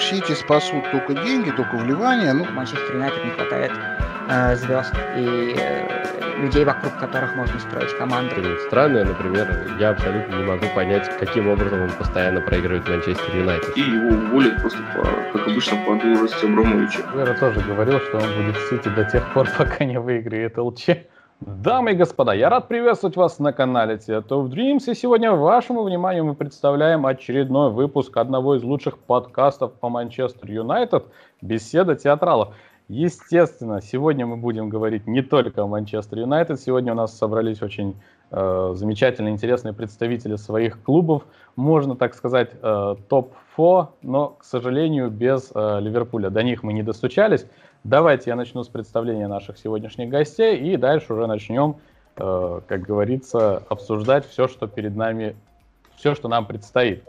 Сити спасут только деньги, только вливания. Ну... Манчестер Юнайтед не хватает э, звезд и э, людей, вокруг которых можно строить команду. Странное, например, я абсолютно не могу понять, каким образом он постоянно проигрывает Манчестер Юнайтед. И его уволят просто, по, как обычно, по дурости Абрамовича. Вера тоже говорил, что он будет в Сити до тех пор, пока не выиграет ЛЧ. Дамы и господа, я рад приветствовать вас на канале Theater of Dreams, и сегодня вашему вниманию мы представляем очередной выпуск одного из лучших подкастов по Манчестер Юнайтед «Беседа театралов». Естественно, сегодня мы будем говорить не только о Манчестер Юнайтед, сегодня у нас собрались очень э, замечательные, интересные представители своих клубов, можно так сказать, э, топ-4, но, к сожалению, без э, Ливерпуля. До них мы не достучались, Давайте я начну с представления наших сегодняшних гостей и дальше уже начнем, э, как говорится, обсуждать все, что перед нами, все, что нам предстоит.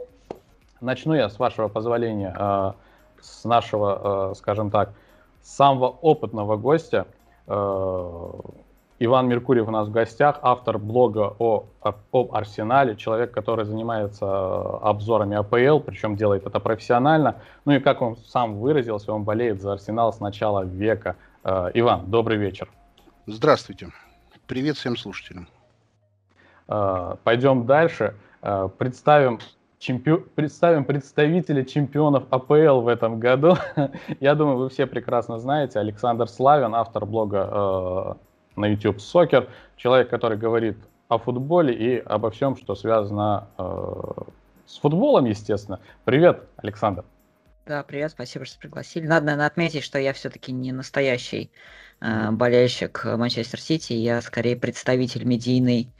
Начну я, с вашего позволения, э, с нашего, э, скажем так, самого опытного гостя. Э, Иван Меркурьев у нас в гостях, автор блога о, об Арсенале, человек, который занимается э, обзорами АПЛ, причем делает это профессионально. Ну и как он сам выразился, он болеет за Арсенал с начала века. Э, Иван, добрый вечер. Здравствуйте. Привет всем слушателям. Пойдем дальше. Представим чемпи... представим представителя чемпионов АПЛ в этом году. Я думаю, вы все прекрасно знаете. Александр Славин, автор блога на YouTube Soccer, человек, который говорит о футболе и обо всем, что связано э, с футболом, естественно. Привет, Александр. Да, привет, спасибо, что пригласили. Надо, наверное, отметить, что я все-таки не настоящий э, болельщик Манчестер Сити, я скорее представитель медийный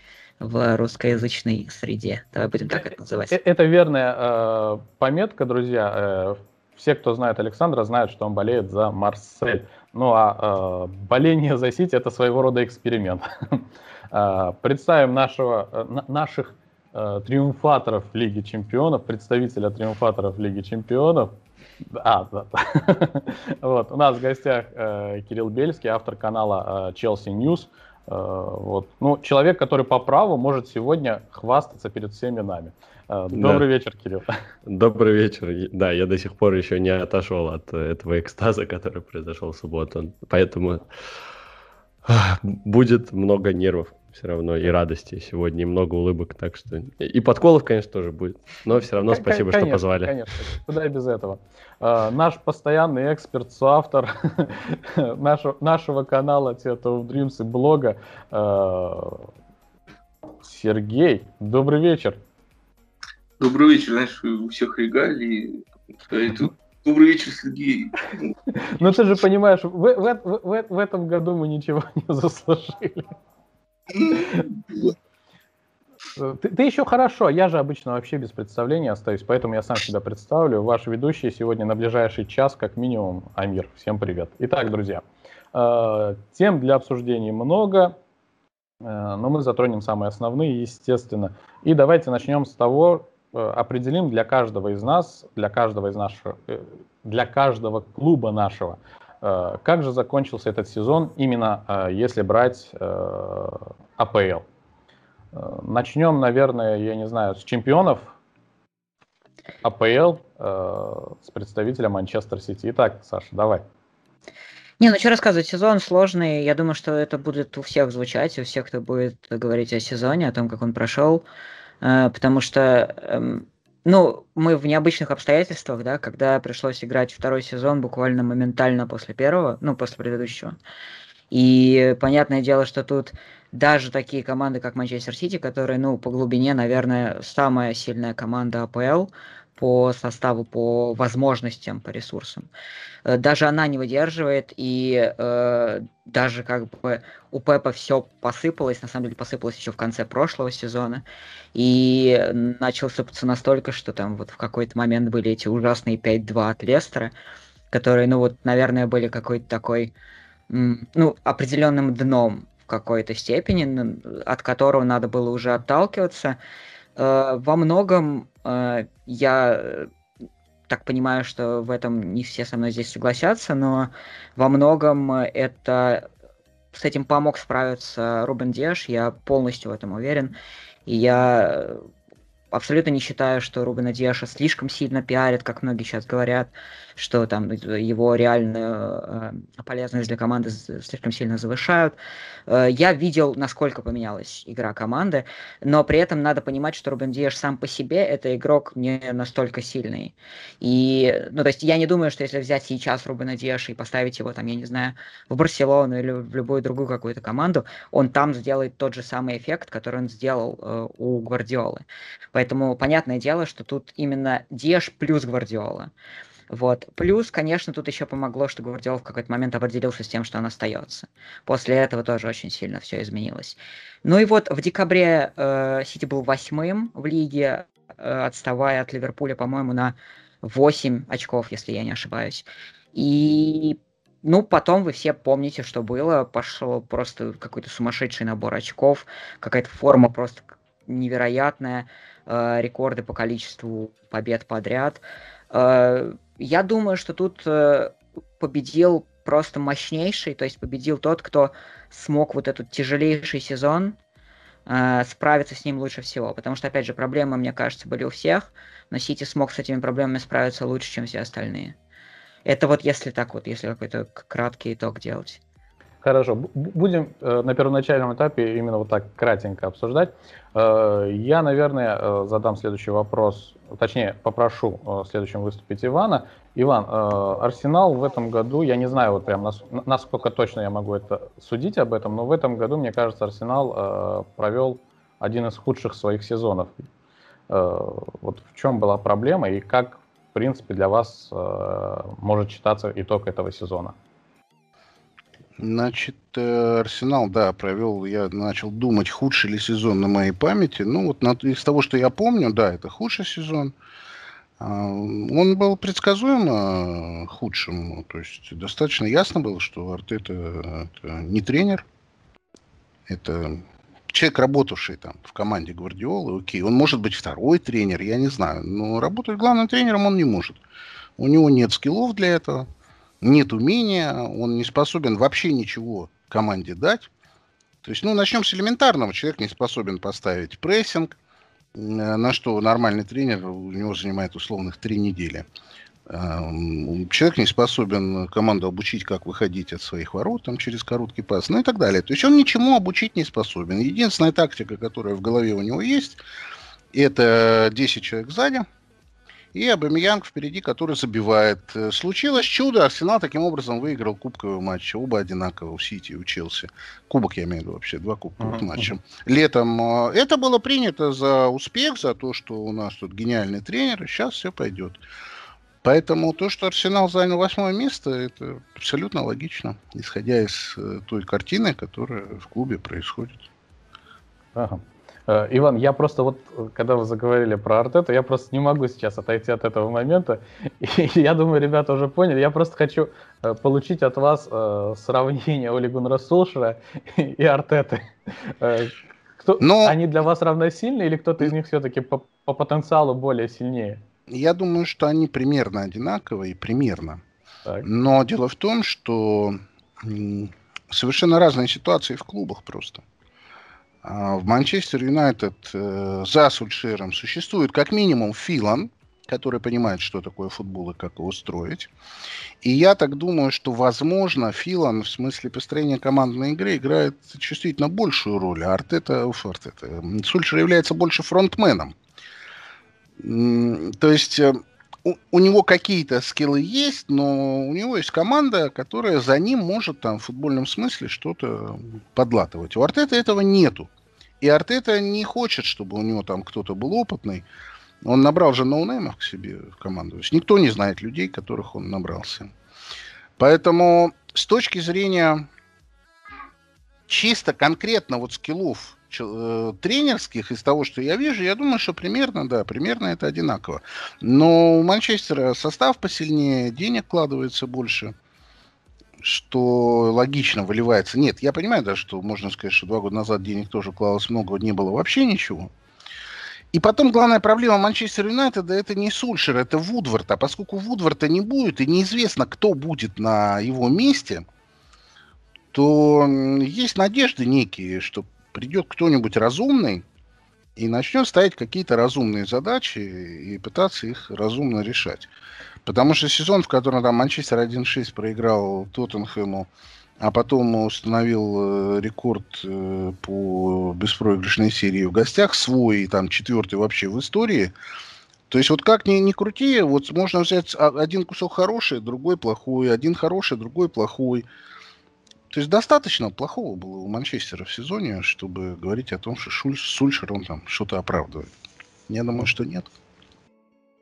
в русскоязычной среде. Давай будем так это называть. Э, это верная э, пометка, друзья. Э, все, кто знает Александра, знают, что он болеет за Марсель. Ну а э, боление за Сити это своего рода эксперимент. э, представим нашего, э, наших э, триумфаторов Лиги Чемпионов, представителя триумфаторов Лиги Чемпионов. А, да. вот, у нас в гостях э, Кирилл Бельский, автор канала э, News. Э, вот. Ну, человек, который по праву может сегодня хвастаться перед всеми нами. Э, добрый да. вечер, Кирилл. Добрый вечер. Да, я до сих пор еще не отошел от этого экстаза, который произошел в субботу. Поэтому будет много нервов все равно и радости сегодня, и много улыбок, так что... И подколов, конечно, тоже будет, но все равно спасибо, конечно, что позвали. Конечно, куда и без этого. Uh, наш постоянный эксперт, соавтор нашего, нашего канала Theater of Dreams и блога uh, Сергей, добрый вечер. Добрый вечер, знаешь, у всех регалии, Добрый вечер, Сергей. Ну ты же понимаешь, в, в, в, в этом году мы ничего не заслужили. Ты, ты еще хорошо, я же обычно вообще без представления остаюсь, поэтому я сам себя представлю. Ваш ведущий сегодня на ближайший час, как минимум, Амир. Всем привет. Итак, друзья, э, тем для обсуждений много, э, но мы затронем самые основные, естественно. И давайте начнем с того, э, определим для каждого из нас, для каждого из наших, для каждого клуба нашего, Э, как же закончился этот сезон, именно э, если брать э, АПЛ? Начнем, наверное, я не знаю, с чемпионов АПЛ, с представителя Манчестер Сити. Итак, Саша, давай. Не, ну что рассказывать, сезон сложный. Я думаю, что это будет у всех звучать, у всех, кто будет говорить о сезоне, о том, как он прошел. Потому что эм, ну, мы в необычных обстоятельствах, да, когда пришлось играть второй сезон буквально моментально после первого, ну, после предыдущего. И понятное дело, что тут даже такие команды, как Манчестер Сити, которые, ну, по глубине, наверное, самая сильная команда АПЛ, по составу, по возможностям, по ресурсам. Э, даже она не выдерживает, и э, даже как бы у Пепа все посыпалось, на самом деле посыпалось еще в конце прошлого сезона, и начал сыпаться настолько, что там вот в какой-то момент были эти ужасные 5-2 от Лестера, которые, ну вот, наверное, были какой-то такой, ну, определенным дном в какой-то степени, от которого надо было уже отталкиваться. Э, во многом я э, так понимаю, что в этом не все со мной здесь согласятся, но во многом это с этим помог справиться Рубен Деш, я полностью в этом уверен. И я абсолютно не считаю, что Рубена Диаша слишком сильно пиарит, как многие сейчас говорят, что там его реальную э, полезность для команды слишком сильно завышают. Э, я видел, насколько поменялась игра команды, но при этом надо понимать, что Рубен Диаш сам по себе это игрок не настолько сильный. И, ну, то есть я не думаю, что если взять сейчас Рубена Диаша и поставить его там, я не знаю, в Барселону или в любую другую какую-то команду, он там сделает тот же самый эффект, который он сделал э, у Гвардиолы. Поэтому понятное дело, что тут именно Деш плюс Гвардиола. Вот. Плюс, конечно, тут еще помогло, что Гвардиол в какой-то момент определился с тем, что он остается. После этого тоже очень сильно все изменилось. Ну и вот в декабре э, Сити был восьмым в лиге, э, отставая от Ливерпуля, по-моему, на 8 очков, если я не ошибаюсь. И ну, потом вы все помните, что было. Пошел просто какой-то сумасшедший набор очков, какая-то форма просто невероятная, э, рекорды по количеству побед подряд. Э, я думаю, что тут э, победил просто мощнейший, то есть победил тот, кто смог вот этот тяжелейший сезон э, справиться с ним лучше всего. Потому что, опять же, проблемы, мне кажется, были у всех, но Сити смог с этими проблемами справиться лучше, чем все остальные. Это вот если так вот, если какой-то краткий итог делать. Хорошо, будем э, на первоначальном этапе именно вот так кратенько обсуждать. Э, я, наверное, э, задам следующий вопрос, точнее, попрошу в следующем выступить Ивана. Иван, Арсенал в этом году, я не знаю вот прям насколько точно я могу это судить об этом, но в этом году, мне кажется, Арсенал провел один из худших своих сезонов. Вот в чем была проблема и как, в принципе, для вас может читаться итог этого сезона? Значит, э, Арсенал, да, провел, я начал думать, худший ли сезон на моей памяти. Ну, вот на, из того, что я помню, да, это худший сезон. А, он был предсказуемо худшим. То есть достаточно ясно было, что Артета это не тренер. Это человек, работавший там в команде Гвардиолы. Окей, он может быть второй тренер, я не знаю. Но работать главным тренером он не может. У него нет скиллов для этого нет умения, он не способен вообще ничего команде дать. То есть, ну, начнем с элементарного. Человек не способен поставить прессинг, э, на что нормальный тренер у него занимает условных три недели. Эм, человек не способен команду обучить, как выходить от своих ворот там, через короткий пас, ну и так далее. То есть он ничему обучить не способен. Единственная тактика, которая в голове у него есть, это 10 человек сзади – и Абамиянг впереди, который забивает. Э, случилось чудо, Арсенал таким образом выиграл кубковый матч. Оба одинаково у Сити, у Челси. Кубок, я имею в виду вообще, два кубковых uh-huh. матча. Летом э, это было принято за успех, за то, что у нас тут гениальный тренер, и сейчас все пойдет. Поэтому то, что Арсенал занял восьмое место, это абсолютно логично, исходя из э, той картины, которая в клубе происходит. Ага. Э, Иван, я просто вот, когда вы заговорили про Артета, я просто не могу сейчас отойти от этого момента. И я думаю, ребята уже поняли. Я просто хочу э, получить от вас э, сравнение Оли Гуннера Сулшера и Артеты. Кто, Но... Они для вас равносильны или кто-то из них все-таки по, по потенциалу более сильнее? Я думаю, что они примерно одинаковые, примерно. Так. Но дело в том, что совершенно разные ситуации в клубах просто. А, в Манчестер Юнайтед э, за Сульшером существует как минимум Филан, который понимает, что такое футбол и как его строить. И я так думаю, что, возможно, Филан в смысле построения командной игры играет чувствительно большую роль, а Артета, уф, Артета, Сульшер является больше фронтменом. То есть э, у, него какие-то скиллы есть, но у него есть команда, которая за ним может там в футбольном смысле что-то подлатывать. У Артета этого нету. И Артета не хочет, чтобы у него там кто-то был опытный. Он набрал же ноунеймов к себе в команду. То есть никто не знает людей, которых он набрался. Поэтому с точки зрения чисто конкретно вот скиллов тренерских, из того, что я вижу, я думаю, что примерно, да, примерно это одинаково. Но у Манчестера состав посильнее, денег вкладывается больше, что логично выливается. Нет, я понимаю, да, что можно сказать, что два года назад денег тоже вкладывалось много, не было вообще ничего. И потом главная проблема Манчестер Юнайтеда это не Сульшер, это Вудвард. А поскольку Вудварда не будет и неизвестно, кто будет на его месте, то есть надежды некие, что придет кто-нибудь разумный, и начнет ставить какие-то разумные задачи и пытаться их разумно решать. Потому что сезон, в котором там Манчестер 1-6 проиграл Тоттенхэму, а потом установил э, рекорд э, по беспроигрышной серии в гостях, свой, там, четвертый вообще в истории. То есть вот как ни, ни крути, вот можно взять один кусок хороший, другой плохой, один хороший, другой плохой. То есть достаточно плохого было у Манчестера в сезоне, чтобы говорить о том, что Шуль, Сульшер он там что-то оправдывает. Я думаю, что нет.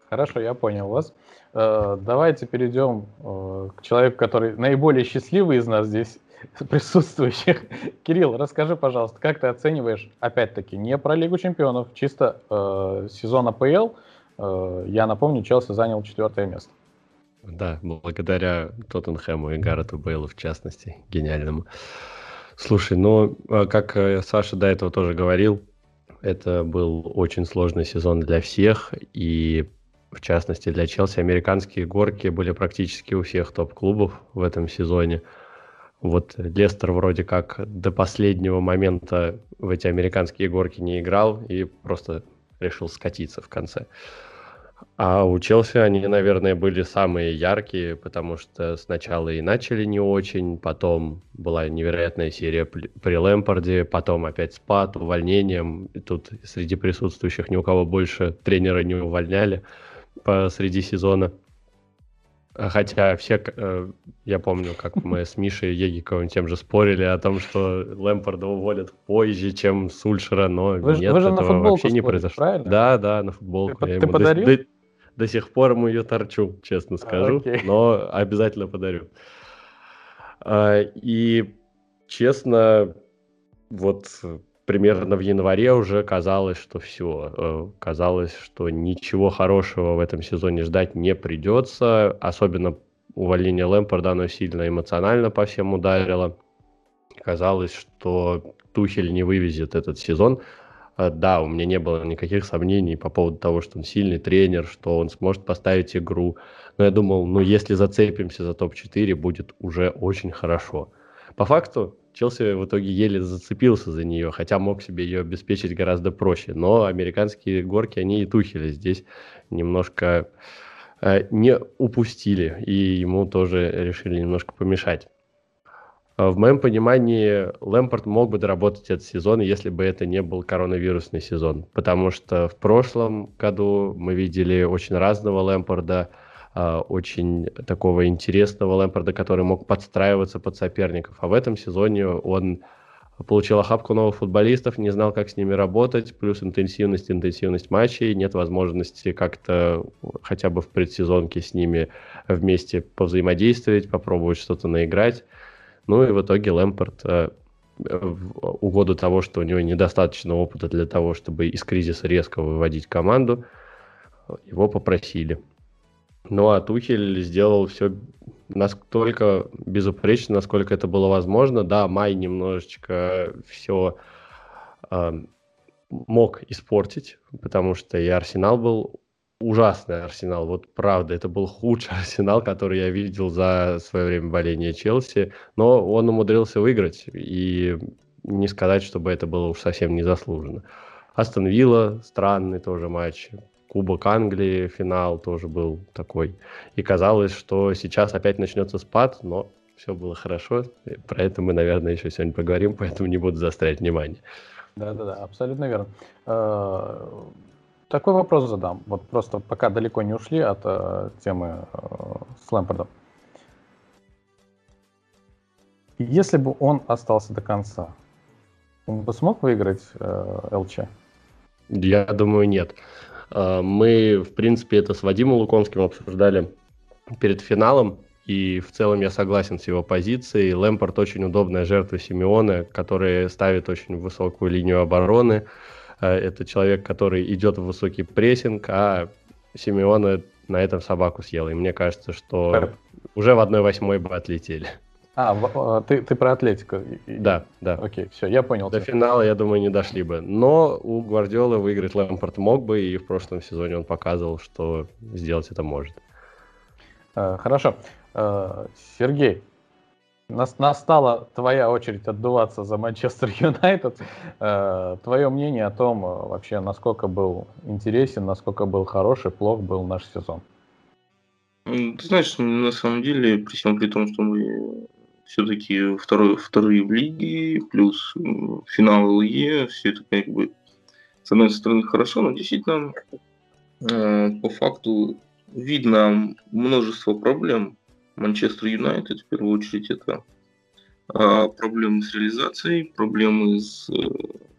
Хорошо, я понял вас. Э, давайте перейдем э, к человеку, который наиболее счастливый из нас здесь присутствующих. Кирилл, расскажи, пожалуйста, как ты оцениваешь, опять-таки, не про Лигу чемпионов, чисто э, сезон АПЛ. Э, я напомню, Челси занял четвертое место. Да, благодаря Тоттенхэму и Гаррету Бейлу в частности, гениальному. Слушай, ну, а как э, Саша до этого тоже говорил, это был очень сложный сезон для всех, и в частности для Челси американские горки были практически у всех топ-клубов в этом сезоне. Вот Лестер вроде как до последнего момента в эти американские горки не играл и просто решил скатиться в конце. А у Челси они, наверное, были самые яркие, потому что сначала и начали не очень, потом была невероятная серия при Лэмпорде, потом опять спад, увольнением. И тут среди присутствующих ни у кого больше тренера не увольняли посреди сезона. Хотя все, э, я помню, как мы с Мишей Егиковым тем же спорили о том, что Лэмпорда уволят позже, чем Сульшера, но вы, нет, вы же этого вообще не произошло. Правильно? Да, да, на футболку. Ты, ты подарил? До, до, до сих пор ему ее торчу, честно скажу, а, но обязательно подарю. А, и честно, вот примерно в январе уже казалось, что все. Э, казалось, что ничего хорошего в этом сезоне ждать не придется. Особенно увольнение Лэмпорда, оно сильно эмоционально по всем ударило. Казалось, что Тухель не вывезет этот сезон. Э, да, у меня не было никаких сомнений по поводу того, что он сильный тренер, что он сможет поставить игру. Но я думал, ну если зацепимся за топ-4, будет уже очень хорошо. По факту, Челси в итоге еле зацепился за нее, хотя мог себе ее обеспечить гораздо проще. Но американские горки, они и тухили здесь немножко э, не упустили, и ему тоже решили немножко помешать. А в моем понимании, Лэмпорт мог бы доработать этот сезон, если бы это не был коронавирусный сезон. Потому что в прошлом году мы видели очень разного Лэмпорда, очень такого интересного Лэмпорда, который мог подстраиваться под соперников. А в этом сезоне он получил охапку новых футболистов, не знал, как с ними работать, плюс интенсивность, интенсивность матчей, нет возможности как-то хотя бы в предсезонке с ними вместе повзаимодействовать, попробовать что-то наиграть. Ну и в итоге Лэмпорт э, в угоду того, что у него недостаточно опыта для того, чтобы из кризиса резко выводить команду, его попросили. Ну а Тухель сделал все настолько безупречно, насколько это было возможно. Да, Май немножечко все э, мог испортить, потому что и Арсенал был ужасный Арсенал. Вот правда, это был худший Арсенал, который я видел за свое время боления Челси. Но он умудрился выиграть. И не сказать, чтобы это было уж совсем незаслуженно. Астон Вилла, странный тоже матч. Кубок Англии, финал тоже был такой. И казалось, что сейчас опять начнется спад, но все было хорошо. И про это мы, наверное, еще сегодня поговорим, поэтому не буду заострять внимание. Да-да-да, абсолютно верно. Э, такой вопрос задам. Вот просто пока далеко не ушли от э, темы э, с Лэмпордом. Если бы он остался до конца, он бы смог выиграть ЛЧ? Я думаю, нет. А, мы, в принципе, это с Вадимом Лукомским обсуждали перед финалом, и в целом я согласен с его позицией. Лэмпорт очень удобная жертва Симеона, который ставит очень высокую линию обороны. А, это человек, который идет в высокий прессинг, а Симеона на этом собаку съел. И мне кажется, что уже в 1-8 бы отлетели. А, а, ты, ты про Атлетико? Да, да. Окей, все, я понял. До финала, я думаю, не дошли бы. Но у Гвардиолы выиграть Лэмпорт мог бы, и в прошлом сезоне он показывал, что сделать это может. Э, хорошо. Э, Сергей, Настала твоя очередь отдуваться за Манчестер Юнайтед. Э, Твое мнение о том, э, вообще, насколько был интересен, насколько был хороший, плох был наш сезон? Ты знаешь, на самом деле, при всем при том, что мы все-таки второй, вторые в лиге, плюс финал ЛЕ, все это как бы с одной стороны хорошо, но действительно э, по факту видно множество проблем Манчестер Юнайтед, в первую очередь, это а, проблемы с реализацией, проблемы с э,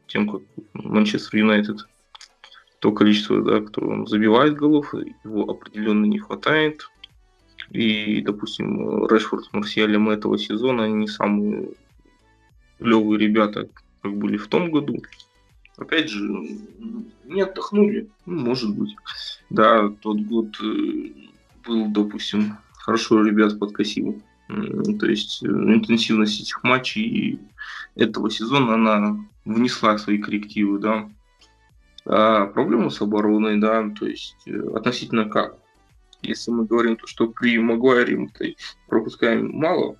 тем, как Манчестер Юнайтед то количество, да, кто забивает голов, его определенно не хватает. И, допустим, Решфорд с Марсиалем этого сезона, не самые клевые ребята, как были в том году. Опять же, не отдохнули, ну, может быть. Да, тот год э, был, допустим, хорошо ребят подкосил. То есть э, интенсивность этих матчей этого сезона, она внесла свои коррективы, да. А проблема с обороной, да, то есть э, относительно как? Если мы говорим, то, что при Магуайре мы пропускаем мало,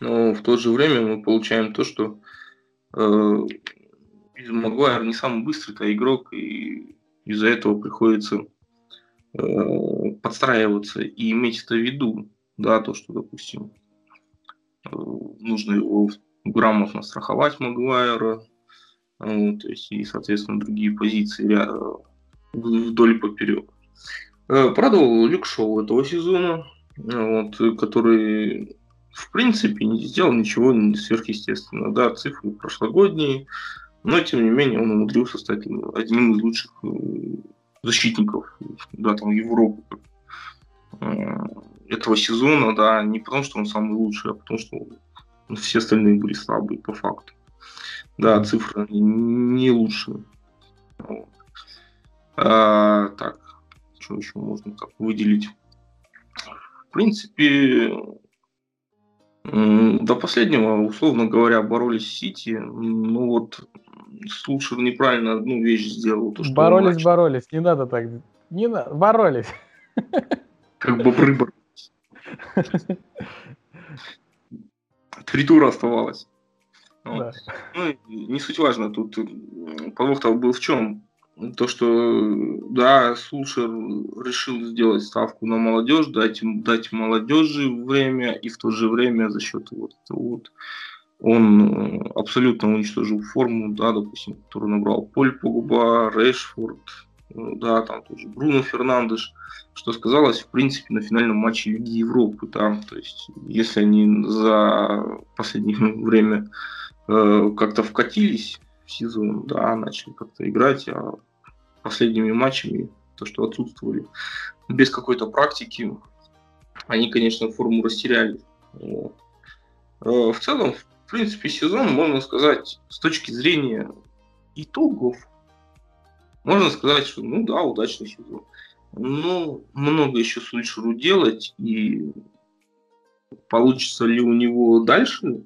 но в то же время мы получаем то, что э, Магуайр не самый быстрый-то игрок, и из-за этого приходится Э, подстраиваться и иметь это в виду, да, то, что, допустим, э, нужно его грамотно страховать Магуайра, вот, то есть и, соответственно, другие позиции вдоль и поперек. Э, Продал Люк Шоу этого сезона, вот, который в принципе не сделал ничего сверхъестественного. Да, цифры прошлогодние, но тем не менее он умудрился стать одним из лучших защитников да, там, Европы э, этого сезона, да, не потому что он самый лучший, а потому что все остальные были слабые по факту. Да, цифры не лучшие. Вот. А, так, что еще можно так выделить? В принципе, до последнего, условно говоря, боролись Сити. Ну вот Слушер неправильно одну вещь сделал. То, что боролись, боролись. Не надо так. Не надо. Боролись. Как бобры боролись. Три тура оставалось. Вот. Да. Ну, не суть важно. Тут подвох был в чем? То, что, да, Слушер решил сделать ставку на молодежь, дать, дать молодежи время, и в то же время за счет вот этого вот он э, абсолютно уничтожил форму, да, допустим, которую набрал Поль Погуба, Решфорд, э, да, там тоже Бруно Фернандеш, что сказалось, в принципе, на финальном матче Лиги Европы, да, то есть, если они за последнее время э, как-то вкатились в сезон, да, начали как-то играть, а последними матчами, то, что отсутствовали без какой-то практики, они, конечно, форму растеряли. Вот. Э, в целом, в принципе, сезон, можно сказать, с точки зрения итогов, можно сказать, что, ну да, удачный сезон. Но много еще Сульшеру делать, и получится ли у него дальше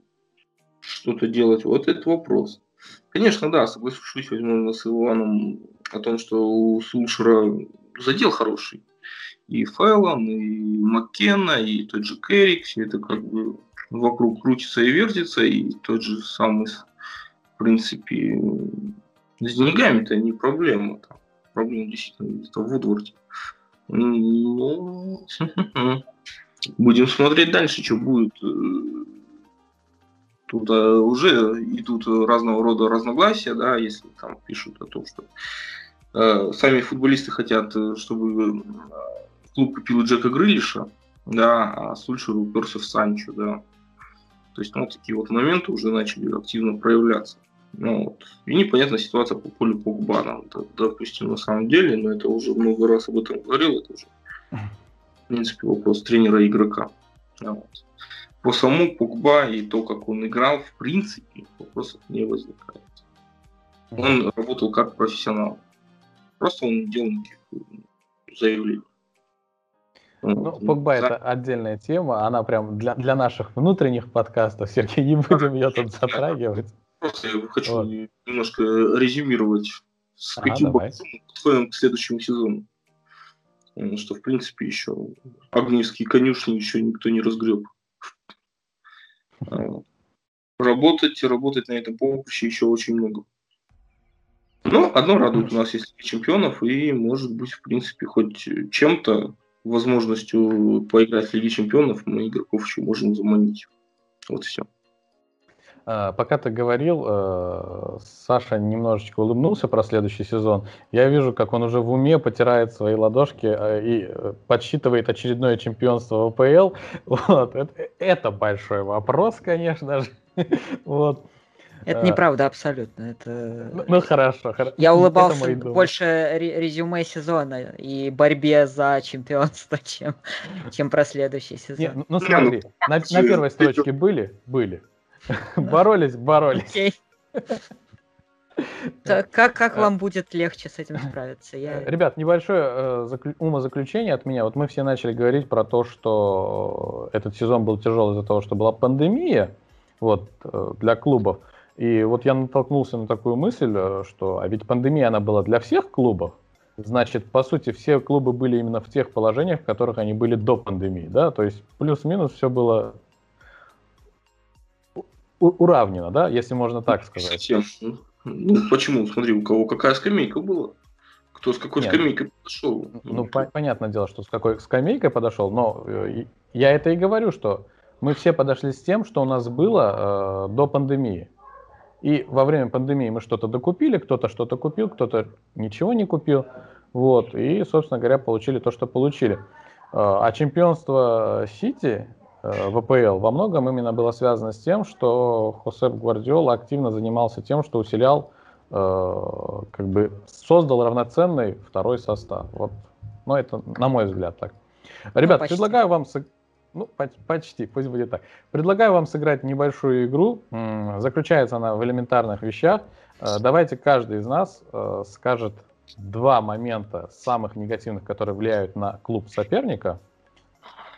что-то делать, вот этот вопрос. Конечно, да, соглашусь, возможно, с Иваном о том, что у Сульшера задел хороший. И Файлан, и Маккена, и тот же Керрик, все это как бы вокруг крутится и вертится, и тот же самый, в принципе, с деньгами-то не проблема. Там. Проблема действительно где-то в Вудворде. Ну, будем смотреть дальше, что будет. Тут уже идут разного рода разногласия, да, если там пишут о том, что сами футболисты хотят, чтобы клуб купил Джека Грылиша, да, а Сульшер уперся в Санчо, да. То есть, ну, такие вот моменты уже начали активно проявляться. Ну, вот. И непонятная ситуация по полю Погба. допустим, на самом деле, но это уже много раз об этом говорил, это уже, в принципе, вопрос тренера и игрока. Ну, вот. По самому Погба и то, как он играл, в принципе, вопросов не возникает. Он работал как профессионал. Просто он делал никаких заявлений. Ну, Погба это отдельная тема, она прям для, для наших внутренних подкастов, Сергей, не будем ее тут затрагивать. Просто я хочу вот. немножко резюмировать, с ага, каким подходом к следующему сезону. Что, в принципе, еще Агниевские конюшни еще никто не разгреб. Работать, работать на этом поприще еще очень много. Ну, одно радует, у нас есть чемпионов, и может быть, в принципе, хоть чем-то, возможностью поиграть в Лиге чемпионов, мы игроков еще можем заманить. Вот и все. А, пока ты говорил, э, Саша немножечко улыбнулся про следующий сезон. Я вижу, как он уже в уме потирает свои ладошки э, и э, подсчитывает очередное чемпионство ВПЛ. Вот. Это большой вопрос, конечно же. Вот. Это неправда абсолютно. Это... Ну, ну хорошо, хорошо. Я улыбался больше резюме сезона и борьбе за чемпионство, чем, чем про следующий сезон. Не, ну, ну смотри, на, на первой строчке были? Были. Боролись, боролись. Как, как вам будет легче с этим справиться? Я... Ребят, небольшое э, умозаключение от меня. Вот мы все начали говорить про то, что этот сезон был тяжелый из-за того, что была пандемия вот, э, для клубов. И вот я натолкнулся на такую мысль, э, что а ведь пандемия, она была для всех клубов, значит, по сути, все клубы были именно в тех положениях, в которых они были до пандемии, да, то есть плюс-минус все было уравнено, да, если можно так сказать. Совсем. Ну, почему? Смотри, у кого какая скамейка была. Кто с какой Нет, скамейкой подошел. Ну, ну по- понятное дело, что с какой скамейкой подошел, но э, я это и говорю, что мы все подошли с тем, что у нас было э, до пандемии. И во время пандемии мы что-то докупили, кто-то что-то купил, кто-то ничего не купил. Вот, и, собственно говоря, получили то, что получили. Э, а чемпионство Сити Э, ВПЛ во многом именно было связано с тем, что Хосеп Гвардиол активно занимался тем, что усилял, э, как бы создал равноценный второй состав. Вот. Но это, на мой взгляд, так. Ребят, ну, предлагаю вам... Ну, почти, пусть будет так. Предлагаю вам сыграть небольшую игру. Заключается она в элементарных вещах. Э, давайте каждый из нас скажет два момента самых негативных, которые влияют на клуб соперника –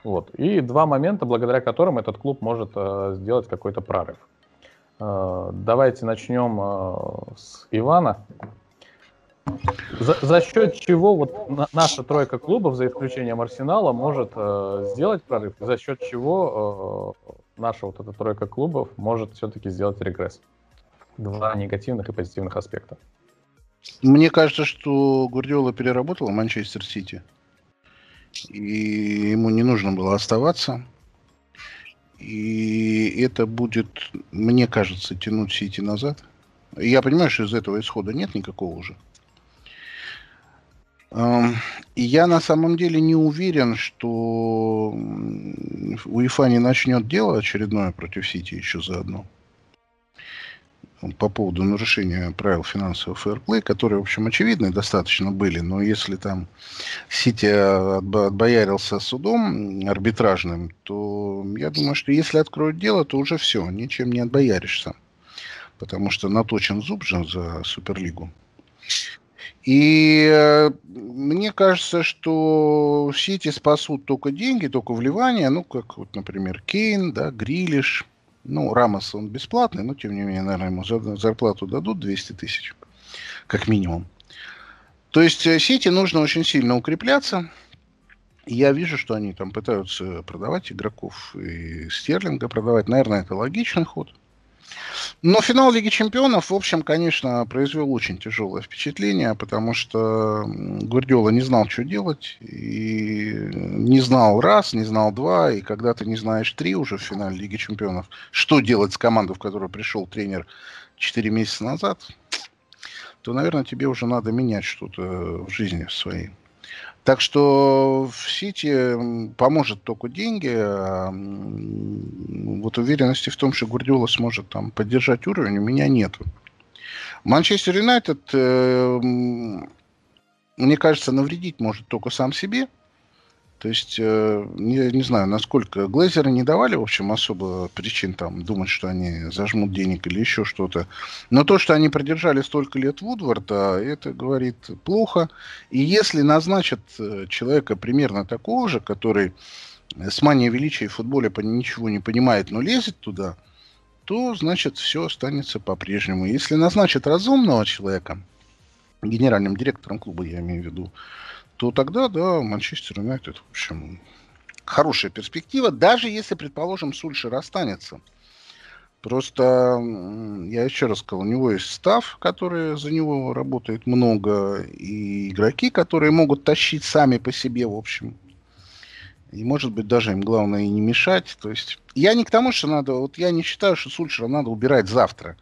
вот. И два момента, благодаря которым этот клуб может э, сделать какой-то прорыв. Э, давайте начнем э, с Ивана. За, за счет чего вот на, наша тройка клубов, за исключением Арсенала, может э, сделать прорыв? За счет чего э, наша вот эта тройка клубов может все-таки сделать регресс? Два негативных и позитивных аспекта. Мне кажется, что Гвардиола переработала Манчестер Сити и ему не нужно было оставаться. И это будет, мне кажется, тянуть Сити назад. Я понимаю, что из этого исхода нет никакого уже. И я на самом деле не уверен, что УЕФА не начнет дело очередное против Сити еще заодно по поводу нарушения правил финансового фэрплей, которые, в общем, очевидны достаточно были, но если там Сити отбоярился судом арбитражным, то я думаю, что если откроют дело, то уже все, ничем не отбояришься, потому что наточен зуб же за Суперлигу. И э, мне кажется, что Сити спасут только деньги, только вливания, ну, как, вот, например, Кейн, да, Грилиш – ну, Рамос, он бесплатный, но, тем не менее, наверное, ему зарплату дадут 200 тысяч, как минимум. То есть э, Сити нужно очень сильно укрепляться. Я вижу, что они там пытаются продавать игроков и Стерлинга продавать. Наверное, это логичный ход. Но финал Лиги Чемпионов, в общем, конечно, произвел очень тяжелое впечатление, потому что Гвардиола не знал, что делать, и не знал раз, не знал два, и когда ты не знаешь три уже в финале Лиги Чемпионов, что делать с командой, в которую пришел тренер 4 месяца назад, то, наверное, тебе уже надо менять что-то в жизни своей. Так что в Сити поможет только деньги. А вот уверенности в том, что Гурдиола сможет там поддержать уровень, у меня нет. Манчестер Юнайтед, э, мне кажется, навредить может только сам себе. То есть, э, не, не знаю, насколько Глейзеры не давали, в общем, особо причин там думать, что они зажмут денег или еще что-то. Но то, что они продержали столько лет Вудварда, это говорит плохо. И если назначат э, человека примерно такого же, который с манией величия в футболе ничего не понимает, но лезет туда, то, значит, все останется по-прежнему. Если назначат разумного человека, генеральным директором клуба, я имею в виду, то тогда, да, Манчестер Юнайтед, в общем, хорошая перспектива, даже если, предположим, Сульшер останется. Просто, я еще раз сказал, у него есть став, который за него работает много, и игроки, которые могут тащить сами по себе, в общем. И, может быть, даже им главное и не мешать. То есть, я не к тому, что надо... Вот я не считаю, что Сульшера надо убирать завтра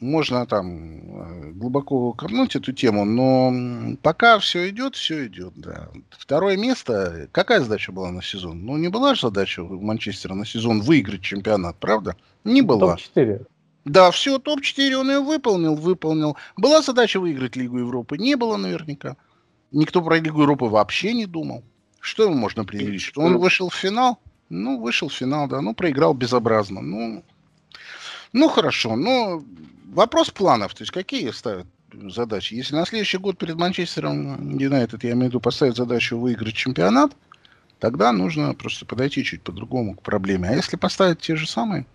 можно там э, глубоко копнуть эту тему, но пока все идет, все идет, да. Второе место, какая задача была на сезон? Ну, не была же задача у Манчестера на сезон выиграть чемпионат, правда? Не была. Топ-4. Да, все, топ-4 он ее выполнил, выполнил. Была задача выиграть Лигу Европы? Не было наверняка. Никто про Лигу Европы вообще не думал. Что ему можно предъявить? Что он вышел в финал? Ну, вышел в финал, да. Ну, проиграл безобразно. Ну, ну хорошо, но вопрос планов, то есть какие ставят задачи? Если на следующий год перед Манчестером Юнайтед, я имею в виду, поставить задачу выиграть чемпионат, тогда нужно просто подойти чуть по-другому к проблеме. А если поставить те же самые,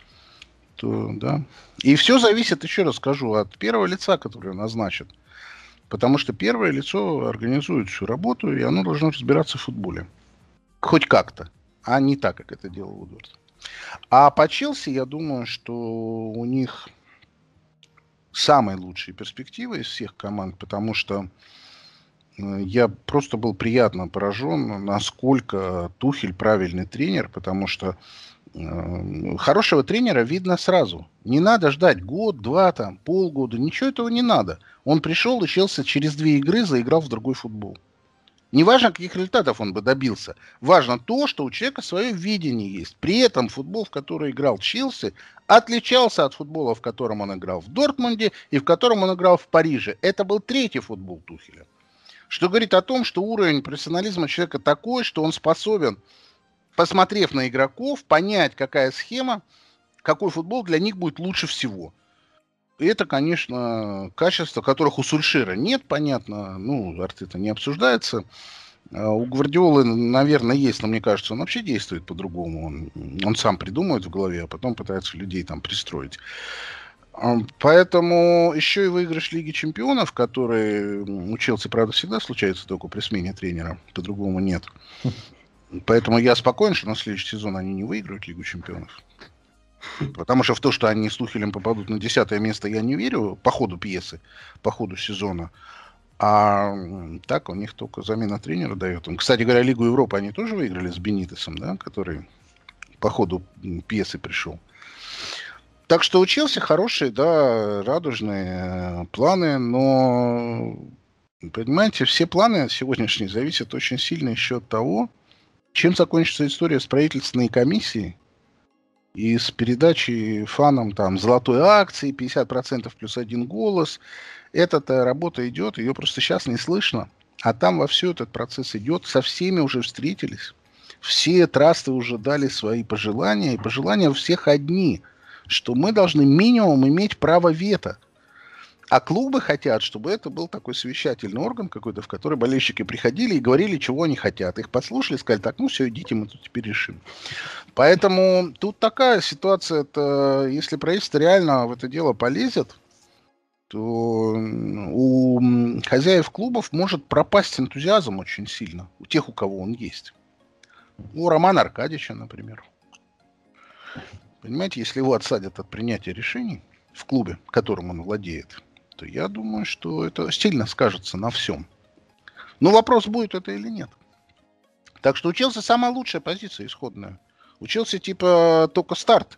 то да. И все зависит, еще раз скажу, от первого лица, которое назначат. Потому что первое лицо организует всю работу, и оно должно разбираться в футболе. Хоть как-то, а не так, как это делал Вудворд. А по Челси, я думаю, что у них самые лучшие перспективы из всех команд, потому что э, я просто был приятно поражен, насколько Тухель правильный тренер, потому что э, хорошего тренера видно сразу. Не надо ждать год, два, там, полгода, ничего этого не надо. Он пришел и Челси через две игры заиграл в другой футбол. Неважно, каких результатов он бы добился. Важно то, что у человека свое видение есть. При этом футбол, в который играл Челси, отличался от футбола, в котором он играл в Дортмунде и в котором он играл в Париже. Это был третий футбол Тухеля. Что говорит о том, что уровень профессионализма человека такой, что он способен, посмотрев на игроков, понять, какая схема, какой футбол для них будет лучше всего – это, конечно, качества, которых у Сульшира нет, понятно. Ну, Артета не обсуждается. А у Гвардиолы, наверное, есть, но мне кажется, он вообще действует по-другому. Он, он сам придумывает в голове, а потом пытается людей там пристроить. А, поэтому еще и выигрыш Лиги Чемпионов, который у Челси, правда, всегда случается только при смене тренера, по-другому нет. Поэтому я спокоен, что на следующий сезон они не выиграют Лигу Чемпионов. Потому что в то, что они с Тухелем попадут на десятое место, я не верю по ходу пьесы, по ходу сезона. А так у них только замена тренера дает. Кстати говоря, Лигу Европы они тоже выиграли с Бенитесом, да, который по ходу пьесы пришел. Так что учился хорошие, да, радужные э, планы, но, понимаете, все планы сегодняшние зависят очень сильно еще от того, чем закончится история с правительственной комиссией, и с передачей фанам там золотой акции, 50% плюс один голос. Эта работа идет, ее просто сейчас не слышно. А там во все этот процесс идет, со всеми уже встретились. Все трасты уже дали свои пожелания, и пожелания у всех одни, что мы должны минимум иметь право вето. А клубы хотят, чтобы это был такой совещательный орган какой-то, в который болельщики приходили и говорили, чего они хотят. Их послушали, сказали, так, ну все, идите, мы тут теперь решим. Поэтому тут такая ситуация, это, если правительство реально в это дело полезет, то у хозяев клубов может пропасть энтузиазм очень сильно, у тех, у кого он есть. У Романа Аркадьевича, например. Понимаете, если его отсадят от принятия решений в клубе, которым он владеет, то я думаю, что это сильно скажется на всем. Но вопрос, будет это или нет. Так что учился самая лучшая позиция исходная. Учился типа только старт.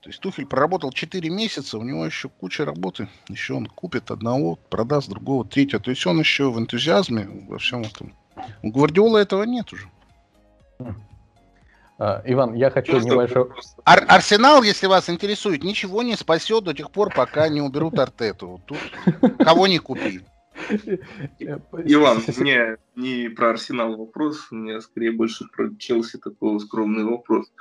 То есть Тухель проработал 4 месяца, у него еще куча работы. Еще он купит одного, продаст другого, третьего. То есть он еще в энтузиазме во всем этом. У Гвардиола этого нет уже. А, Иван, я хочу Просто небольшой... Ар- Арсенал, если вас интересует, ничего не спасет до тех пор, пока не уберут Артету. Тут кого не купи. Иван, мне не про Арсенал вопрос, у меня скорее больше про Челси такой скромный вопрос.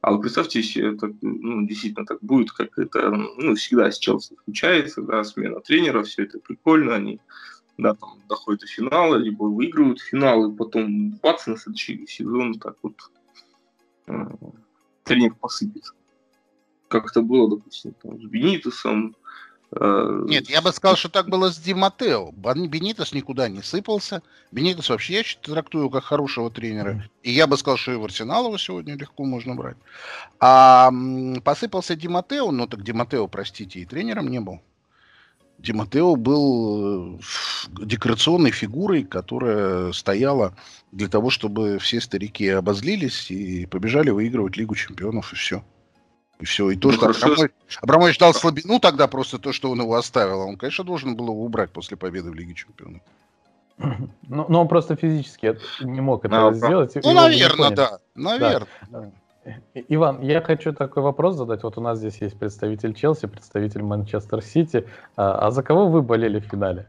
А вы представьте, если это ну, действительно так будет, как это ну, всегда с Челси случается, да, смена тренера, все это прикольно, они да, там, доходят до финала, либо выигрывают финал, и потом бац, на следующий сезон так вот тренер посыпется. Как это было, допустим, там, с Бенитусом, э, Э, Нет, я бы сказал, что так было с Ди Матео. Бенитос никуда не сыпался. Бенитос вообще я трактую как хорошего тренера. И я бы сказал, что и в Арсенал его сегодня легко можно брать. А посыпался Ди Матео, ну так Ди Матео, простите, и тренером не был. Ди Матео был э, декорационной фигурой, которая стояла для того, чтобы все старики обозлились и побежали выигрывать Лигу чемпионов, и все. И все. И то, ну, что Абрамович, Абрамович дал слабину тогда просто то, что он его оставил. Он, конечно, должен был его убрать после победы в Лиге Чемпионов. Ну, но он просто физически не мог этого а, сделать. Ну, наверное, да. Наверное. Да. Иван, я хочу такой вопрос задать. Вот у нас здесь есть представитель Челси, представитель Манчестер Сити. А, а за кого вы болели в финале?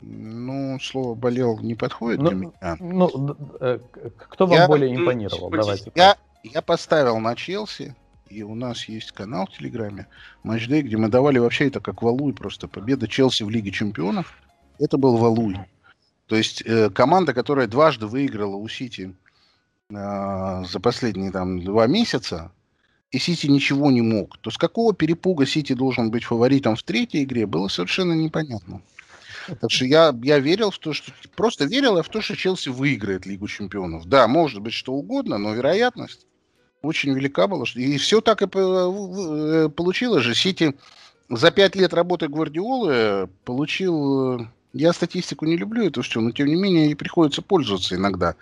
Ну, слово болел не подходит ну, для меня. Ну, э, кто вам я, более импонировал? Давайте. Я, я поставил на Челси, и у нас есть канал в Телеграме, матчдей, где мы давали вообще это как валуй просто. Победа Челси в Лиге Чемпионов, это был валуй. То есть э, команда, которая дважды выиграла у Сити за последние там два месяца, и Сити ничего не мог. То с какого перепуга Сити должен быть фаворитом в третьей игре, было совершенно непонятно. Так что я, я верил в то, что... Просто верил я в то, что Челси выиграет Лигу Чемпионов. Да, может быть, что угодно, но вероятность очень велика была. И все так и э, получилось же. Сити за пять лет работы Гвардиолы получил... Я статистику не люблю, это все, но тем не менее и приходится пользоваться иногда.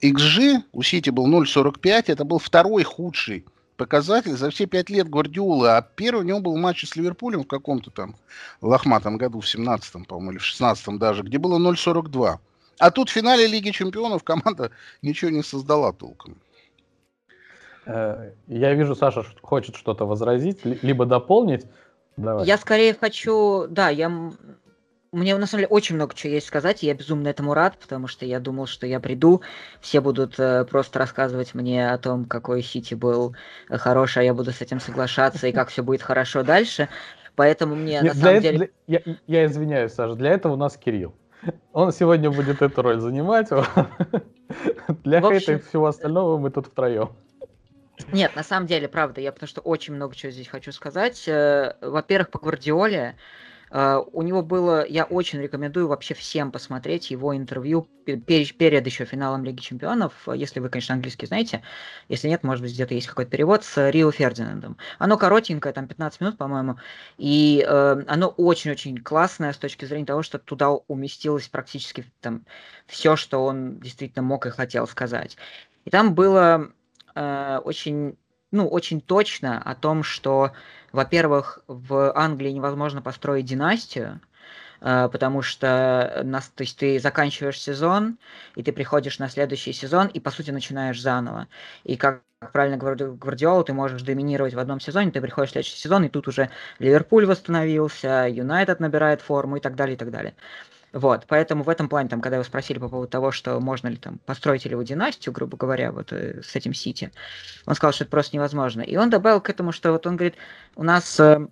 XG у Сити был 0.45, это был второй худший показатель за все пять лет Гвардиолы, а первый у него был матч с Ливерпулем в каком-то там лохматом году, в 17-м, по-моему, или в 16-м даже, где было 0.42. А тут в финале Лиги Чемпионов команда ничего не создала толком. Э, я вижу, Саша хочет что-то возразить, либо дополнить. Давай. Я скорее хочу, да, я мне на самом деле очень много чего есть сказать, и я безумно этому рад, потому что я думал, что я приду, все будут э, просто рассказывать мне о том, какой Сити был э, хороший, а я буду с этим соглашаться, и как все будет хорошо дальше. Поэтому мне на самом деле... Я, я извиняюсь, Саша, для этого у нас Кирилл. Он сегодня будет эту роль занимать. Для хейта и всего остального мы тут втроем. Нет, на самом деле, правда, я потому что очень много чего здесь хочу сказать. Э, во-первых, по Гвардиоле. Uh, у него было, я очень рекомендую вообще всем посмотреть его интервью перед, еще финалом Лиги Чемпионов, если вы, конечно, английский знаете, если нет, может быть, где-то есть какой-то перевод с Рио Фердинандом. Оно коротенькое, там 15 минут, по-моему, и uh, оно очень-очень классное с точки зрения того, что туда уместилось практически там все, что он действительно мог и хотел сказать. И там было э, очень, ну, очень точно о том, что, во-первых, в Англии невозможно построить династию, э, потому что нас, то есть ты заканчиваешь сезон, и ты приходишь на следующий сезон, и по сути начинаешь заново. И как правильно говорю Гвардиола, ты можешь доминировать в одном сезоне, ты приходишь в следующий сезон, и тут уже Ливерпуль восстановился, Юнайтед набирает форму и так далее, и так далее. Вот, поэтому в этом плане, там, когда вы спросили по поводу того, что можно ли там построить ли его династию, грубо говоря, вот э, с этим Сити, он сказал, что это просто невозможно. И он добавил к этому, что вот он говорит, у нас э,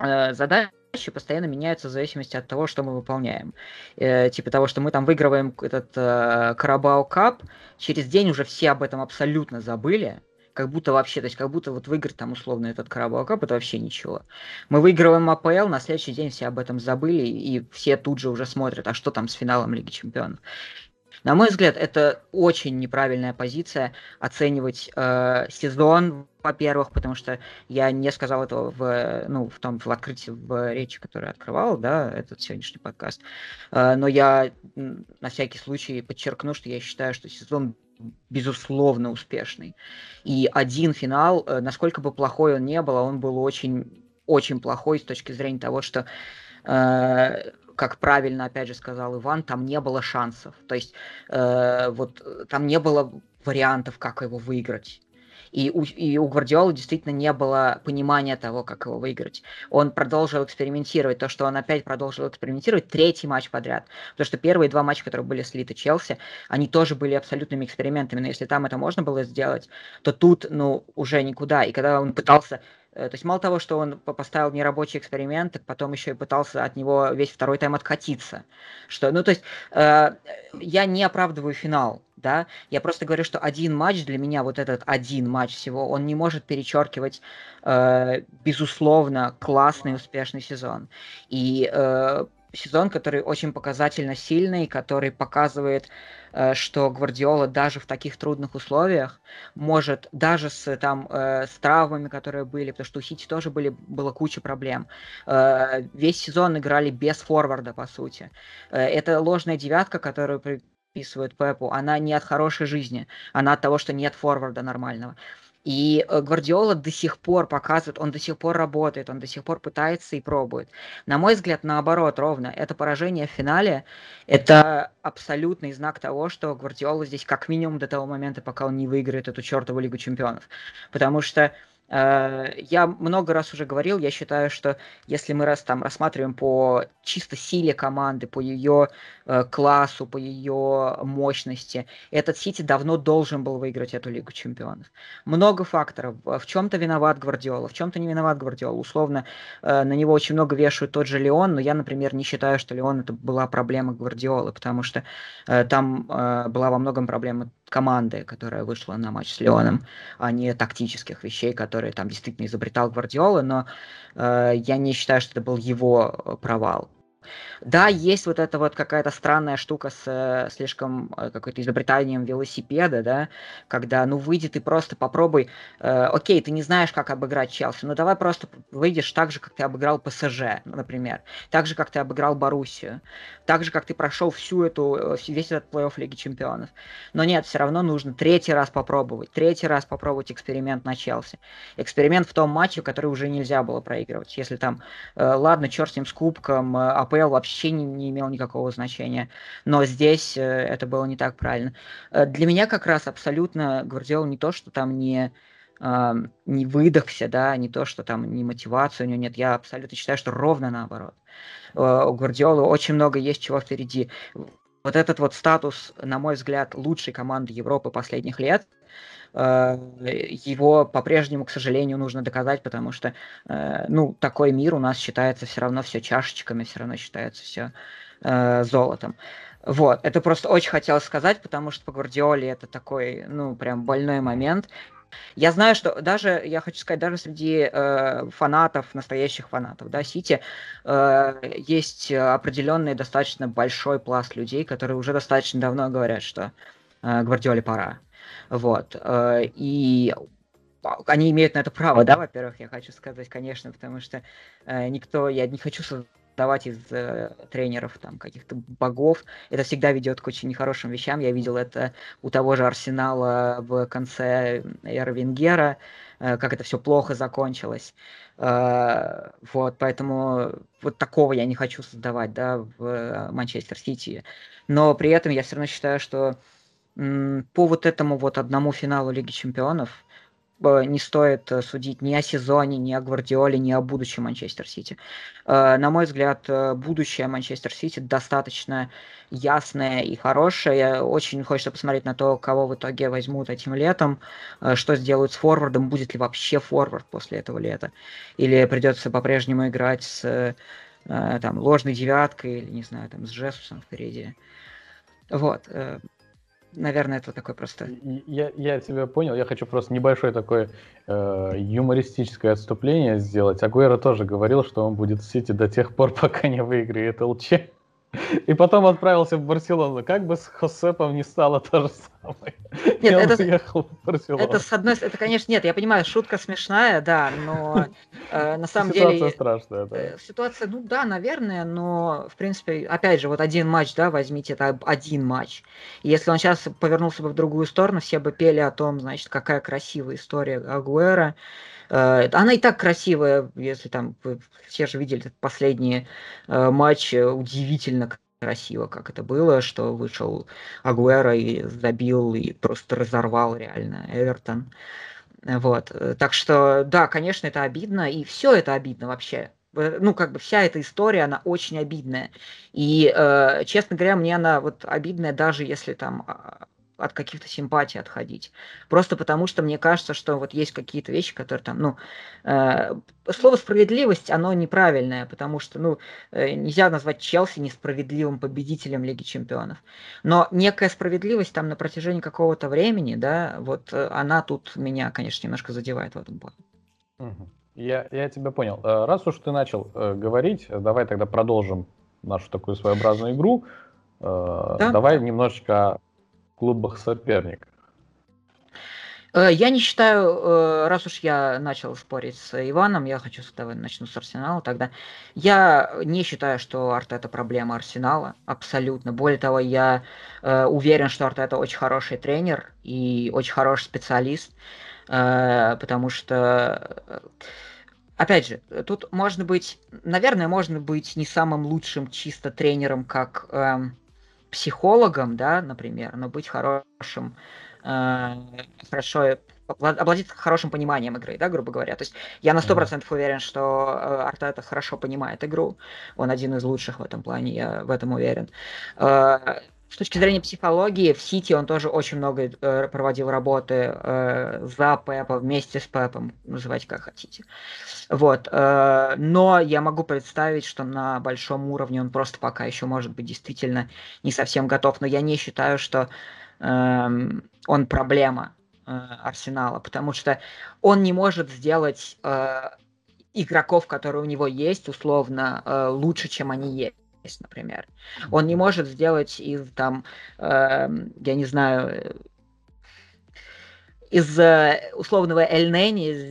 э, задача постоянно меняются в зависимости от того, что мы выполняем. Э, типа того, что мы там выигрываем этот э, Карабау Кап, через день уже все об этом абсолютно забыли, как будто вообще, то есть как будто вот выиграть там условно этот Карабал Кап, это вообще ничего. Мы выигрываем АПЛ, на следующий день все об этом забыли, и все тут же уже смотрят, а что там с финалом Лиги Чемпионов. На мой взгляд, это очень неправильная позиция оценивать э, сезон, во-первых, потому что я не сказал этого в, ну, в том в открытии в речи, которую открывал, да, этот сегодняшний подкаст. Э, но я на всякий случай подчеркну, что я считаю, что сезон безусловно успешный. И один финал, э, насколько бы плохой он не был, он был очень, очень плохой с точки зрения того, что э, как правильно, опять же, сказал Иван, там не было шансов. То есть э, вот там не было вариантов, как его выиграть. И у, и у Гвардиолы действительно не было понимания того, как его выиграть. Он продолжил экспериментировать. То, что он опять продолжил экспериментировать, третий матч подряд. Потому что первые два матча, которые были слиты Челси, они тоже были абсолютными экспериментами. Но если там это можно было сделать, то тут, ну, уже никуда. И когда он пытался э, то есть мало того, что он поставил нерабочий эксперимент, так потом еще и пытался от него весь второй тайм откатиться. Что, ну, то есть э, я не оправдываю финал да, я просто говорю, что один матч для меня, вот этот один матч всего, он не может перечеркивать, э, безусловно, классный, успешный сезон. И э, сезон, который очень показательно сильный, который показывает, э, что Гвардиола даже в таких трудных условиях может, даже с, там, э, с травмами, которые были, потому что у Сити тоже были, было куча проблем, э, весь сезон играли без форварда, по сути. Это ложная девятка, которую приписывают Пепу, она не от хорошей жизни, она от того, что нет форварда нормального. И э, Гвардиола до сих пор показывает, он до сих пор работает, он до сих пор пытается и пробует. На мой взгляд, наоборот, ровно. Это поражение в финале, это абсолютный знак того, что Гвардиола здесь как минимум до того момента, пока он не выиграет эту чертову Лигу Чемпионов. Потому что я много раз уже говорил, я считаю, что если мы раз там рассматриваем по чисто силе команды, по ее э, классу, по ее мощности, этот Сити давно должен был выиграть эту Лигу Чемпионов. Много факторов. В чем-то виноват Гвардиола, в чем-то не виноват Гвардиола. Условно, э, на него очень много вешают тот же Леон, но я, например, не считаю, что Леон это была проблема Гвардиолы, потому что э, там э, была во многом проблема команды, которая вышла на матч с Леоном, а не тактических вещей, которые там действительно изобретал Гвардиола, но э, я не считаю, что это был его э, провал. Да, есть вот эта вот какая-то странная штука с э, слишком э, какой-то изобретанием велосипеда, да, когда, ну, выйди ты просто попробуй, э, окей, ты не знаешь, как обыграть Челси, ну, давай просто выйдешь так же, как ты обыграл ПСЖ, например, так же, как ты обыграл Боруссию, так же, как ты прошел всю эту, э, весь этот плей-офф Лиги Чемпионов. Но нет, все равно нужно третий раз попробовать, третий раз попробовать эксперимент на Челси. Эксперимент в том матче, который уже нельзя было проигрывать. Если там, э, ладно, черт с ним с кубком, э, АПЛ вообще не, не имел никакого значения. Но здесь э, это было не так правильно. Э, для меня как раз абсолютно Гвардиол не то, что там не, не выдохся, да, не то, что там не мотивация у него нет. Я абсолютно считаю, что ровно наоборот. Э, у Гвардиолы очень много есть чего впереди. Вот этот вот статус, на мой взгляд, лучшей команды Европы последних лет, его по-прежнему, к сожалению, нужно доказать, потому что, э, ну, такой мир у нас считается все равно все чашечками, все равно считается все э, золотом. Вот, это просто очень хотелось сказать, потому что по Гвардиоле это такой, ну, прям больной момент. Я знаю, что даже, я хочу сказать, даже среди э, фанатов, настоящих фанатов, да, Сити, э, есть определенный достаточно большой пласт людей, которые уже достаточно давно говорят, что э, Гвардиоле пора. Вот. Э, и они имеют на это право, да, во-первых, я хочу сказать, конечно, потому что э, никто, я не хочу давать из э, тренеров там каких-то богов. Это всегда ведет к очень нехорошим вещам. Я видел это у того же Арсенала в конце эры Венгера, как это все плохо закончилось. Вот, поэтому вот такого я не хочу создавать, да, в Манчестер Сити. Но при этом я все равно считаю, что по вот этому вот одному финалу Лиги Чемпионов не стоит э, судить ни о сезоне, ни о Гвардиоле, ни о будущем Манчестер Сити. Э, на мой взгляд, э, будущее Манчестер Сити достаточно ясное и хорошее. Очень хочется посмотреть на то, кого в итоге возьмут этим летом, что сделают с форвардом, будет ли вообще форвард после этого лета, или придется по-прежнему играть с там, ложной девяткой, или, не знаю, там, с Жесусом впереди. Вот наверное, это такой просто... Я, я тебя понял, я хочу просто небольшое такое э, юмористическое отступление сделать. Агуэро тоже говорил, что он будет в Сити до тех пор, пока не выиграет ЛЧ. И потом отправился в Барселону. Как бы с Хосепом не стало то же самое. Нет, это, уехал в Барселону. Это, с одной это, конечно, нет, я понимаю, шутка смешная, да, но э, на самом ситуация деле... Ситуация страшная, да. Э, ситуация, ну да, наверное, но, в принципе, опять же, вот один матч, да, возьмите, это один матч. И если он сейчас повернулся бы в другую сторону, все бы пели о том, значит, какая красивая история Агуэра, она и так красивая, если там все же видели последние э, матчи, удивительно красиво, как это было, что вышел Агуэра и забил, и просто разорвал реально Эвертон. Вот. Так что, да, конечно, это обидно, и все это обидно вообще. Э, ну, как бы вся эта история, она очень обидная. И, э, честно говоря, мне она вот обидная, даже если там а, от каких-то симпатий отходить. Просто потому, что мне кажется, что вот есть какие-то вещи, которые там, ну, э, слово справедливость, оно неправильное, потому что, ну, э, нельзя назвать Челси несправедливым победителем Лиги Чемпионов. Но некая справедливость там на протяжении какого-то времени, да, вот э, она тут меня, конечно, немножко задевает в этом плане. Я, я тебя понял. Э, раз уж ты начал э, говорить, давай тогда продолжим нашу такую своеобразную игру. Э, да? Давай немножечко клубах соперников. Э, я не считаю, э, раз уж я начал спорить с Иваном, я хочу давай начну с Арсенала тогда. Я не считаю, что Артета проблема Арсенала, абсолютно. Более того, я уверен, что Артета очень хороший тренер и очень хороший специалист, потому что опять же, тут можно быть, наверное, можно быть не самым лучшим чисто тренером, как эм, психологом, да, например, но быть хорошим, э, хорошо обладать хорошим пониманием игры, да, грубо говоря. То есть я на сто процентов уверен, что э, Артета хорошо понимает игру. Он один из лучших в этом плане, я в этом уверен. С точки зрения психологии, в Сити он тоже очень много э, проводил работы э, за Пепа, вместе с Пепом, называйте как хотите. Вот. Э, но я могу представить, что на большом уровне он просто пока еще может быть действительно не совсем готов. Но я не считаю, что э, он проблема э, Арсенала, потому что он не может сделать э, игроков, которые у него есть, условно, э, лучше, чем они есть например. Он не может сделать из там, э, я не знаю, из э, условного Эль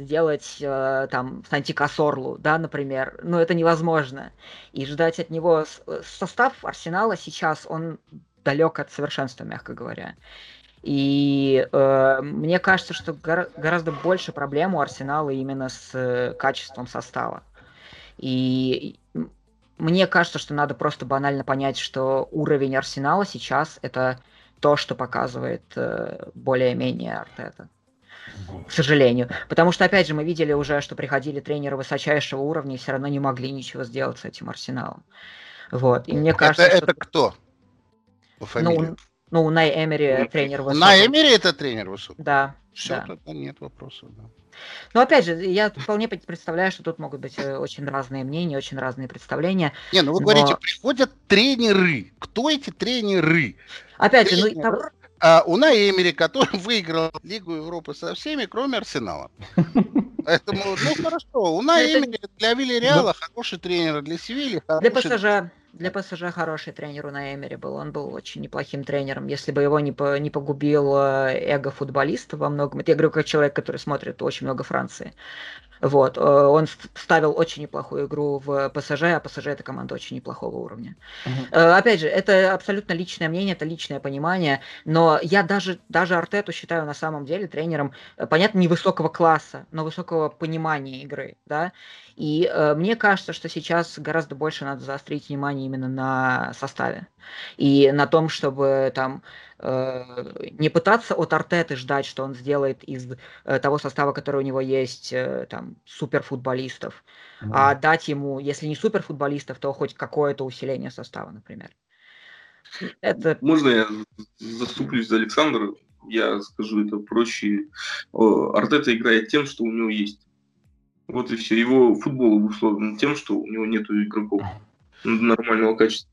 сделать э, там Санти Кассорлу, да, например. Ну, это невозможно. И ждать от него... Э, состав Арсенала сейчас, он далек от совершенства, мягко говоря. И э, мне кажется, что гора- гораздо больше проблем у Арсенала именно с э, качеством состава. И мне кажется, что надо просто банально понять, что уровень Арсенала сейчас это то, что показывает э, более-менее Артета. К сожалению. Потому что, опять же, мы видели уже, что приходили тренеры высочайшего уровня и все равно не могли ничего сделать с этим Арсеналом. Вот. И мне кажется, это, что... это кто? По фамилии? Ну, ну, Най Эмери тренер высокий. Най Эмери это тренер высокий? Да. Все, да. тогда нет вопросов, да. Но опять же, я вполне представляю, что тут могут быть э, очень разные мнения, очень разные представления. Не, ну вы но... говорите, приходят тренеры. Кто эти тренеры? Опять Тренер... же, ну... А, у Эмери, который выиграл Лигу Европы со всеми, кроме Арсенала. Поэтому, ну хорошо, у Эмери для Вильяреала хороший тренер, для Севильи хороший... Для ПСЖ для ПСЖ хороший тренер у Эмери был. Он был очень неплохим тренером. Если бы его не, по, не погубил эго футболиста во многом. Это я говорю как человек, который смотрит очень много Франции. Вот. Э, он ставил очень неплохую игру в ПСЖ, а ПСЖ это команда очень неплохого уровня. Uh-huh. Опять же, это абсолютно личное мнение, это личное понимание, но я даже, даже Артету считаю на самом деле тренером, понятно, не высокого класса, но высокого понимания игры, да, и э, мне кажется, что сейчас гораздо больше надо заострить внимание именно на составе и на том, чтобы там э, не пытаться от Артеты ждать, что он сделает из э, того состава, который у него есть, э, там суперфутболистов, mm-hmm. а дать ему, если не суперфутболистов, то хоть какое-то усиление состава, например. Это... Можно я заступлюсь за Александра? Я скажу это проще. Артета играет тем, что у него есть. Вот и все. Его футбол обусловлен тем, что у него нет игроков нормального качества.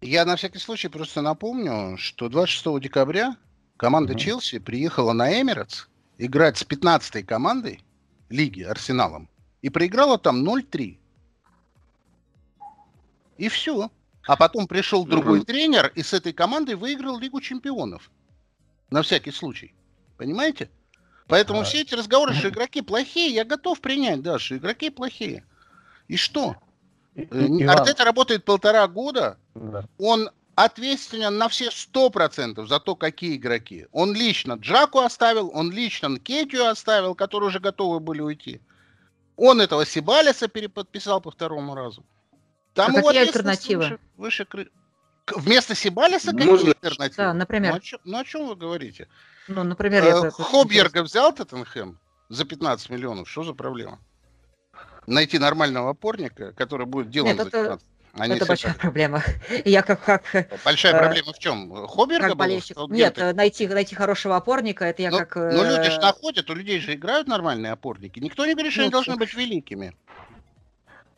Я на всякий случай просто напомню, что 26 декабря команда mm-hmm. Челси приехала на Эмиратс играть с 15-й командой лиги Арсеналом и проиграла там 0-3. И все. А потом пришел другой mm-hmm. тренер и с этой командой выиграл Лигу чемпионов. На всякий случай. Понимаете? Поэтому а... все эти разговоры, что игроки плохие, я готов принять, да, что игроки плохие. И что? Э, Иван... Артета работает полтора года, да. он ответственен на все сто процентов за то, какие игроки. Он лично Джаку оставил, он лично Кетью оставил, которые уже готовы были уйти. Он этого Сибалиса переподписал по второму разу. Там а какие альтернативы? Выше, выше... Вместо Сибалиса какие Можно... альтернативы? Да, например. Ну о, чем, ну, о чем вы говорите? Ну, например, я... Э, Хобберга взял Тоттенхэм за 15 миллионов. Что за проблема? Найти нормального опорника, который будет делать Нет, это, Они это большая это... проблема. Я как как большая э, проблема в чем? Хобберга как болельщик? Нет, найти найти хорошего опорника, это я ну, как. Ну люди же находят, у людей же играют нормальные опорники. Никто не говорит, что они должны быть великими.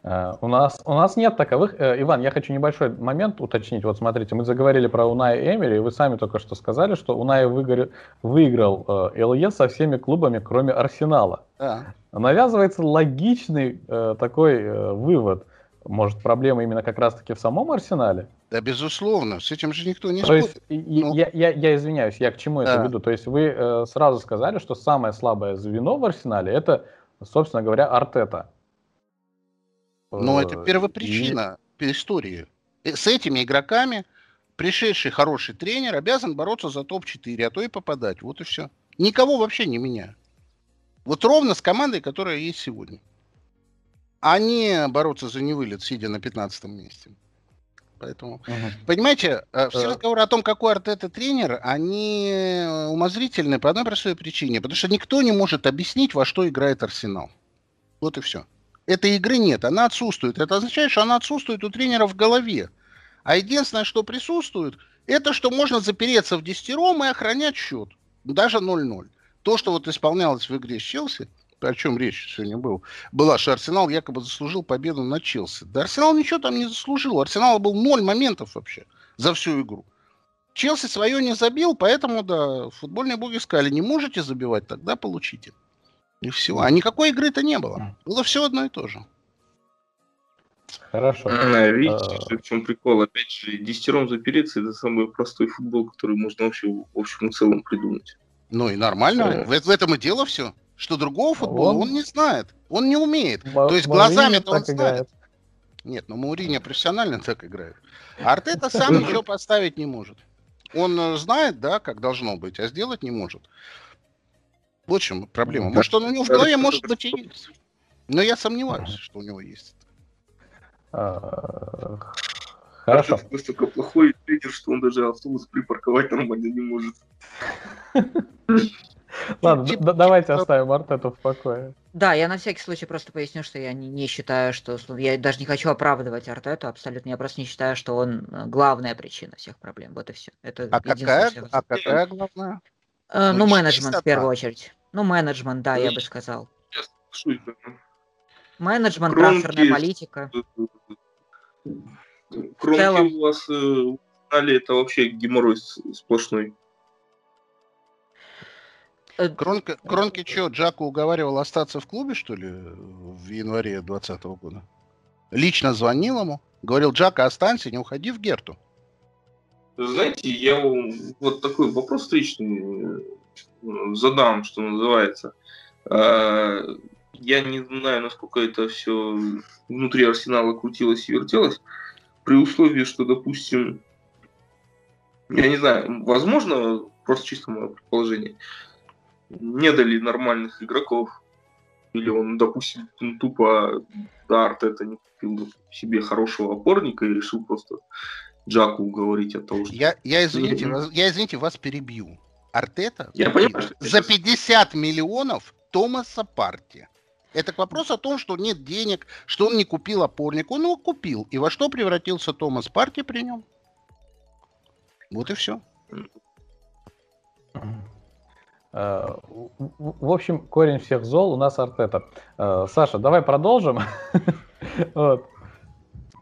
Uh, у нас, у нас нет таковых. Uh, Иван, я хочу небольшой момент уточнить. Вот смотрите, мы заговорили про Уная Эмери, и вы сами только что сказали, что Унай выиграл, выиграл uh, ЛЕ со всеми клубами, кроме Арсенала. Да. Навязывается логичный такой вывод. Может, проблема именно как раз-таки в самом Арсенале? Да, безусловно, с этим же никто не То спорит. Есть, ну... я, я, я извиняюсь, я к чему да. это веду? То есть вы э, сразу сказали, что самое слабое звено в Арсенале это, собственно говоря, Артета. Но это э, первопричина и... истории. Э, с этими игроками пришедший хороший тренер обязан бороться за топ-4, а то и попадать. Вот и все. Никого вообще не меняю. Вот ровно с командой, которая есть сегодня. А не бороться за невылет, сидя на 15 месте. Поэтому, угу. понимаете, э, все разговоры о том, какой Артета тренер, они умозрительны по одной простой причине. Потому что никто не может объяснить, во что играет Арсенал. Вот и все этой игры нет, она отсутствует. Это означает, что она отсутствует у тренера в голове. А единственное, что присутствует, это что можно запереться в десятером и охранять счет. Даже 0-0. То, что вот исполнялось в игре с Челси, о чем речь сегодня был, была, что Арсенал якобы заслужил победу над Челси. Да Арсенал ничего там не заслужил. У Арсенала был ноль моментов вообще за всю игру. Челси свое не забил, поэтому, да, футбольные боги сказали, не можете забивать, тогда получите. И все. А никакой игры-то не было. Было все одно и то же. Хорошо. А, видите, а... в чем прикол? Опять же, десятером запереться это самый простой футбол, который можно вообще в общем и целом придумать. Ну и нормально. В, в этом и дело все. Что другого футбола он, он не знает. Он не умеет. Ма- То есть глазами-то он знает. Нет, ну Мауриньо профессионально так играет. А Артета сам ничего поставить не может. Он э, знает, да, как должно быть, а сделать не может. Вот в чем проблема. Может, он у него в голове, может быть, и есть. Но я сомневаюсь, что у него есть. А, хорошо. Настолько плохой тренер, что он даже автобус припарковать нормально не может. Ладно, давайте оставим Артету в покое. Да, я на всякий случай просто поясню, что я не, не считаю, что... Я даже не хочу оправдывать Артету абсолютно. Я просто не считаю, что он э, главная причина всех проблем. Вот и все. Это а, какая, а какая главная? Э, ну, ну менеджмент в первую очередь. Ну, менеджмент, да, я бы сказал. Менеджмент, трансферная политика. Кромки у вас э, это вообще геморрой сплошной. Кронки, Кронки что, Джаку уговаривал остаться в клубе, что ли, в январе 2020 года? Лично звонил ему, говорил, Джака, останься, не уходи в Герту. Знаете, я вот такой вопрос встречный э, задам, что называется. А, я не знаю, насколько это все внутри арсенала крутилось и вертелось, при условии, что, допустим, я не знаю, возможно, просто чисто мое предположение, не дали нормальных игроков, или он, допустим, тупо Дарт это не купил себе хорошего опорника и решил просто Джаку уговорить от того, что... Я, я, извините, вас, я, извините, вас перебью. Артета я понимаю, за 50 миллионов Томаса Парти. Это к вопросу о том, что нет денег, что он не купил опорник. Он его купил. И во что превратился Томас Парти при нем? Вот и все. Э, в общем, корень всех зол у нас Артета. Э, Саша, давай продолжим. вот.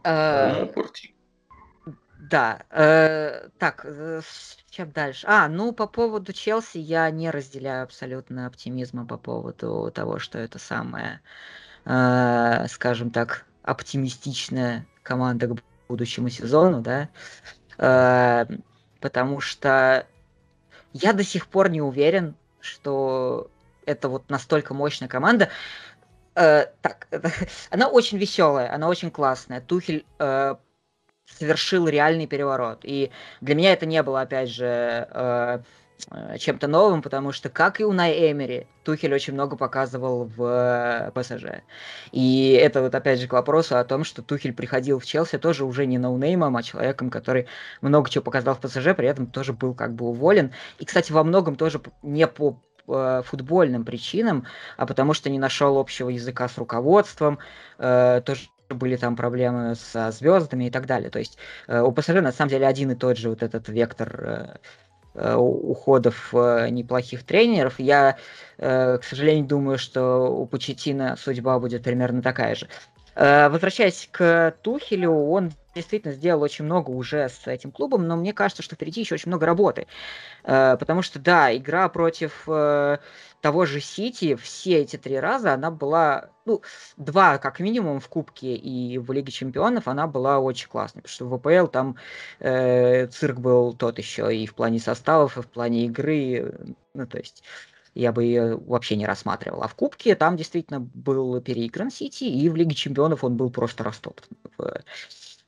Э, да. Э, так, э, чем дальше? А, ну, по поводу Челси я не разделяю абсолютно оптимизма по поводу того, что это самая, э, скажем так, оптимистичная команда к будущему сезону, да, э, потому что я до сих пор не уверен, что это вот настолько мощная команда. Э, так, она очень веселая, она очень классная. Тухель э, совершил реальный переворот. И для меня это не было, опять же, э, э, чем-то новым, потому что, как и у Най Эмери, Тухель очень много показывал в э, ПСЖ. И это вот опять же к вопросу о том, что Тухель приходил в Челси тоже уже не ноунеймом, а человеком, который много чего показал в ПСЖ, при этом тоже был как бы уволен. И, кстати, во многом тоже не по футбольным причинам, а потому что не нашел общего языка с руководством, э, тоже были там проблемы со звездами и так далее. То есть э, у ПСЖ на самом деле один и тот же вот этот вектор э, э уходов неплохих тренеров. Я, к сожалению, думаю, что у Почетина судьба будет примерно такая же. Возвращаясь к Тухелю, он действительно сделал очень много уже с этим клубом, но мне кажется, что впереди еще очень много работы. Э, потому что, да, игра против э, того же Сити все эти три раза, она была, ну, два как минимум в Кубке и в Лиге Чемпионов, она была очень классной, потому что в ВПЛ там э, цирк был тот еще и в плане составов, и в плане игры, ну, то есть я бы ее вообще не рассматривал. А в Кубке там действительно был переигран Сити, и в Лиге Чемпионов он был просто растоптан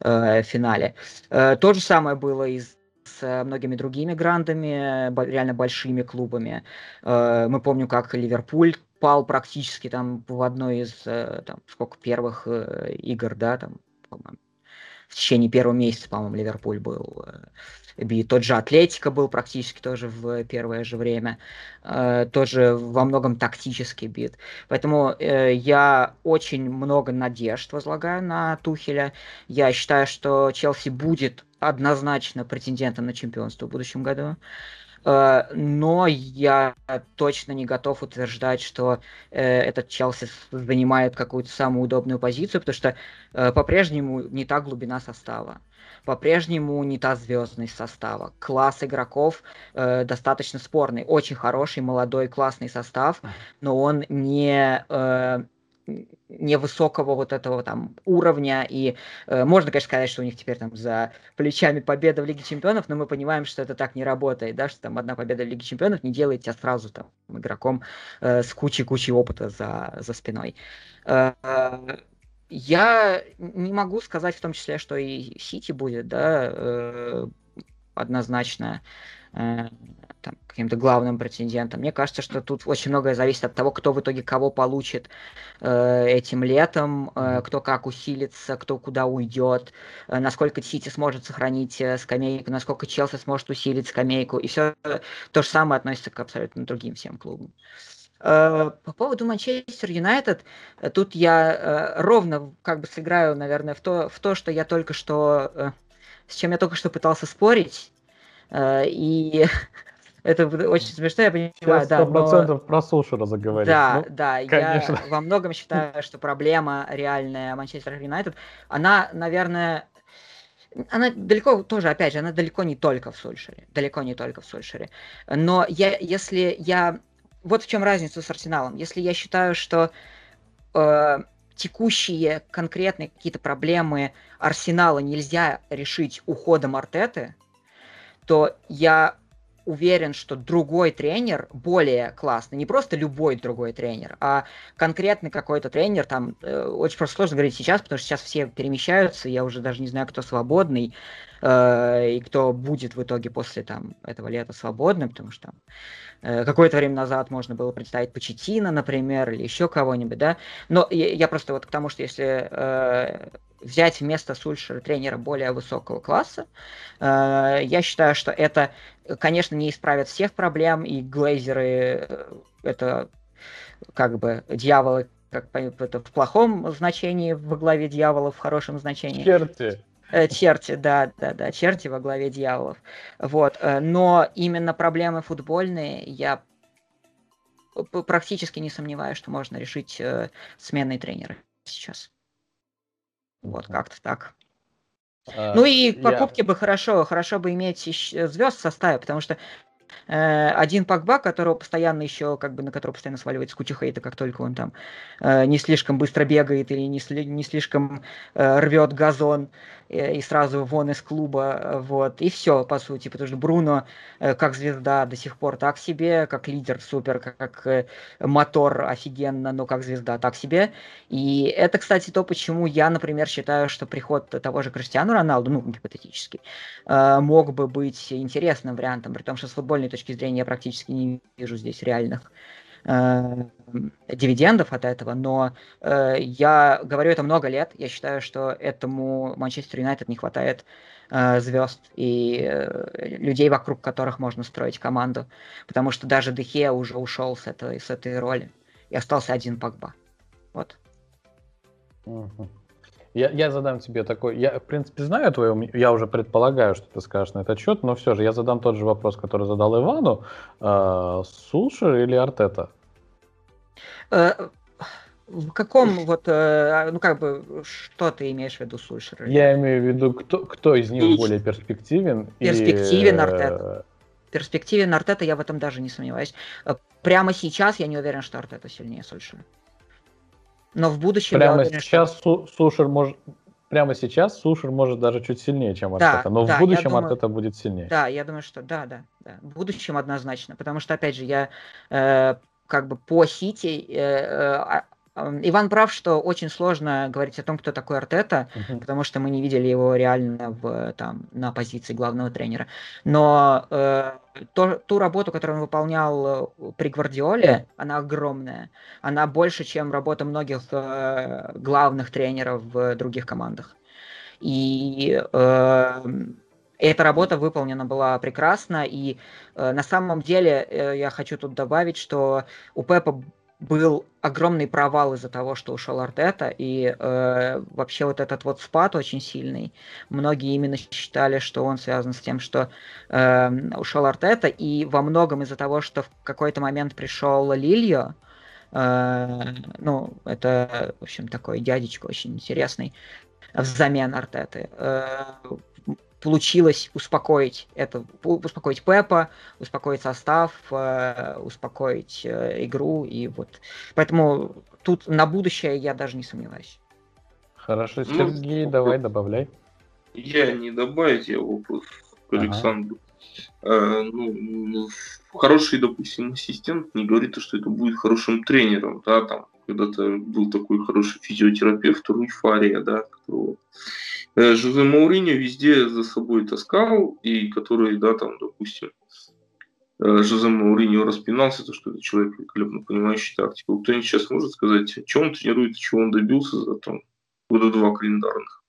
э, финале. Э, то же самое было и с многими другими грандами, реально большими клубами. Э, мы помним, как Ливерпуль пал практически там в одной из э, там, сколько первых э, игр, да, там, в течение первого месяца, по-моему, Ливерпуль был бит. Тот же Атлетика был практически тоже в первое же время, э, тоже во многом тактический бит. Поэтому э, я очень много надежд возлагаю на Тухеля. Я считаю, что Челси будет однозначно претендентом на чемпионство в будущем году. Э, но я точно не готов утверждать, что э, этот Челси занимает какую-то самую удобную позицию, потому что э, по-прежнему не та глубина состава по-прежнему не та звездность состава. Класс игроков э, достаточно спорный. Очень хороший, молодой, классный состав, но он не... Э, невысокого вот этого там уровня, и э, можно, конечно, сказать, что у них теперь там за плечами победа в Лиге Чемпионов, но мы понимаем, что это так не работает, да, что там одна победа в Лиге Чемпионов не делает тебя сразу там игроком э, с кучей-кучей опыта за, за спиной. Э, я не могу сказать в том числе, что и Сити будет, да, э, однозначно э, там, каким-то главным претендентом. Мне кажется, что тут очень многое зависит от того, кто в итоге кого получит э, этим летом, э, кто как усилится, кто куда уйдет, э, насколько Сити сможет сохранить э, скамейку, насколько Челси сможет усилить скамейку. И все то же самое относится к абсолютно другим всем клубам. Э, по поводу Манчестер Юнайтед, э, тут я э, ровно как бы сыграю, наверное, в то, в то, что я только что, с чем я только что пытался спорить. И это очень смешно, я понимаю, Сейчас да. процентов но... про Сушера заговорить. Да, ну, да, конечно. я во многом считаю, что проблема реальная Манчестер Юнайтед, она, наверное, она далеко, тоже, опять же, она далеко не только в Сульшере, далеко не только в Сульшере. Но я, если я вот в чем разница с Арсеналом. Если я считаю, что э, текущие конкретные какие-то проблемы Арсенала нельзя решить уходом Артеты, то я уверен, что другой тренер более классный, не просто любой другой тренер, а конкретный какой-то тренер, там э, очень просто сложно говорить сейчас, потому что сейчас все перемещаются, я уже даже не знаю, кто свободный, и кто будет в итоге после там этого лета свободным, потому что там Э, какое-то время назад можно было представить Почетина, например, или еще кого-нибудь, да. Но я, я просто вот к тому, что если э, взять вместо Сульшера тренера более высокого класса, э, я считаю, что это, конечно, не исправит всех проблем, и глейзеры э, это как бы дьяволы как это в плохом значении во главе дьявола, в хорошем значении. Черти. Э, черти, да, да, да, черти во главе дьяволов. Вот. Э, но именно проблемы футбольные я практически не сомневаюсь, что можно решить э, сменной тренера сейчас. Вот, как-то так. А, ну и покупки бы хорошо, хорошо бы иметь звезд в составе, потому что Э, один Пакба, которого постоянно еще, как бы, на которого постоянно сваливается куча хейта, как только он там э, не слишком быстро бегает или не, не слишком э, рвет газон и сразу вон из клуба, вот, и все, по сути, потому что Бруно как звезда до сих пор так себе, как лидер супер, как, как мотор офигенно, но как звезда так себе, и это, кстати, то, почему я, например, считаю, что приход того же Криштиану Роналду, ну, гипотетически, мог бы быть интересным вариантом, при том, что с футбольной финансовой точки зрения я практически не вижу здесь реальных э, дивидендов от этого, но э, я говорю это много лет. Я считаю, что этому Манчестер Юнайтед не хватает э, звезд и э, людей, вокруг которых можно строить команду, потому что даже Дехе уже ушел с этой, с этой роли и остался один Погба. Вот. Я, я задам тебе такой, я, в принципе, знаю твое, я уже предполагаю, что ты скажешь на этот счет, но все же я задам тот же вопрос, который задал Ивану. Э, Сулшер или Артета? Э, в каком вот, э, ну как бы, что ты имеешь в виду Сульшер? Я имею в виду, кто, кто из них более перспективен? Перспективен и... Артета. Перспективен Артета, я в этом даже не сомневаюсь. Э, прямо сейчас я не уверен, что Артета сильнее Сульшера. Но в будущем прямо уверен, сейчас что... Сушер может прямо сейчас Сушер может даже чуть сильнее, чем Артета, да, но да, в будущем думаю, Артета будет сильнее. Да, я думаю, что да, да, да. В будущем однозначно, потому что, опять же, я э, как бы по Сити э, э, Иван прав, что очень сложно говорить о том, кто такой Артета, uh-huh. потому что мы не видели его реально в, там, на позиции главного тренера. Но э, то, ту работу, которую он выполнял э, при Гвардиоле, она огромная. Она больше, чем работа многих э, главных тренеров в других командах. И э, эта работа выполнена была прекрасно. И э, на самом деле э, я хочу тут добавить, что у Пепа был огромный провал из-за того, что ушел Артета, и э, вообще вот этот вот спад очень сильный. Многие именно считали, что он связан с тем, что э, ушел Артета, и во многом из-за того, что в какой-то момент пришел Лильо, э, ну, это, в общем, такой дядечка очень интересный, взамен Артеты. Э, получилось успокоить это, успокоить Пепа, успокоить состав, э, успокоить э, игру и вот. Поэтому тут на будущее я даже не сомневаюсь. Хорошо, ну, Сергей, ну, давай добавляй. Я не добавить, я вопрос к Александру. Ага. А, ну, хороший, допустим, ассистент не говорит, что это будет хорошим тренером, да, там когда-то был такой хороший физиотерапевт Руй Фария, да, которого Э, Жозе Мауриньо везде за собой таскал, и который, да, там, допустим, э, Жозе Мауриньо распинался, то, что это человек великолепно понимающий тактику. Кто-нибудь сейчас может сказать, чем он тренирует, чего он добился за там, года два календарных?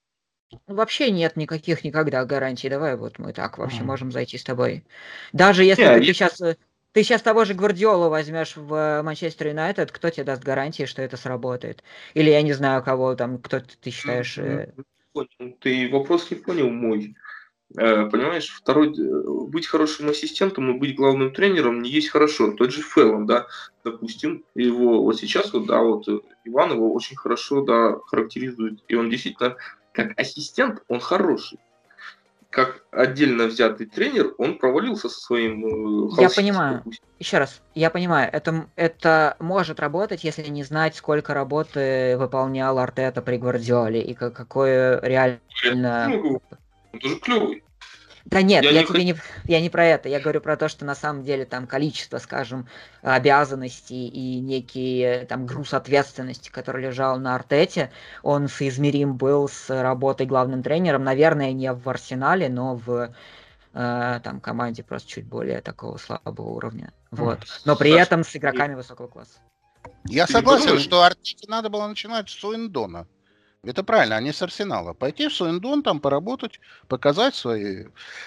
Вообще нет никаких никогда гарантий. Давай вот мы так вообще mm. можем зайти с тобой. Даже если yeah, ты, я... сейчас э, ты сейчас того же Гвардиолу возьмешь в Манчестер Юнайтед, кто тебе даст гарантии, что это сработает? Или я не знаю, кого там, кто ты считаешь... Mm-hmm понял. Ты вопрос не понял мой. Э, понимаешь, второй, э, быть хорошим ассистентом и быть главным тренером не есть хорошо. Тот же Фэллон, да, допустим, его вот сейчас вот, да, вот э, Иван его очень хорошо, да, характеризует. И он действительно, как ассистент, он хороший как отдельно взятый тренер, он провалился со своим э, Я понимаю. Допустим. Еще раз, я понимаю, это, это может работать, если не знать, сколько работы выполнял Артета при Гвардиоле и какое реально... Ну, он тоже клевый. Да нет, я, я не тебе не, я не про это. Я говорю про то, что на самом деле там количество, скажем, обязанностей и некий там груз ответственности, который лежал на Артете, он соизмерим был с работой главным тренером. Наверное, не в Арсенале, но в э, там команде просто чуть более такого слабого уровня. Вот. Но при этом с игроками высокого класса. Я согласен, что Артете надо было начинать с Уиндона. Это правильно, а не с Арсенала. Пойти в Суэндон, там поработать, показать свои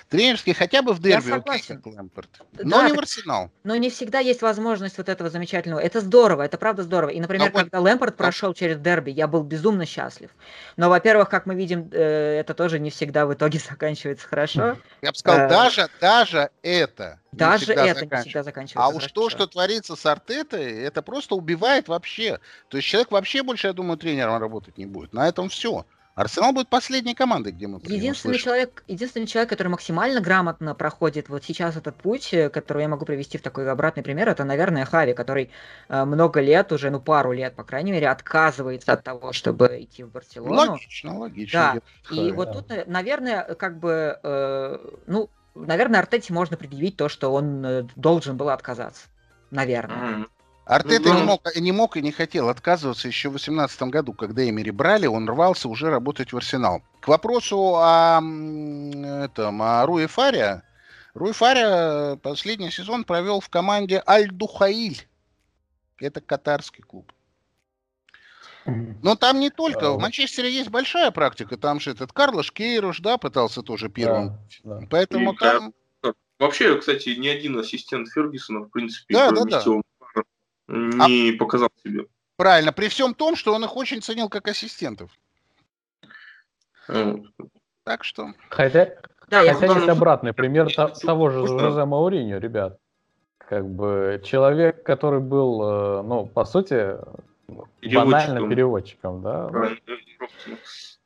тренерские, хотя бы в дерби, окей, как Лэмпорт. Но да, не в Арсенал. Но не всегда есть возможность вот этого замечательного. Это здорово, это правда здорово. И, например, но когда. Лэмпорт но... прошел через дерби, я был безумно счастлив. Но, во-первых, как мы видим, э, это тоже не всегда в итоге заканчивается хорошо. Я бы сказал, э, даже, даже это даже это не всегда заканчивается. А уж то, что творится с Артетой, это просто убивает вообще. То есть человек вообще больше, я думаю, тренером работать не будет. На этом все. Арсенал будет последней командой, где мы единственный человек, единственный человек, который максимально грамотно проходит вот сейчас этот путь, э, который я могу привести в такой обратный пример, это, наверное, Хави, который э, много лет уже, ну пару лет, по крайней мере, отказывается от того, чтобы идти в Барселону. Логично, логично. Да. И вот тут, э, наверное, как бы, э, ну наверное, Артете можно предъявить то, что он э, должен был отказаться. Наверное. Mm-hmm. Артета не, мог, не мог и не хотел отказываться еще в 2018 году, когда Эмери брали, он рвался уже работать в Арсенал. К вопросу о, этом, о Руи Фария. Руи Фария последний сезон провел в команде Аль-Духаиль. Это катарский клуб. Но там не только. В Манчестере есть большая практика. Там же этот Карлош Кейруш, да, пытался тоже первым. Да, да. Поэтому И, там... Вообще, кстати, ни один ассистент Фергюсона, в принципе, да, да, да. Не а... показал себе. Правильно, при всем том, что он их очень ценил как ассистентов. Так что... Хотя, да, хотя я есть обратный пример того же Жозе Мауриньо, ребят. Как бы человек, который был, э, ну, по сути, банально переводчиком, да.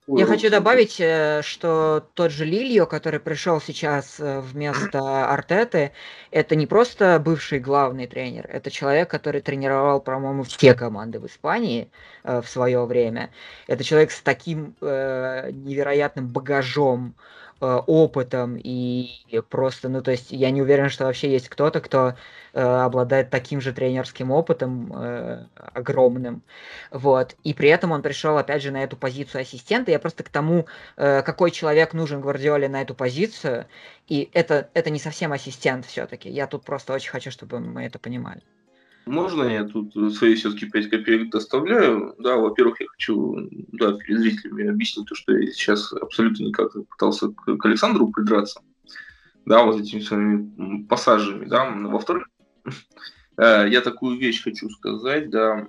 Я хочу добавить, э, что тот же Лильо, который пришел сейчас э, вместо Артеты, это не просто бывший главный тренер, это человек, который тренировал, по-моему, все команды в Испании э, в свое время. Это человек с таким невероятным багажом Э, опытом и просто, ну, то есть я не уверен, что вообще есть кто-то, кто э, обладает таким же тренерским опытом э, огромным, вот, и при этом он пришел, опять же, на эту позицию ассистента, я просто к тому, э, какой человек нужен Гвардиоле на эту позицию, и это, это не совсем ассистент все-таки, я тут просто очень хочу, чтобы мы это понимали. Можно я тут свои все-таки 5 копеек доставляю? Да, во-первых, я хочу да, перед зрителями объяснить то, что я сейчас абсолютно никак пытался к, к Александру придраться. Да, вот этими своими пассажами, да. Во-вторых, э, я такую вещь хочу сказать, да,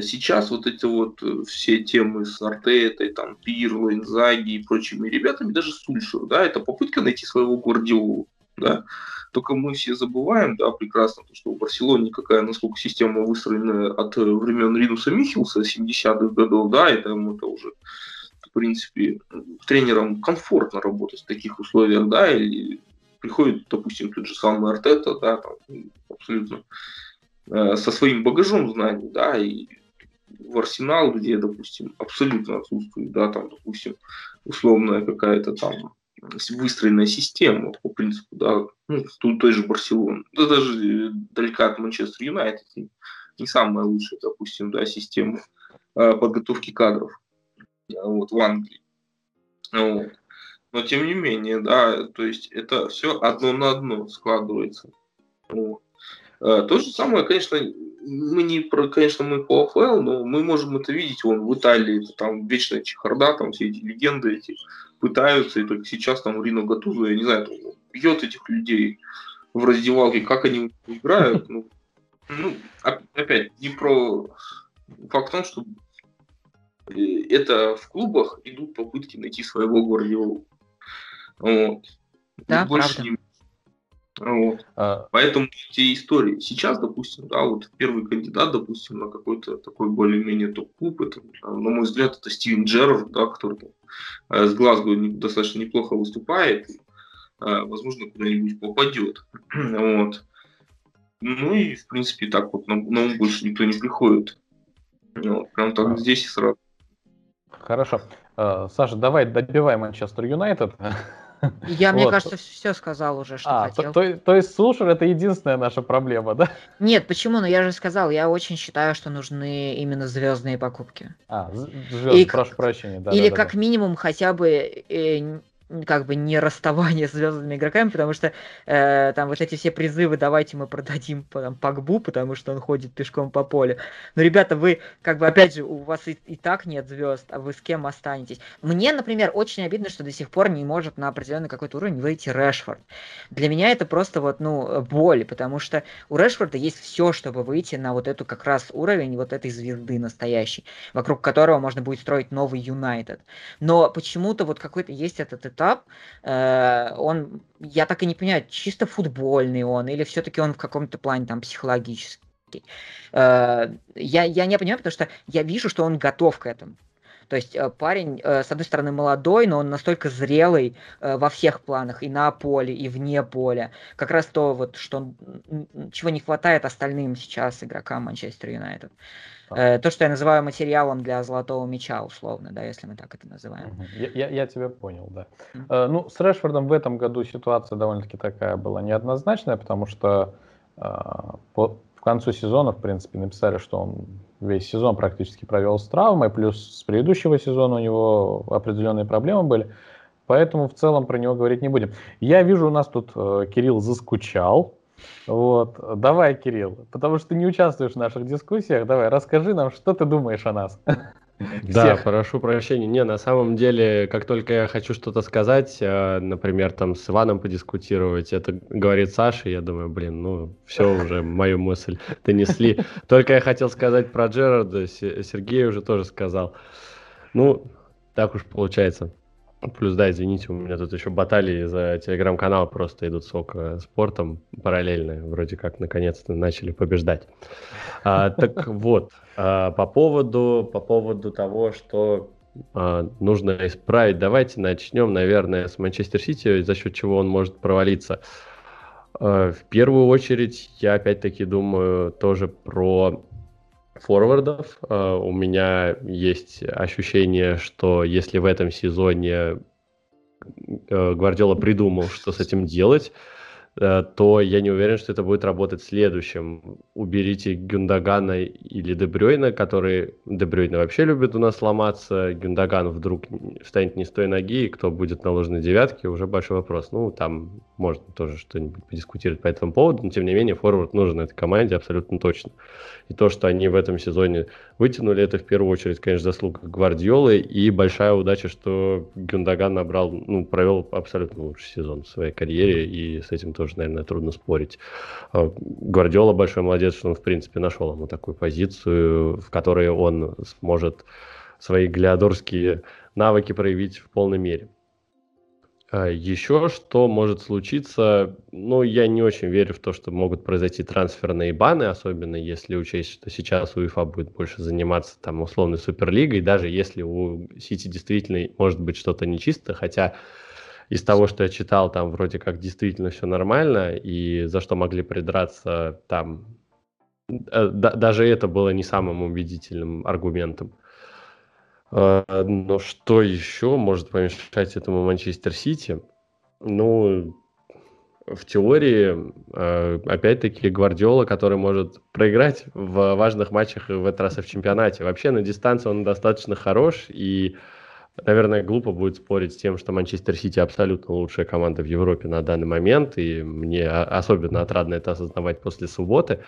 сейчас вот эти вот э, все темы с Артетой, там, Пирло, Инзаги и прочими ребятами, даже Сульшер, да, это попытка найти своего Гвардиолу, да, только мы все забываем, да, прекрасно, то, что у Барселоны какая, насколько система выстроена от э, времен Ринуса Михилса 70-х годов, да, это, это уже, в принципе, тренерам комфортно работать в таких условиях, да, или приходит, допустим, тот же самый Артета, да, там, абсолютно э, со своим багажом знаний, да, и в Арсенал, где, допустим, абсолютно отсутствует, да, там, допустим, условная какая-то там выстроенная система по принципу, да, ну, тут той же Барселоны, да даже далека от Манчестер Юнайтед, не самая лучшая, допустим, да, система э, подготовки кадров вот, в Англии. Вот. Но тем не менее, да, то есть это все одно на одно складывается. Вот. Э, то же самое, конечно, мы не про, конечно, мы по АФЛ, но мы можем это видеть, вон в Италии, это там вечная чехарда, там все эти легенды эти пытаются, и только сейчас там Рино Гатузо, я не знаю, там, бьет этих людей в раздевалке, как они играют, ну, ну, опять, не про факт в том, что э, это в клубах идут попытки найти своего Гвардиолу. Вот. Да, больше правда. не вот. А... Поэтому те истории. Сейчас, допустим, да, вот первый кандидат, допустим, на какой-то такой более-менее топ-клуб, это, на мой взгляд, это Стивен Джерард, да, который там, э, с Глазго достаточно неплохо выступает, и, э, возможно, куда-нибудь попадет. вот. Ну и, в принципе, так вот на, на ум больше никто не приходит. Вот, прям так а... здесь и сразу. Хорошо. Э, Саша, давай добивай Манчестер Юнайтед. Я, мне кажется, все сказал уже, что а, хотел. То, то, то есть слушер это единственная наша проблема, да? Нет, почему? Ну я же сказал, я очень считаю, что нужны именно звездные покупки. А, звезды, прошу прощения. Да, или да, как да. минимум хотя бы э, как бы не расставание с звездными игроками, потому что э, там вот эти все призывы, давайте мы продадим там, Пакбу, потому что он ходит пешком по полю. Но, ребята, вы, как бы, опять же, у вас и, и так нет звезд, а вы с кем останетесь? Мне, например, очень обидно, что до сих пор не может на определенный какой-то уровень выйти Решфорд. Для меня это просто вот, ну, боль, потому что у Решфорда есть все, чтобы выйти на вот эту как раз уровень вот этой звезды настоящей, вокруг которого можно будет строить новый Юнайтед. Но почему-то вот какой-то есть этот этап, этап, э, он, я так и не понимаю, чисто футбольный он, или все-таки он в каком-то плане там психологический. Э, я, я не понимаю, потому что я вижу, что он готов к этому. То есть э, парень, с одной стороны, молодой, но он настолько зрелый во всех планах, и на поле, и вне поля. Как раз то, вот, что, чего не хватает остальным сейчас игрокам Манчестер Юнайтед. Э, то, что я называю материалом для золотого меча, условно, да, если мы так это называем. Я, я, я тебя понял, да. Mm-hmm. ну, с Решфордом в этом году ситуация довольно-таки такая была неоднозначная, потому что э, по, в концу сезона, в принципе, написали, что он весь сезон практически провел с травмой, плюс с предыдущего сезона у него определенные проблемы были. Поэтому в целом про него говорить не будем. Я вижу, у нас тут э, Кирилл заскучал. Вот. Давай, Кирилл, потому что ты не участвуешь в наших дискуссиях, давай, расскажи нам, что ты думаешь о нас. Да, прошу прощения. Не, на самом деле, как только я хочу что-то сказать, э, например, там с Иваном подискутировать, это говорит Саша, я думаю, блин, ну все уже мою мысль донесли. Только я хотел сказать про Джерарда, Сергей уже тоже сказал. Ну, так уж получается. Плюс, да, извините, у меня тут еще баталии за телеграм-канал просто идут с ОКО спортом параллельно. Вроде как наконец-то начали побеждать. А, так вот, а, по, поводу, по поводу того, что а, нужно исправить, давайте начнем, наверное, с Манчестер Сити, за счет чего он может провалиться. А, в первую очередь, я опять-таки думаю тоже про форвардов. Uh, у меня есть ощущение, что если в этом сезоне uh, Гвардиола придумал, что с этим делать, Э, то я не уверен, что это будет работать в следующем. Уберите Гюндагана или Дебрёйна, который... Дебрёйна вообще любит у нас ломаться, Гюндаган вдруг встанет не с той ноги, и кто будет на ложной девятке, уже большой вопрос. Ну, там можно тоже что-нибудь подискутировать по этому поводу, но тем не менее форвард нужен этой команде абсолютно точно. И то, что они в этом сезоне вытянули, это в первую очередь, конечно, заслуга Гвардиолы и большая удача, что Гюндаган набрал, ну, провел абсолютно лучший сезон в своей карьере, и с этим тоже, наверное, трудно спорить. А, Гвардиола большой молодец, что он, в принципе, нашел ему такую позицию, в которой он сможет свои глиадорские навыки проявить в полной мере. А, Еще что может случиться, ну, я не очень верю в то, что могут произойти трансферные баны, особенно если учесть, что сейчас УЕФА будет больше заниматься там условной суперлигой, даже если у Сити действительно может быть что-то нечисто, хотя из того, что я читал, там вроде как действительно все нормально, и за что могли придраться там, э, даже это было не самым убедительным аргументом. А, но что еще может помешать этому Манчестер Сити? Ну, в теории, а, опять-таки, Гвардиола, который может проиграть в важных матчах в этот раз в чемпионате. Вообще на дистанции он достаточно хорош, и, наверное, глупо будет спорить с тем, что Манчестер Сити абсолютно лучшая команда в Европе на данный момент, и мне особенно отрадно это осознавать после субботы.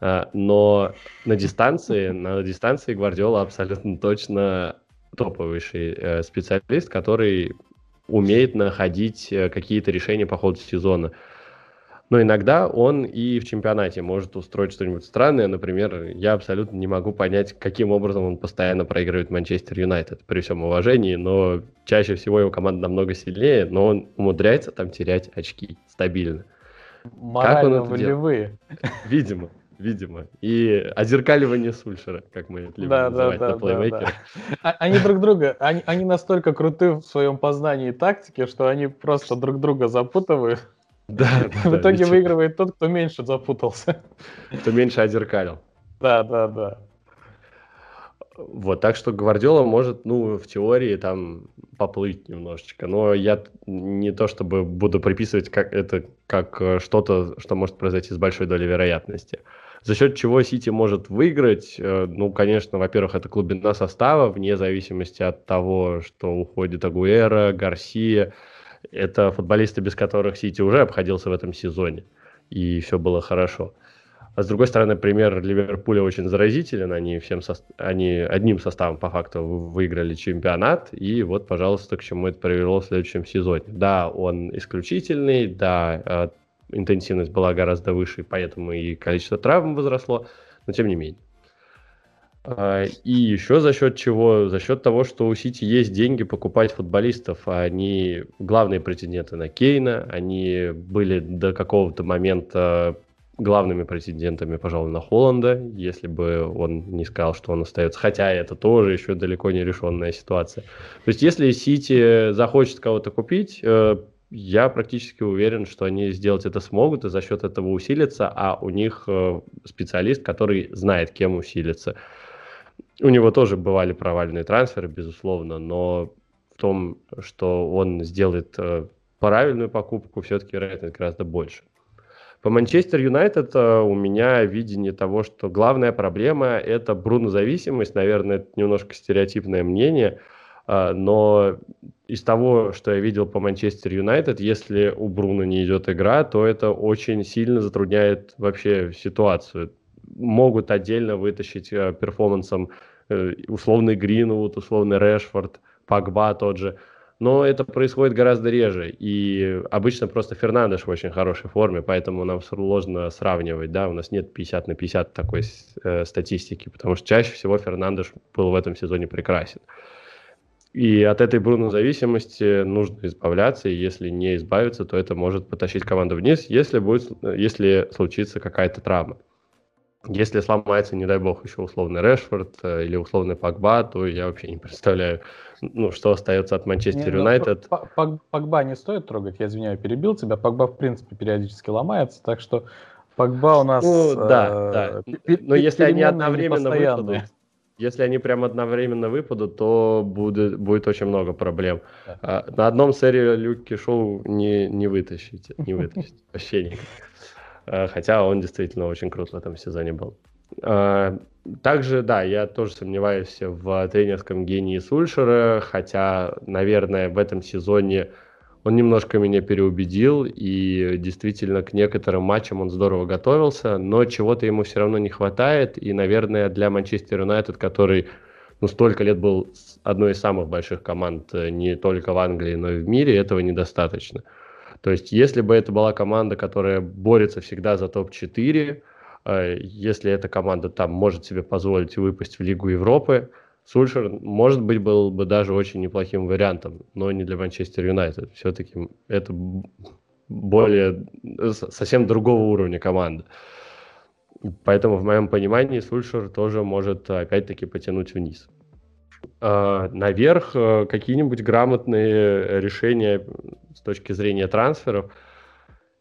А, но на дистанции, на дистанции Гвардиола абсолютно точно топовейший э, специалист, который умеет находить э, какие-то решения по ходу сезона. Но иногда он и в чемпионате может устроить что-нибудь странное. Например, я абсолютно не могу понять, каким образом он постоянно проигрывает Манчестер Юнайтед, при всем уважении, но чаще всего его команда намного сильнее, но он умудряется там терять очки стабильно. Морально волевые. Видимо видимо. И озеркаливание Сульшера, как мы это любим да, называть да, на плеймейкере. Да, да. Они друг друга, они, они настолько круты в своем познании тактики, что они просто друг друга запутывают. Да, да, в итоге да, выигрывает тот, кто меньше запутался. Кто меньше озеркалил. Да, да, да. Вот, так что Гвардиола может, ну, в теории там поплыть немножечко, но я не то чтобы буду приписывать как это как э, что-то, что может произойти с большой долей вероятности. За счет чего Сити может выиграть? Э, ну, конечно, во-первых, это глубина состава, вне зависимости от того, что уходит Агуэра, Гарсия. Это футболисты, без которых Сити уже обходился в этом сезоне, и все было хорошо. А с другой стороны, пример Ливерпуля очень заразителен. Они, всем со... они одним составом по факту выиграли чемпионат. И вот, пожалуйста, к чему это привело в следующем сезоне. Да, он исключительный, да, э, интенсивность была гораздо выше, поэтому и количество травм возросло, но тем не менее. А, и еще за счет чего? За счет того, что у Сити есть деньги покупать футболистов. А они главные претенденты на Кейна. Они были до какого-то момента главными претендентами, пожалуй, на Холланда, если бы он не сказал, что он остается. Хотя это тоже еще далеко не решенная ситуация. То есть, если Сити захочет кого-то купить, э, я практически уверен, что они сделать это смогут и за счет этого усилиться, а у них э, специалист, который знает, кем усилиться. У него тоже бывали провальные трансферы, безусловно, но в том, что он сделает э, правильную покупку, все-таки вероятность гораздо больше. По Манчестер Юнайтед э, у меня видение того, что главная проблема – это Бруно-зависимость. Наверное, это немножко стереотипное мнение – но из того, что я видел по Манчестер Юнайтед, если у Бруно не идет игра, то это очень сильно затрудняет вообще ситуацию. Могут отдельно вытащить э, перформансом э, условный Гринвуд, условный Решфорд, Пагба тот же. Но это происходит гораздо реже. И обычно просто Фернандеш в очень хорошей форме, поэтому нам сложно сравнивать. Да? У нас нет 50 на 50 такой э, статистики, потому что чаще всего Фернандеш был в этом сезоне прекрасен. И от этой Бруно зависимости нужно избавляться, и если не избавиться, то это может потащить команду вниз, если, будет, если случится какая-то травма. Если сломается, не дай бог, еще условный Решфорд э, или условный Погба, то я вообще не представляю, ну, что остается от Манчестер ну, Юнайтед. Погба не стоит трогать, я извиняюсь, перебил тебя. Погба, в принципе, периодически ломается, так что Погба у нас... Ну, да, э, да. Но если они одновременно выпадут, если они прям одновременно выпадут, то будет, будет очень много проблем. Да. А, на одном серии Люки Шоу не, не вытащите, не вытащите вообще никак. А, хотя он действительно очень крут в этом сезоне был. А, также, да, я тоже сомневаюсь в тренерском гении Сульшера, хотя, наверное, в этом сезоне он немножко меня переубедил, и действительно к некоторым матчам он здорово готовился, но чего-то ему все равно не хватает, и, наверное, для Манчестер Юнайтед, который ну, столько лет был одной из самых больших команд э, не только в Англии, но и в мире, этого недостаточно. То есть, если бы это была команда, которая борется всегда за топ-4, э, если эта команда там может себе позволить выпасть в Лигу Европы, Сульшер, может быть, был бы даже очень неплохим вариантом, но не для Манчестер Юнайтед. Все-таки это более, совсем другого уровня команда. Поэтому, в моем понимании, Сульшер тоже может, опять-таки, потянуть вниз. А, наверх э, какие-нибудь грамотные решения с точки зрения трансферов –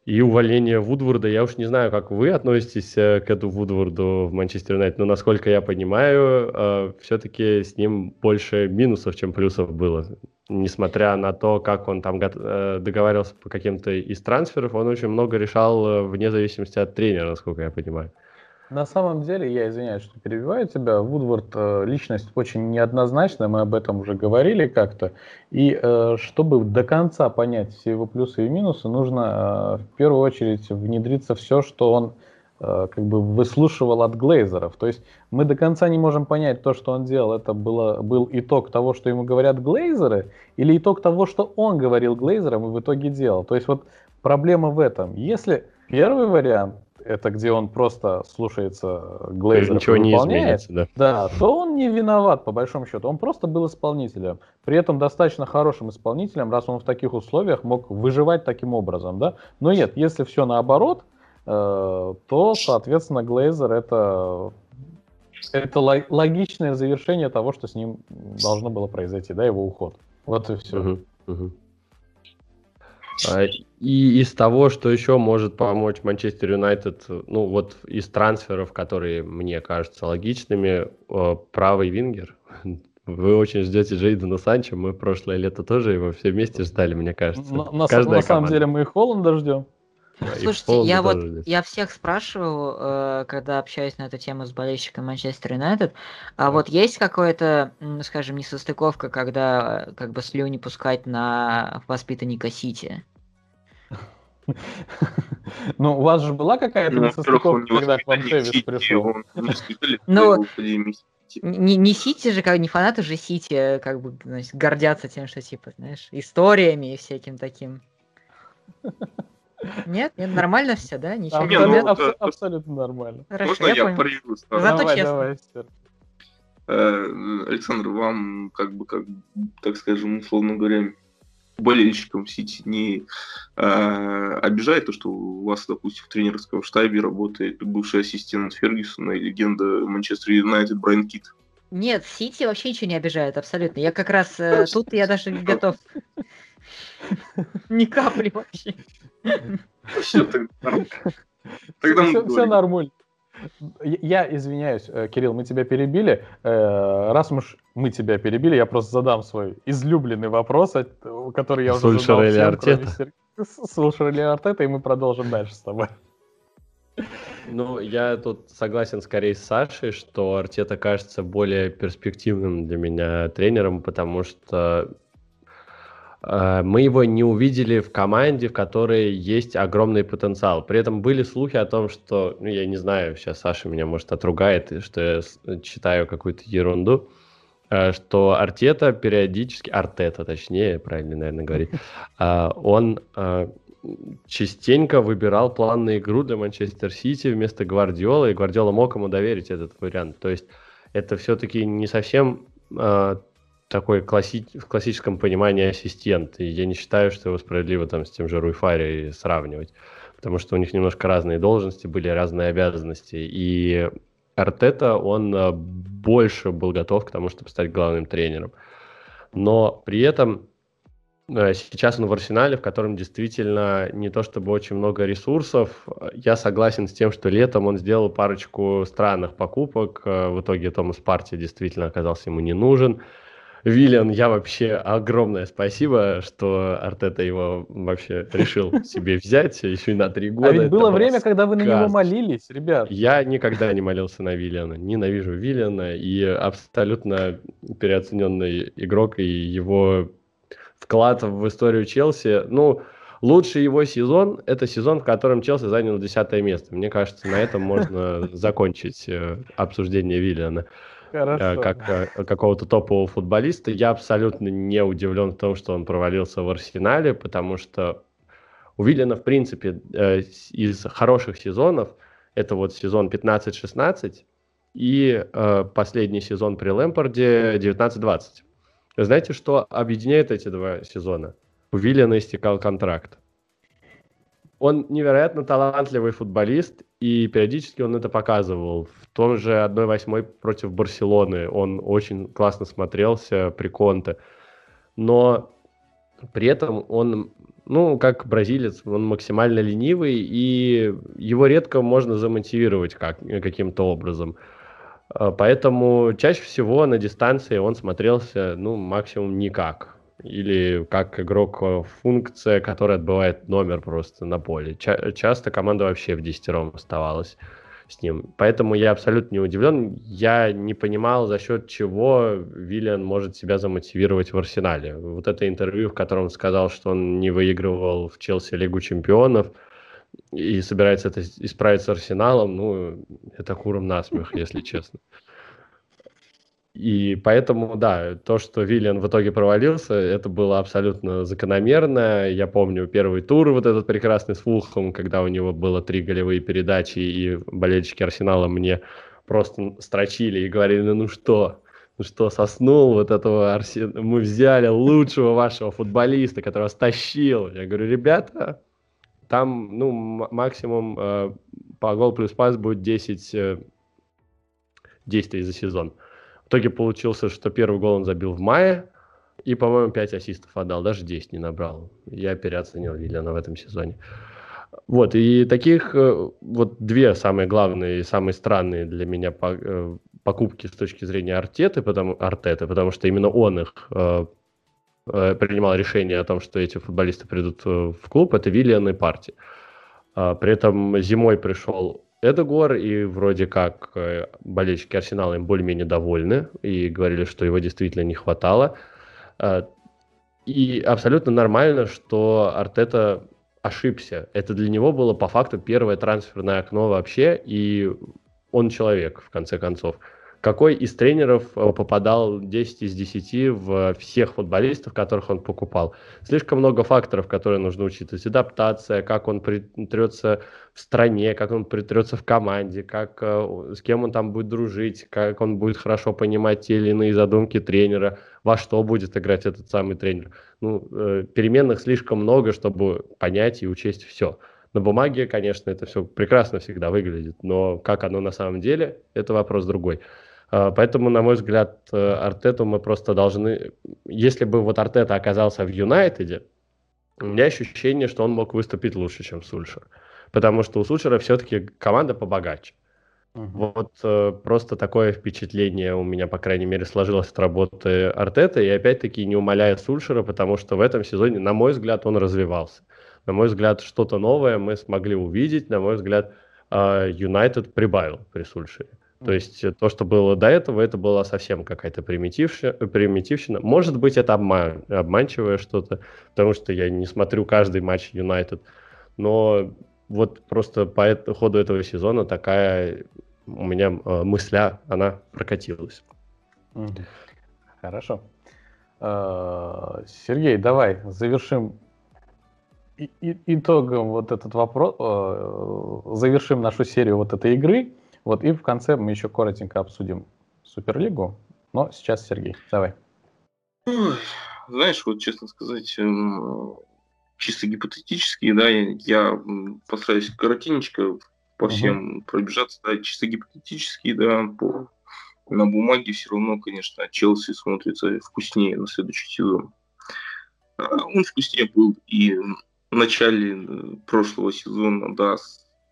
и увольнение Вудворда. Я уж не знаю, как вы относитесь э, к этому Вудворду в Манчестер Юнайтед, но, насколько я понимаю, э, все-таки с ним больше минусов, чем плюсов было. Несмотря на то, как он там э, договаривался по каким-то из трансферов, он очень много решал вне зависимости от тренера, насколько я понимаю. На самом деле, я извиняюсь, что перебиваю тебя, Вудвард э, личность очень неоднозначная, мы об этом уже говорили как-то. И э, чтобы до конца понять все его плюсы и минусы, нужно э, в первую очередь внедриться все, что он как бы выслушивал от глейзеров. То есть мы до конца не можем понять то, что он делал. Это было, был итог того, что ему говорят глейзеры, или итог того, что он говорил глейзерам и в итоге делал. То есть вот проблема в этом. Если первый вариант, это где он просто слушается Глейзера Ничего не изменится, да. Да, то он не виноват, по большому счету. Он просто был исполнителем. При этом достаточно хорошим исполнителем, раз он в таких условиях мог выживать таким образом, да. Но нет, если все наоборот, э, то, соответственно, Глейзер это это логичное завершение того, что с ним должно было произойти, да, его уход. Вот и все. Угу, угу. А, и из того, что еще может помочь Манчестер Юнайтед, ну вот из трансферов, которые мне кажутся логичными, правый вингер. Вы очень ждете Джейдена Санчо, мы прошлое лето тоже его все вместе ждали, мне кажется. На, на, на самом деле мы и Холланда ждем. Слушайте, я вот я всех спрашивал, э, когда общаюсь на эту тему с болельщиком Манчестер Юнайтед, а вот есть какое-то, скажем, несостыковка, когда э, как бы слюни пускать на воспитанника Сити? Ну, у вас же была какая-то ну, несостыковка, когда к вам Тевис пришел? Ну, не, не Сити же, как не фанаты же Сити, как бы значит, гордятся тем, что типа, знаешь, историями и всяким таким. Нет, нет, нормально все, да? Ничего а, не ну, аб- аб- абсолютно нормально. Хорошо, Можно я, я порежу? Зато давай, честно. Давай, э, Александр, вам, как бы, как, так скажем, условно говоря, болельщикам Сити не э, обижает то, что у вас, допустим, в тренерском штабе работает бывший ассистент Фергюсона и легенда Манчестер Юнайтед Брайан Кит? Нет, Сити вообще ничего не обижает, абсолютно. Я как раз э, тут я даже не готов. Ни капли вообще. Все, нормально. Я извиняюсь, э, Кирилл, мы тебя перебили. Э, раз уж мы тебя перебили, я просто задам свой излюбленный вопрос, который я уже задал всем? Слушал ли Артета, и мы продолжим дальше с тобой. Ну, я тут согласен скорее с Сашей, что Артета кажется более перспективным для меня тренером, потому что Э, мы его не увидели в команде, в которой есть огромный потенциал. При этом были слухи о том, что, ну, я не знаю, сейчас Саша меня, может, отругает, что я читаю какую-то ерунду, э, что Артета периодически, Артета точнее, правильно, наверное, говорить, э, он частенько выбирал план на игру для Манчестер Сити вместо Гвардиола, и Гвардиола мог ему доверить этот вариант. То есть это все-таки не совсем такой класси... в классическом понимании ассистент. И я не считаю, что его справедливо там с тем же Руйфари сравнивать. Потому что у них немножко разные должности были, разные обязанности. И Артета, он э, больше был готов к тому, чтобы стать главным тренером. Но при этом э, сейчас он в арсенале, в котором действительно не то чтобы очень много ресурсов. Я согласен с тем, что летом он сделал парочку странных покупок. Э, в итоге Томас Парти действительно оказался ему не нужен. Виллиан, я вообще огромное спасибо, что Артета его вообще решил себе взять еще и на три года. А ведь было время, когда вы на него молились, ребят. Я никогда не молился на Виллиана. Ненавижу Виллиана и абсолютно переоцененный игрок и его вклад в историю Челси. Ну, лучший его сезон – это сезон, в котором Челси занял десятое место. Мне кажется, на этом можно закончить э, обсуждение Виллиана. Хорошо. как э, какого-то топового футболиста. Я абсолютно не удивлен в том, что он провалился в Арсенале, потому что у Виллина, в принципе, э, из хороших сезонов, это вот сезон 15-16 и э, последний сезон при Лэмпорде 19-20. Знаете, что объединяет эти два сезона? У Виллина истекал контракт. Он невероятно талантливый футболист, и периодически он это показывал. В том же 1-8 против Барселоны он очень классно смотрелся при Конте. Но при этом он, ну, как бразилец, он максимально ленивый, и его редко можно замотивировать как, каким-то образом. А, поэтому чаще всего на дистанции он смотрелся, ну, максимум никак или как игрок э, функция, которая отбывает номер просто на поле. Ча- часто команда вообще в десятером оставалась с ним. Поэтому я абсолютно не удивлен. Я не понимал, за счет чего Виллиан может себя замотивировать в Арсенале. Вот это интервью, в котором он сказал, что он не выигрывал в Челси Лигу чемпионов и собирается это исправить с Арсеналом, ну, это куром насмех, если честно. И поэтому, да, то, что Виллиан в итоге провалился, это было абсолютно закономерно. Я помню первый тур, вот этот прекрасный с Фулхом, когда у него было три голевые передачи, и болельщики Арсенала мне просто строчили и говорили, ну, что, ну что, соснул вот этого Арсенала, мы взяли лучшего вашего футболиста, которого стащил. Я говорю, ребята, там, ну, максимум э, по гол плюс пас будет 10 э, действий за сезон. В итоге получился, что первый гол он забил в мае, и, по-моему, 5 ассистов отдал, даже 10 не набрал. Я переоценил Виллиана в этом сезоне. Вот, и таких э, вот две самые главные и самые странные для меня э, покупки с точки зрения Артеты, потому, Артеты, потому что именно он их принимал решение о том, что эти футболисты придут в клуб, это Виллиан и Парти. А, при этом зимой пришел Эдегор, и вроде как э, болельщики Арсенала им более-менее довольны, и говорили, что его действительно не хватало. Э, и абсолютно нормально, что Артета ошибся. Это для него было по факту первое трансферное окно вообще, и он человек, в конце концов какой из тренеров э, попадал 10 из 10 в всех футболистов, которых он покупал. Слишком много факторов, которые нужно учитывать. Адаптация, как он притрется в стране, как он притрется в команде, как, э, с кем он там будет дружить, как он будет хорошо понимать те или иные задумки тренера, во что будет играть этот самый тренер. Ну, э, переменных слишком много, чтобы понять и учесть все. На бумаге, конечно, это все прекрасно всегда выглядит, но как оно на самом деле, это вопрос другой. А, поэтому, на мой взгляд, э, Артету мы просто должны... Если бы вот Артета оказался в Юнайтеде, у меня ощущение, что он мог выступить лучше, чем Сульшер. Потому что у Сульшера все-таки команда побогаче. Uh-huh. Вот э, просто такое впечатление у меня, по крайней мере, сложилось от работы Артета. И опять-таки не умоляет Сульшера, потому что в этом сезоне, на мой взгляд, он развивался. На мой взгляд, что-то новое мы смогли увидеть. На мой взгляд, э, Юнайтед прибавил при Сульшере. То есть э, то, что было до этого, это была совсем какая-то примитивщина. Может быть, это обман, обманчивое что-то, потому что я не смотрю каждый матч Юнайтед. Но вот просто по ходу этого сезона такая у меня э, мысля, она прокатилась. Хорошо. Э, Сергей, давай завершим итогом вот этот вопрос, э, завершим нашу серию вот этой игры. Вот, и в конце мы еще коротенько обсудим Суперлигу. Но сейчас Сергей, давай. Ой, знаешь, вот честно сказать, эм, чисто гипотетически, да, я, постараюсь коротенечко по всем uh-huh. пробежаться, да, чисто гипотетически, да, по, на бумаге все равно, конечно, Челси смотрится вкуснее на следующий сезон. А, он вкуснее был и в начале э, прошлого сезона, да,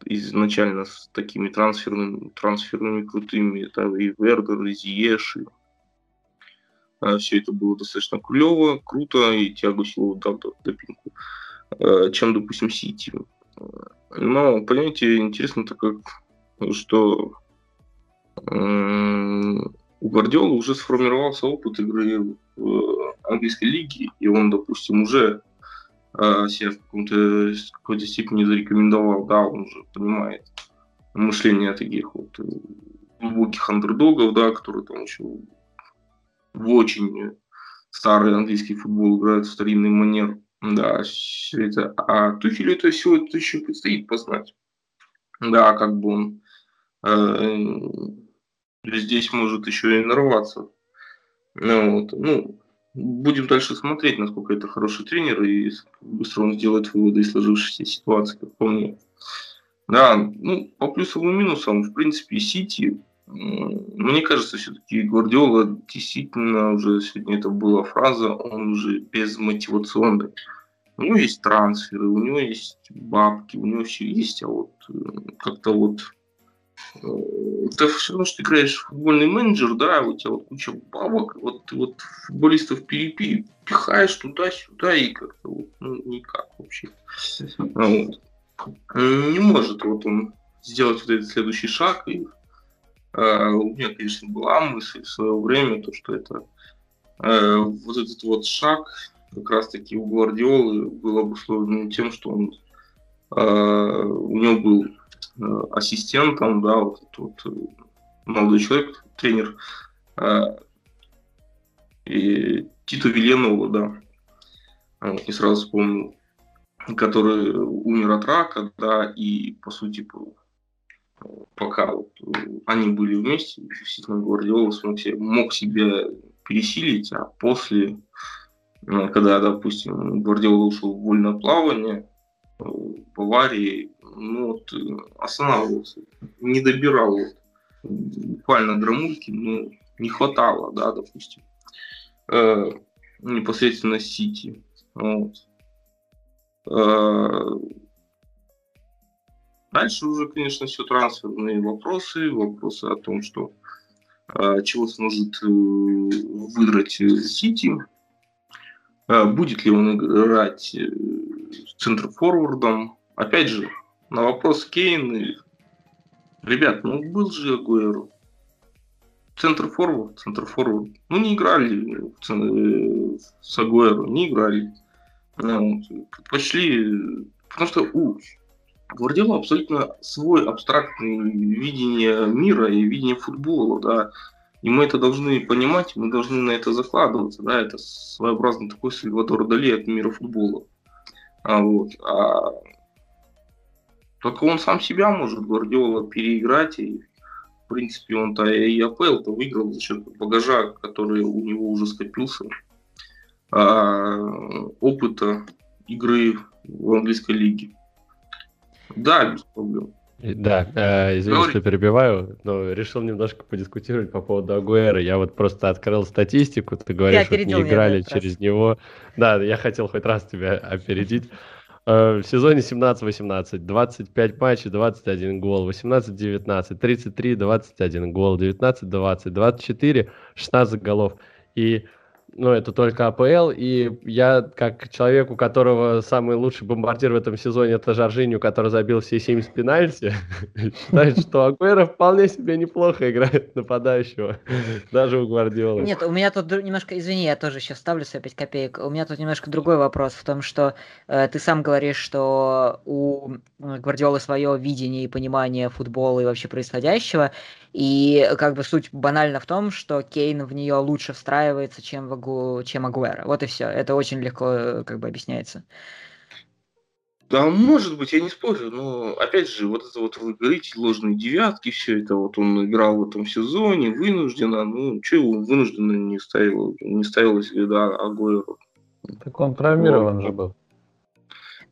изначально с такими трансферными, трансферными крутыми, да, и Вердер, и Зиеш, и а, все это было достаточно клево, круто, и Тиаго Силова дал допинку, а, чем, допустим, Сити. Но, понимаете, интересно-то как, что у Гвардиола уже сформировался опыт игры в английской лиге, и он, допустим, уже э, себя в каком-то какой-то степени зарекомендовал, да, он уже понимает мышление таких вот э, глубоких андердогов, да, которые там еще в очень старый английский футбол играют в старинный манер. Да, все это. А Тухелю это все это еще предстоит познать. Да, как бы он э, здесь может еще и нарваться. Ну, вот. ну, будем дальше смотреть, насколько это хороший тренер и быстро он сделает выводы из сложившейся ситуации, как по мне. Да, ну, по плюсам и минусам, в принципе, Сити, мне кажется, все-таки Гвардиола действительно уже сегодня это была фраза, он уже безмотивационный. У него есть трансферы, у него есть бабки, у него все есть, а вот э, как-то вот это все равно, что ты играешь в футбольный менеджер, да, у тебя вот куча бабок, вот ты вот футболистов перепи, пихаешь туда-сюда и как-то вот, ну, никак вообще. Вот. Не может вот он сделать вот этот следующий шаг. И, э, у меня, конечно, была мысль в свое время, то, что это э, вот этот вот шаг как раз-таки у Гвардиолы был обусловлен тем, что он э, у него был ассистентом, да, вот тут э, молодой человек, тренер, э, и Титу Виленова, да, вот, не сразу вспомнил, который умер от рака, да, и, по сути, пока вот они были вместе, действительно, Гвардиола смог, себе, мог себя пересилить, а после, когда, допустим, Гвардиола ушел в вольное плавание, в аварии, ну, вот, останавливался, не добирал вот, буквально драмульки, ну, не хватало, да, допустим, э, непосредственно Сити. Вот. Э, дальше уже, конечно, все трансферные вопросы, вопросы о том, что э, чего сможет э, выиграть Сити, э, будет ли он играть э, центр-форвардом. Опять же, на вопрос Кейн, ребят, ну был же Агуэро. Центр форвард, центр форвард. Ну не играли э, с Агуэро, не играли. Пошли, потому что у Гвардиола абсолютно свой абстрактный видение мира и видение футбола, да. И мы это должны понимать, мы должны на это закладываться, да, это своеобразный такой Сальвадор Дали от мира футбола. А, вот. А только он сам себя может, Гвардиола, переиграть. И, в принципе, он-то и АПЛ-то выиграл за счет багажа, который у него уже скопился. А, опыта игры в английской лиге. Да, без проблем. Да, э, извини, Говори. что перебиваю, но решил немножко подискутировать по поводу Агуэра. Я вот просто открыл статистику, ты говоришь, что не играли через раз. него. Да, я хотел хоть раз тебя опередить. Э, в сезоне 17-18, 25 матчей, 21 гол, 18-19, 33-21 гол, 19-20, 24, 16 голов. И ну, это только АПЛ, и я, как человек, у которого самый лучший бомбардир в этом сезоне, это Жоржиню, который забил все 70 пенальти, считаю, что Агуэро вполне себе неплохо играет нападающего, даже у Гвардиолы. Нет, у меня тут немножко, извини, я тоже сейчас ставлю свои 5 копеек, у меня тут немножко другой вопрос в том, что э, ты сам говоришь, что у Гвардиолы свое видение и понимание футбола и вообще происходящего, и как бы суть банально в том, что Кейн в нее лучше встраивается, чем, в Агу... чем Агуэра. Вот и все. Это очень легко как бы объясняется. Да, может быть, я не спорю, но опять же, вот это вот вы говорите, ложные девятки, все это вот он играл в этом сезоне, вынужденно, ну, что его вынужденно не ставил, не ставилось да, Агуэру. Так он травмирован вот. же был.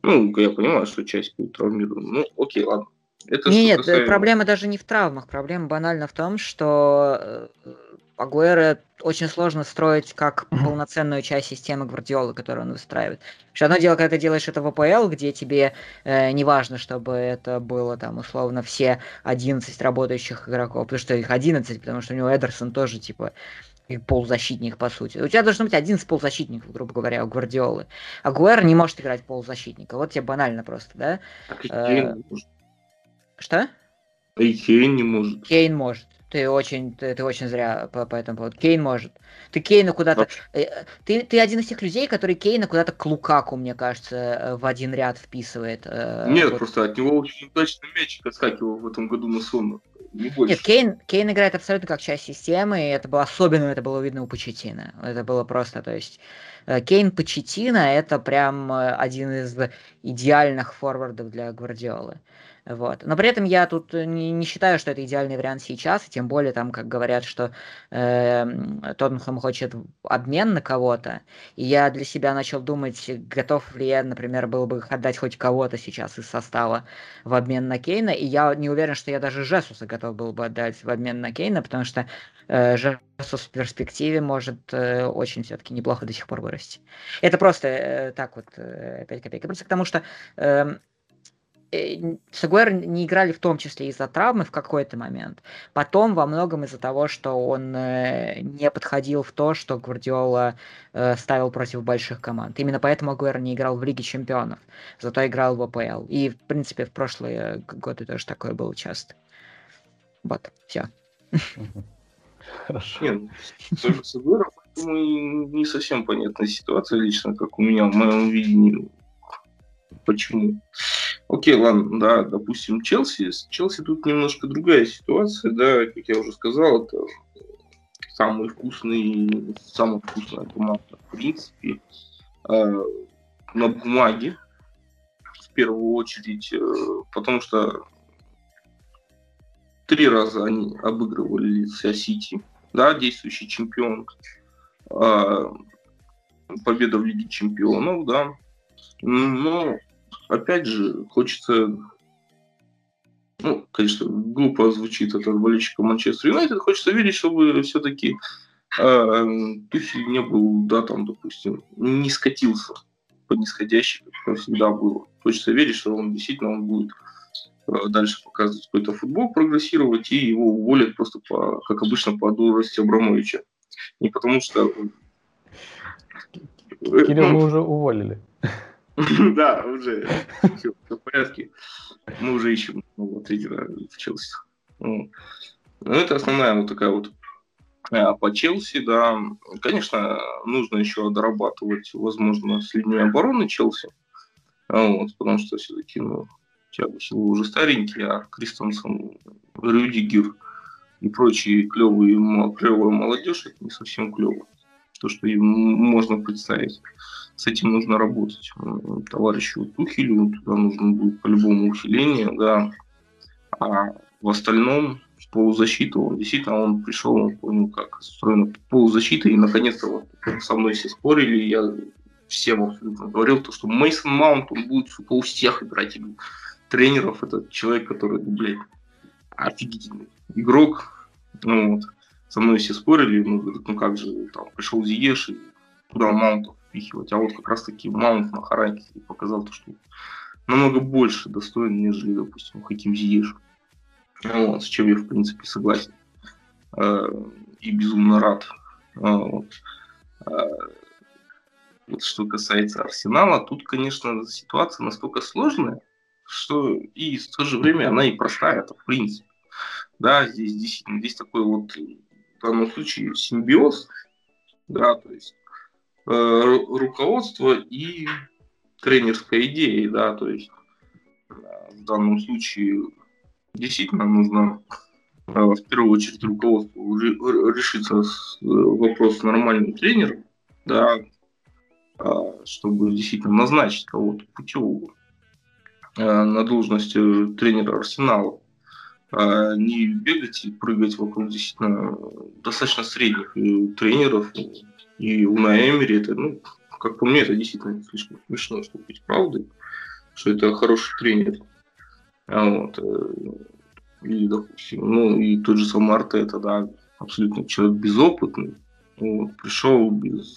Ну, я понимаю, что часть будет травмирована. Ну, окей, ладно. Это Нет, касаемо... проблема даже не в травмах. Проблема банально в том, что э, Агуэра очень сложно строить как полноценную часть системы Гвардиолы, которую он выстраивает. Что одно дело, когда ты делаешь это в АПЛ, где тебе э, не важно, чтобы это было там условно все 11 работающих игроков, потому что их 11, потому что у него Эдерсон тоже типа полузащитник, по сути. У тебя должно быть 11 полузащитников, грубо говоря, у Гвардиолы. А Гуэр не может играть полузащитника. Вот тебе банально просто, да? Так Что? И Кейн не может. Кейн может. Ты очень, ты, ты очень зря по, по этому поводу. Кейн может. Ты Кейна куда-то... Э, ты, ты один из тех людей, который Кейна куда-то к Лукаку, мне кажется, э, в один ряд вписывает. Э, Нет, вот. просто от него очень удачный мячик отскакивал в этом году на Сону. Не больше. Нет, Кейн, Кейн играет абсолютно как часть системы, и это было особенно, это было видно у Почетина. Это было просто, то есть... Кейн Почетина это прям один из идеальных форвардов для Гвардиолы. Вот. Но при этом я тут не, не считаю, что это идеальный вариант сейчас, и тем более там, как говорят, что э, Тоттенхэм хочет обмен на кого-то, и я для себя начал думать, готов ли я, например, был бы отдать хоть кого-то сейчас из состава в обмен на Кейна, и я не уверен, что я даже Жесуса готов был бы отдать в обмен на Кейна, потому что э, Жесус в перспективе может э, очень все-таки неплохо до сих пор вырасти. Это просто э, так вот э, 5 копеек. Просто потому что э, Э, Сагуэр не играли в том числе из-за травмы в какой-то момент. Потом во многом из-за того, что он э, не подходил в то, что Гвардиола э, ставил против больших команд. Именно поэтому Агуэр не играл в Лиге Чемпионов, зато играл в АПЛ. И, в принципе, в прошлые годы тоже такое было часто. Вот, все. Хорошо. Нет, с Агуэром, не совсем понятная ситуация лично, как у меня в моем видении. Почему? Окей, ладно, да, допустим, Челси. С Челси тут немножко другая ситуация, да, как я уже сказал, это самый вкусный, самая вкусная команда, в принципе, э, на бумаге, в первую очередь, э, потому что три раза они обыгрывали Сити, да, действующий чемпион, э, победа в Лиге чемпионов, да, но опять же, хочется ну, конечно, глупо звучит это болельщика Манчестер Юнайтед, хочется верить, чтобы все-таки э, Тухель не был, да, там, допустим, не скатился по нисходящей, как всегда было. Хочется верить, что он действительно он будет э, дальше показывать какой-то футбол, прогрессировать, и его уволят просто, по, как обычно, по дурости Абрамовича. Не потому что... Кирилл, мы уже уволили. Да, уже все в порядке. Мы уже ищем нового тренера в Челси. Ну, это основная вот такая вот а по Челси, да, конечно, нужно еще дорабатывать, возможно, с линией обороны Челси, вот, потому что все-таки, ну, Тиаго уже старенький, а Кристенсен, Рюдигер и прочие клевые, клевая молодежь, это не совсем клево, то, что им можно представить с этим нужно работать. Товарищу Тухелю туда нужно будет по-любому усиление, да. А в остальном полузащиту, он действительно он пришел, он понял, как устроена полузащита, и наконец-то вот со мной все спорили, я всем абсолютно говорил, то, что Мейсон Маунт, он будет сука, у всех играть тренеров, это человек, который, блядь, офигительный игрок, ну, вот. Со мной все спорили, ну, говорят, ну как же, там, пришел Зиеш и куда Маунтов впихивать. А вот как раз-таки Маунт на характере показал то, что намного больше достоин, нежели, допустим, Хаким Зиеш. Вот, с чем я, в принципе, согласен. Э, и безумно рад. А, вот. А, вот что касается Арсенала, тут, конечно, ситуация настолько сложная, что и в то же время она и простая, это в принципе. Да, здесь действительно здесь такой вот в данном случае симбиоз, да, то есть Э, руководство и тренерской идеи, да, то есть э, в данном случае действительно нужно э, в первую очередь руководству решиться с вопрос с нормальным тренером, да, чтобы действительно назначить кого-то путевого. на должность тренера Арсенала. А не бегать и прыгать вокруг действительно достаточно средних тренеров. И у Эмери это, ну, как по мне, это действительно слишком смешно, чтобы быть правдой, что это хороший тренер. А вот, или, допустим, ну, и тот же самый Артета, да, абсолютно человек безопытный, вот, пришел без...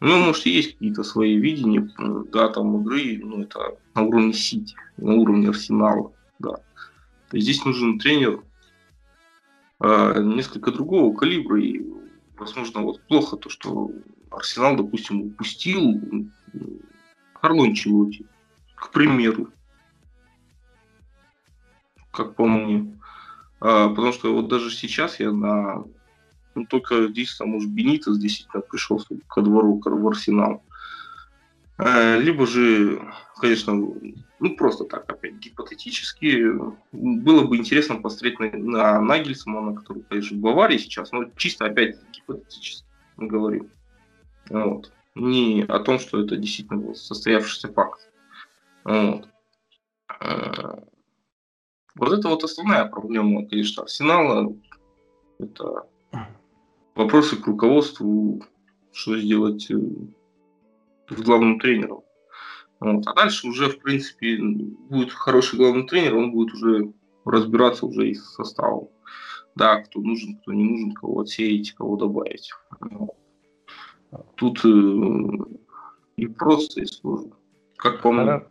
Ну, может, есть какие-то свои видения, да, там игры, ну, это на уровне Сити, на уровне Арсенала, да. Здесь нужен тренер а, несколько другого калибра, и, возможно, вот плохо то, что Арсенал, допустим, упустил Харлон Челоти, к примеру, как по мне. А, потому что вот даже сейчас я на... Ну, только здесь, там уж Бенитос действительно пришел ко двору, в Арсенал. А, либо же, конечно, ну просто так, опять гипотетически, было бы интересно посмотреть на, на Нагельсмана, который, конечно, в Баварии сейчас, но чисто опять гипотетически говорим. Вот. Не о том, что это действительно состоявшийся факт. Вот. А, вот это вот основная проблема, конечно, Арсенала. Это вопросы к руководству, что сделать э, с главным тренером. Вот. А дальше уже, в принципе, будет хороший главный тренер, он будет уже разбираться уже и с составом. Да, кто нужен, кто не нужен, кого отсеять, кого добавить. Тут э, и просто, и сложно. Как по мне.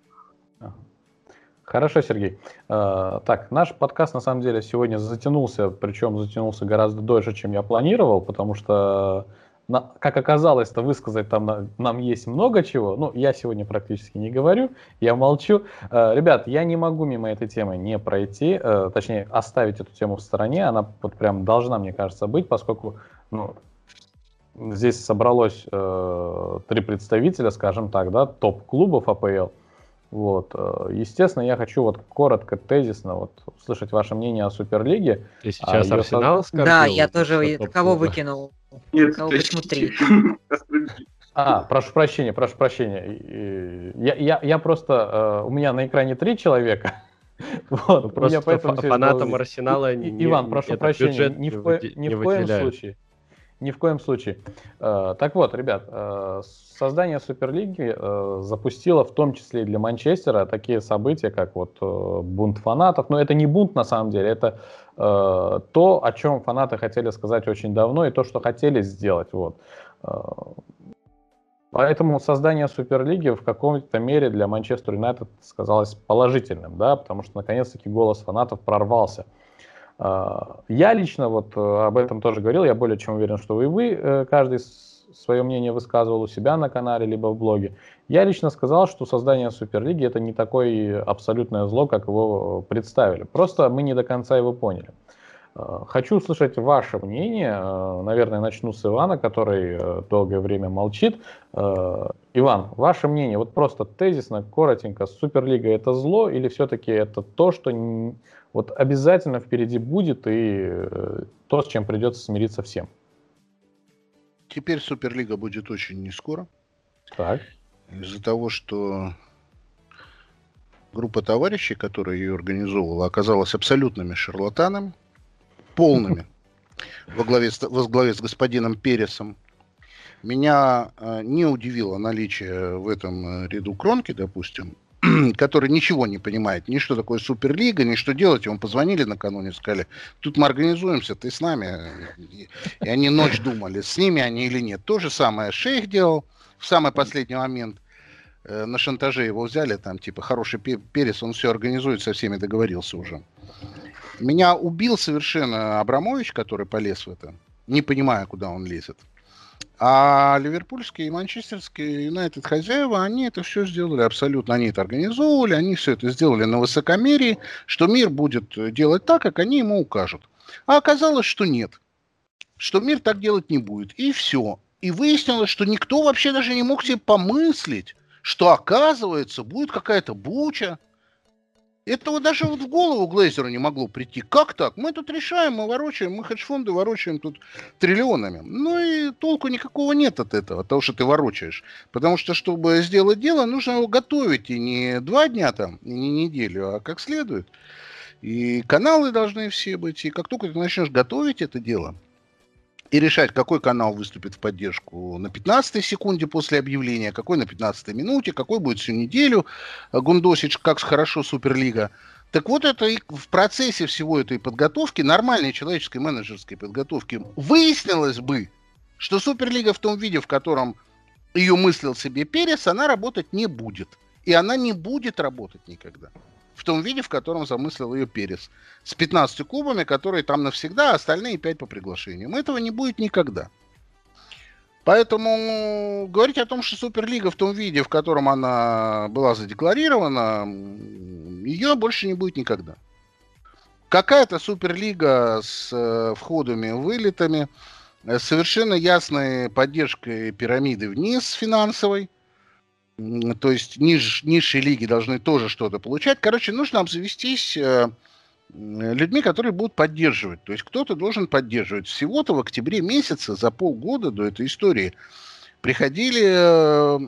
Хорошо, Сергей. Э, так, наш подкаст на самом деле сегодня затянулся, причем затянулся гораздо дольше, чем я планировал, потому что, как оказалось, то высказать там нам есть много чего. Ну, я сегодня практически не говорю, я молчу. Э, ребят, я не могу мимо этой темы не пройти, э, точнее, оставить эту тему в стороне. Она вот прям должна, мне кажется, быть, поскольку ну, здесь собралось три представителя, скажем так, да, топ-клубов АПЛ – вот. Э, естественно, я хочу вот коротко, тезисно вот услышать ваше мнение о Суперлиге. Ты сейчас а Арсенал скорбил? Да, я тоже кого выкинул? Нет, кого почему три? А, прошу прощения, прошу прощения. Я, я, я просто, э, у меня на экране три человека. Вот, ну, просто поэтому фанатам Арсенала не, Иван, прошу прощения, ни в, ко, ни в коем случае. Ни в коем случае. Э, так вот, ребят, э, создание Суперлиги э, запустило в том числе и для Манчестера такие события, как вот бунт фанатов. Но это не бунт на самом деле, это то, о чем фанаты хотели сказать очень давно и то, что хотели сделать. Вот. Поэтому создание Суперлиги в каком-то мере для Манчестер Юнайтед сказалось положительным, да, потому что наконец-таки голос фанатов прорвался. А, я лично вот э, об этом тоже говорил, я более чем уверен, что и вы, э, каждый свое мнение высказывал у себя на канале, либо в блоге. Я лично сказал, что создание Суперлиги это не такое абсолютное зло, как его представили. Просто мы не до конца его поняли. А, хочу услышать ваше мнение. А, наверное, начну с Ивана, который э, долгое время молчит. Иван, ваше мнение, вот просто тезисно, коротенько, Суперлига это зло или все-таки это то, что вот обязательно впереди будет и э, то, с чем придется смириться всем. Теперь Суперлига будет очень не скоро. Так. Из-за того, что группа товарищей, которая ее организовывала, оказалась абсолютными шарлатанами, полными, во главе, с, во главе с господином Пересом. Меня э, не удивило наличие в этом э, ряду Кронки, допустим, который ничего не понимает, ни что такое Суперлига, ни что делать. Ему позвонили накануне, сказали, тут мы организуемся, ты с нами. И они ночь думали, с ними они или нет. То же самое Шейх делал в самый последний момент. Э, на шантаже его взяли, там, типа, хороший перец, он все организует, со всеми договорился уже. Меня убил совершенно Абрамович, который полез в это, не понимая, куда он лезет. А ливерпульские и манчестерские Юнайтед хозяева, они это все сделали абсолютно, они это организовывали, они все это сделали на высокомерии, что мир будет делать так, как они ему укажут. А оказалось, что нет, что мир так делать не будет. И все. И выяснилось, что никто вообще даже не мог себе помыслить, что оказывается будет какая-то буча, Этого даже вот в голову Глейзеру не могло прийти. Как так? Мы тут решаем, мы ворочаем, мы хедж-фонды ворочаем тут триллионами. Ну и толку никакого нет от этого, от того, что ты ворочаешь. Потому что, чтобы сделать дело, нужно его готовить. И не два дня там, и не неделю, а как следует. И каналы должны все быть. И как только ты начнешь готовить это дело, и решать, какой канал выступит в поддержку на 15 секунде после объявления, какой на 15 минуте, какой будет всю неделю Гундосич, как хорошо Суперлига. Так вот, это и в процессе всего этой подготовки, нормальной человеческой менеджерской подготовки, выяснилось бы, что Суперлига в том виде, в котором ее мыслил себе Перес, она работать не будет. И она не будет работать никогда в том виде, в котором замыслил ее Перес. С 15 клубами, которые там навсегда, а остальные 5 по приглашениям. Этого не будет никогда. Поэтому говорить о том, что Суперлига в том виде, в котором она была задекларирована, ее больше не будет никогда. Какая-то Суперлига с э, входами, вылетами, э, совершенно ясной поддержкой пирамиды вниз финансовой – то есть ниж, низшие лиги должны тоже что-то получать. Короче, нужно обзавестись э, людьми, которые будут поддерживать. То есть кто-то должен поддерживать. Всего-то в октябре месяце, за полгода до этой истории, приходили... Э,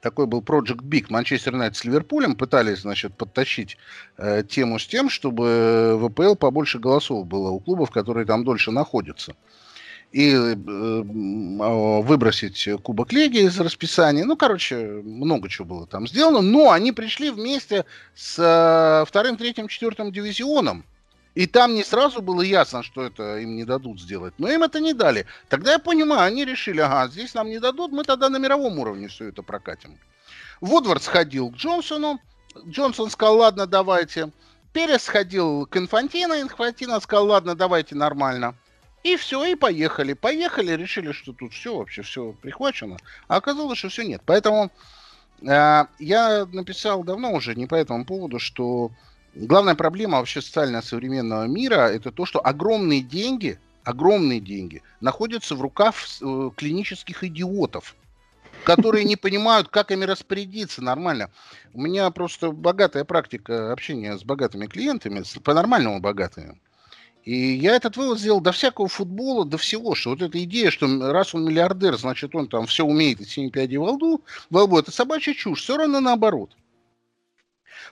такой был Project Big, Манчестер Юнайтед с Ливерпулем, пытались, значит, подтащить э, тему с тем, чтобы в ВПЛ побольше голосов было у клубов, которые там дольше находятся и э, выбросить Кубок Лиги из расписания. Ну, короче, много чего было там сделано. Но они пришли вместе с э, вторым, третьим, четвертым дивизионом. И там не сразу было ясно, что это им не дадут сделать. Но им это не дали. Тогда я понимаю, они решили, ага, здесь нам не дадут, мы тогда на мировом уровне все это прокатим. Вудвард сходил к Джонсону. Джонсон сказал, ладно, давайте. Перес сходил к Инфантино. Инфантино сказал, ладно, давайте нормально. И все, и поехали. Поехали, решили, что тут все вообще, все прихвачено. А оказалось, что все нет. Поэтому э, я написал давно уже, не по этому поводу, что главная проблема вообще социального современного мира это то, что огромные деньги, огромные деньги находятся в руках э, клинических идиотов которые не понимают, как ими распорядиться нормально. У меня просто богатая практика общения с богатыми клиентами, по-нормальному богатыми. И я этот вывод сделал до всякого футбола, до всего, что вот эта идея, что раз он миллиардер, значит, он там все умеет, и семи пядей во лбу, во лбу, это собачья чушь, все равно наоборот.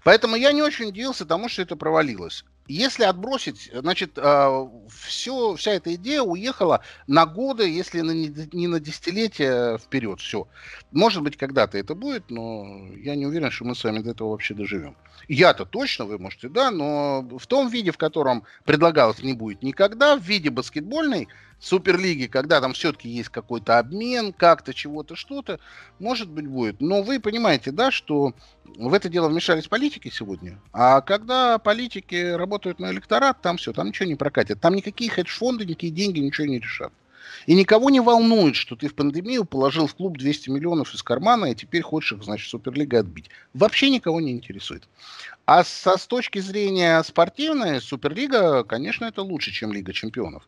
Поэтому я не очень удивился тому, что это провалилось если отбросить, значит, а, все, вся эта идея уехала на годы, если не на десятилетия вперед. Все. Может быть, когда-то это будет, но я не уверен, что мы с вами до этого вообще доживем. Я-то точно, вы можете, да, но в том виде, в котором предлагалось, не будет никогда, в виде баскетбольной, Суперлиги, когда там все-таки есть какой-то обмен, как-то чего-то, что-то, может быть, будет. Но вы понимаете, да, что в это дело вмешались политики сегодня. А когда политики работают на электорат, там все, там ничего не прокатит. Там никакие хедж-фонды, никакие деньги ничего не решат. И никого не волнует, что ты в пандемию положил в клуб 200 миллионов из кармана, и теперь хочешь их, значит, Суперлига отбить. Вообще никого не интересует. А со, с точки зрения спортивной, Суперлига, конечно, это лучше, чем Лига чемпионов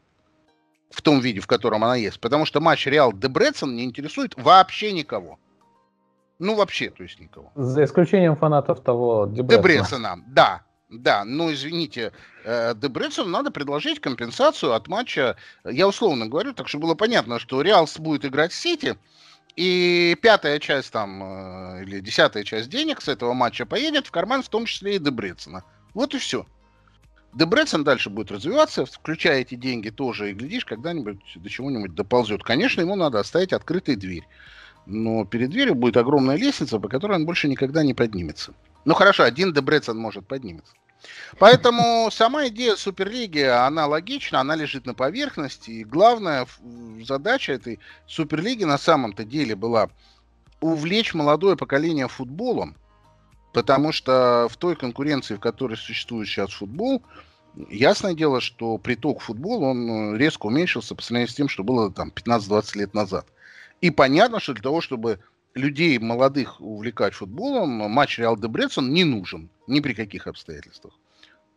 в том виде, в котором она есть. Потому что матч Реал Дебрецен не интересует вообще никого. Ну, вообще, то есть никого. За исключением фанатов того Дебрецена. Дебрецена, да. Да, но извините, э, Дебрецену надо предложить компенсацию от матча, я условно говорю, так что было понятно, что Реал будет играть с Сити, и пятая часть там, э, или десятая часть денег с этого матча поедет в карман, в том числе и Дебрецена. Вот и все. Дебрецен дальше будет развиваться, включая эти деньги тоже, и глядишь, когда-нибудь до чего-нибудь доползет. Конечно, ему надо оставить открытой дверь. Но перед дверью будет огромная лестница, по которой он больше никогда не поднимется. Ну хорошо, один Дебрецен может подниматься. Поэтому сама идея Суперлиги, она логична, она лежит на поверхности. И главная задача этой Суперлиги на самом-то деле была увлечь молодое поколение футболом, Потому что в той конкуренции, в которой существует сейчас футбол, ясное дело, что приток футбола, он э, резко уменьшился по сравнению с тем, что было там 15-20 лет назад. И понятно, что для того, чтобы людей молодых увлекать футболом, матч Реал де Брецен не нужен ни при каких обстоятельствах.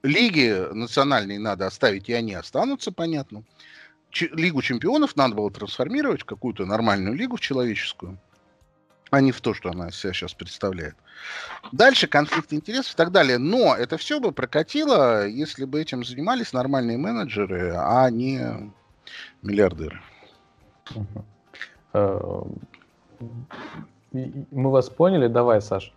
Лиги национальные надо оставить, и они останутся, понятно. Лигу чемпионов надо было трансформировать в какую-то нормальную лигу, в человеческую. А не в то, что она себя сейчас представляет. Дальше конфликт интересов и так далее. Но это все бы прокатило, если бы этим занимались нормальные менеджеры, а не миллиардеры. Э, мы вас поняли? Давай, Саш.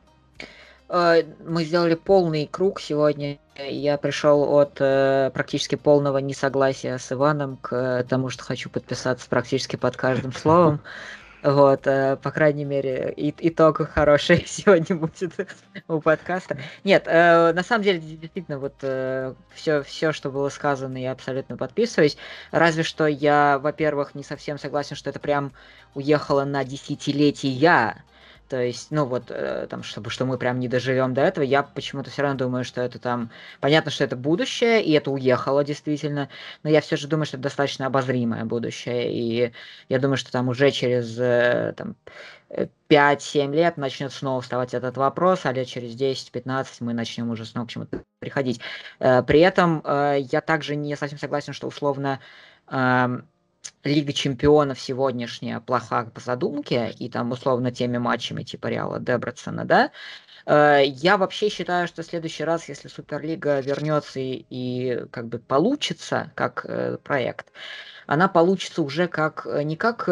Э, мы сделали полный круг сегодня. Я пришел от э, практически полного несогласия с Иваном к тому, что хочу подписаться практически под каждым словом. Вот, э, по крайней мере, итог хороший сегодня будет у подкаста. Нет, э, на самом деле, действительно, вот э, все, все, что было сказано, я абсолютно подписываюсь. Разве что я, во-первых, не совсем согласен, что это прям уехало на десятилетия то есть, ну вот, э, там, чтобы что мы прям не доживем до этого, я почему-то все равно думаю, что это там... Понятно, что это будущее, и это уехало действительно, но я все же думаю, что это достаточно обозримое будущее, и я думаю, что там уже через э, там, 5-7 лет начнет снова вставать этот вопрос, а лет через 10-15 мы начнем уже снова к чему-то приходить. Э, при этом э, я также не совсем согласен, что условно Лига чемпионов сегодняшняя плоха по задумке, и там условно теми матчами типа Реала Дебрацена, да, э, я вообще считаю, что в следующий раз, если Суперлига вернется и, и как бы получится как э, проект, она получится уже как э, не как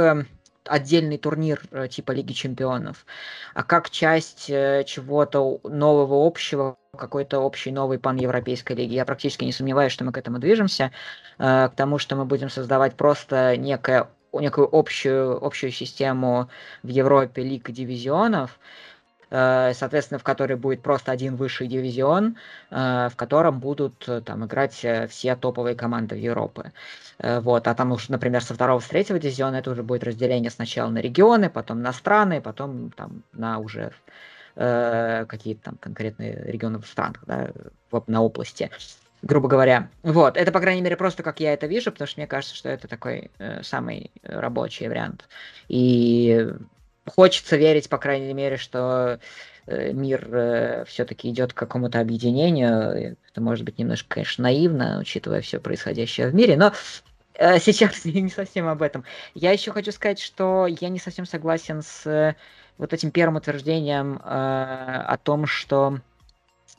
отдельный турнир э, типа Лиги Чемпионов, а как часть э, чего-то нового общего, какой-то общей новой пан-европейской лиги. Я практически не сомневаюсь, что мы к этому движемся, э, к тому, что мы будем создавать просто некое, некую общую, общую систему в Европе лиг и дивизионов, соответственно, в которой будет просто один высший дивизион, э, в котором будут э, там играть все топовые команды Европы. Вот, а там уж, например, со второго, с третьего дивизиона это уже будет разделение сначала на регионы, потом на страны, потом там на уже э, какие-то там конкретные регионы в странах, да, на области грубо говоря. Вот, это, по крайней мере, просто как я это вижу, потому что мне кажется, что это такой э, самый рабочий вариант. И хочется верить, по крайней мере, что э, мир э, все-таки идет к какому-то объединению. Это может быть немножко, конечно, наивно, учитывая все происходящее в мире, но э, сейчас не совсем об этом. Я еще хочу сказать, что я не совсем согласен с вот этим первым утверждением о том, что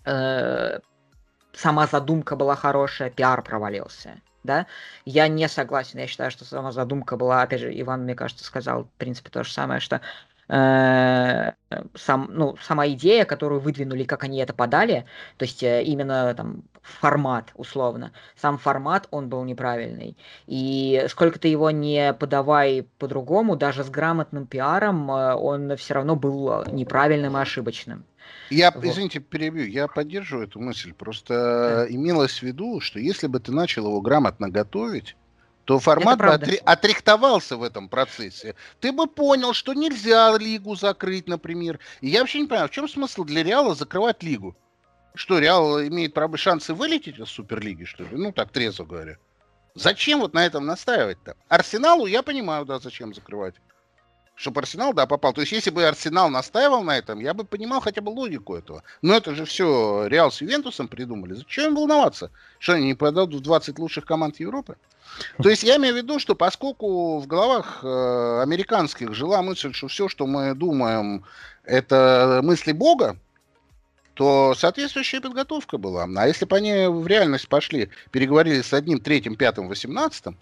сама задумка была хорошая, пиар провалился да, я не согласен, я считаю, что сама задумка была, опять же, Иван, мне кажется, сказал, в принципе, то же самое, что э, сам, ну, сама идея, которую выдвинули, как они это подали, то есть э, именно там формат, условно, сам формат, он был неправильный. И сколько ты его не подавай по-другому, даже с грамотным пиаром, э, он все равно был неправильным и ошибочным. Я, вот. извините, перебью, я поддерживаю эту мысль. Просто имелось в виду, что если бы ты начал его грамотно готовить, то формат бы отре- отрихтовался в этом процессе. Ты бы понял, что нельзя лигу закрыть, например. И я вообще не понимаю, в чем смысл для Реала закрывать лигу? Что, Реал имеет правы шансы вылететь из Суперлиги, что ли? Ну, так трезво говоря. Зачем вот на этом настаивать-то? Арсеналу я понимаю, да, зачем закрывать чтобы Арсенал, да, попал. То есть, если бы Арсенал настаивал на этом, я бы понимал хотя бы логику этого. Но это же все Реал с Ювентусом придумали. Зачем им волноваться? Что они не продадут 20 лучших команд Европы? То есть я имею в виду, что поскольку в головах э, американских жила мысль, что все, что мы думаем, это мысли Бога, то соответствующая подготовка была. А если бы они в реальность пошли, переговорили с одним, третьим, пятым, восемнадцатым,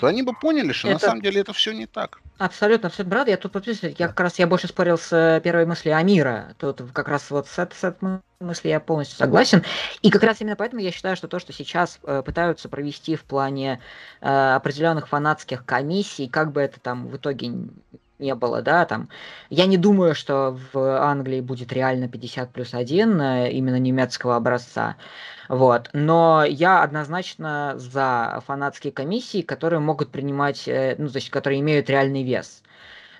то они бы поняли, что это... на самом деле это все не так. Абсолютно, все брат, я тут подписываюсь. Я как раз я больше спорил с э, первой мыслью Амира. Тут как раз вот с, с этой мыслью я полностью согласен. И как раз именно поэтому я считаю, что то, что сейчас э, пытаются провести в плане э, определенных фанатских комиссий, как бы это там в итоге не было, да, там. Я не думаю, что в Англии будет реально 50 плюс 1 э, именно немецкого образца. Вот. Но я однозначно за фанатские комиссии, которые могут принимать, э, ну, значит, которые имеют реальный вес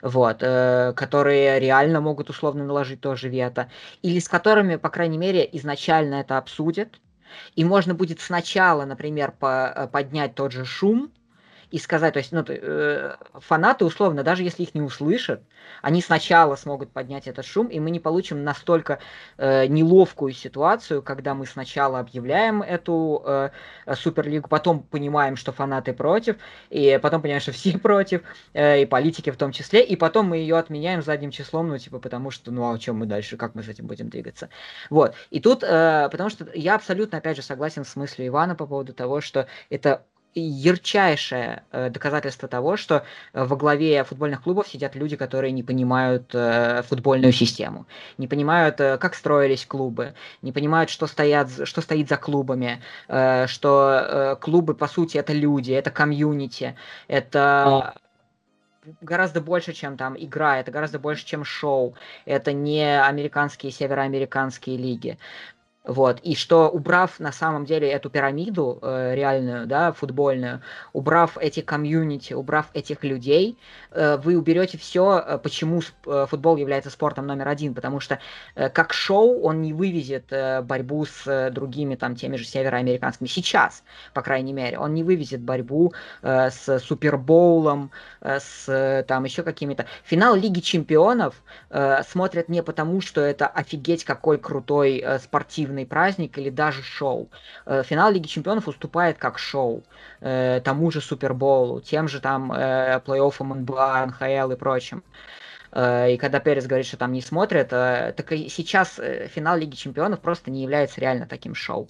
вот, э, которые реально могут условно наложить тоже вето, или с которыми, по крайней мере, изначально это обсудят, и можно будет сначала, например, по, э, поднять тот же шум, и сказать, то есть ну, э, фанаты условно, даже если их не услышат, они сначала смогут поднять этот шум, и мы не получим настолько э, неловкую ситуацию, когда мы сначала объявляем эту э, суперлигу, потом понимаем, что фанаты против, и потом понимаем, что все против, э, и политики в том числе, и потом мы ее отменяем задним числом, ну типа потому что, ну а чем мы дальше, как мы с этим будем двигаться, вот. И тут, э, потому что я абсолютно, опять же, согласен с мыслью Ивана по поводу того, что это ярчайшее э, доказательство того, что э, во главе футбольных клубов сидят люди, которые не понимают э, футбольную систему, не понимают, как строились клубы, не понимают, что, стоят, что стоит за клубами, что клубы, по сути, это люди, это комьюнити, это гораздо больше, чем там игра, это гораздо больше, чем шоу, это не американские, североамериканские лиги. Вот. И что убрав на самом деле эту пирамиду э, реальную, да, футбольную, убрав эти комьюнити, убрав этих людей, э, вы уберете все, э, почему э, футбол является спортом номер один. Потому что э, как шоу он не вывезет э, борьбу с э, другими там теми же североамериканскими. Сейчас, по крайней мере, он не вывезет борьбу э, с Супербоулом, э, с э, там еще какими-то. Финал Лиги Чемпионов э, смотрят не потому, что это офигеть какой крутой э, спортивный спортивный праздник или даже шоу. Э, финал Лиги Чемпионов уступает как шоу э, тому же Суперболу, тем же там э, плей-оффам НБА, НХЛ и прочим. И когда Перес говорит, что там не смотрят, так и сейчас финал Лиги Чемпионов просто не является реально таким шоу.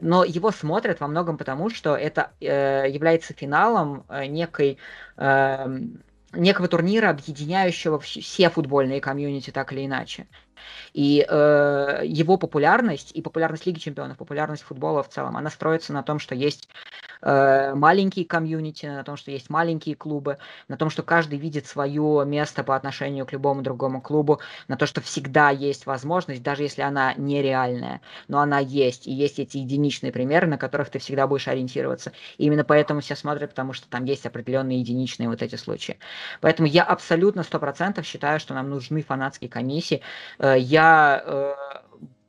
Но его смотрят во многом потому, что это является финалом некой эм, некого турнира, объединяющего все футбольные комьюнити так или иначе. И э, его популярность и популярность Лиги Чемпионов, популярность футбола в целом, она строится на том, что есть э, маленькие комьюнити, на том, что есть маленькие клубы, на том, что каждый видит свое место по отношению к любому другому клубу, на то, что всегда есть возможность, даже если она нереальная, но она есть, и есть эти единичные примеры, на которых ты всегда будешь ориентироваться. И именно поэтому все смотрят, потому что там есть определенные единичные вот эти случаи. Поэтому я абсолютно сто процентов считаю, что нам нужны фанатские комиссии. Э, я, э,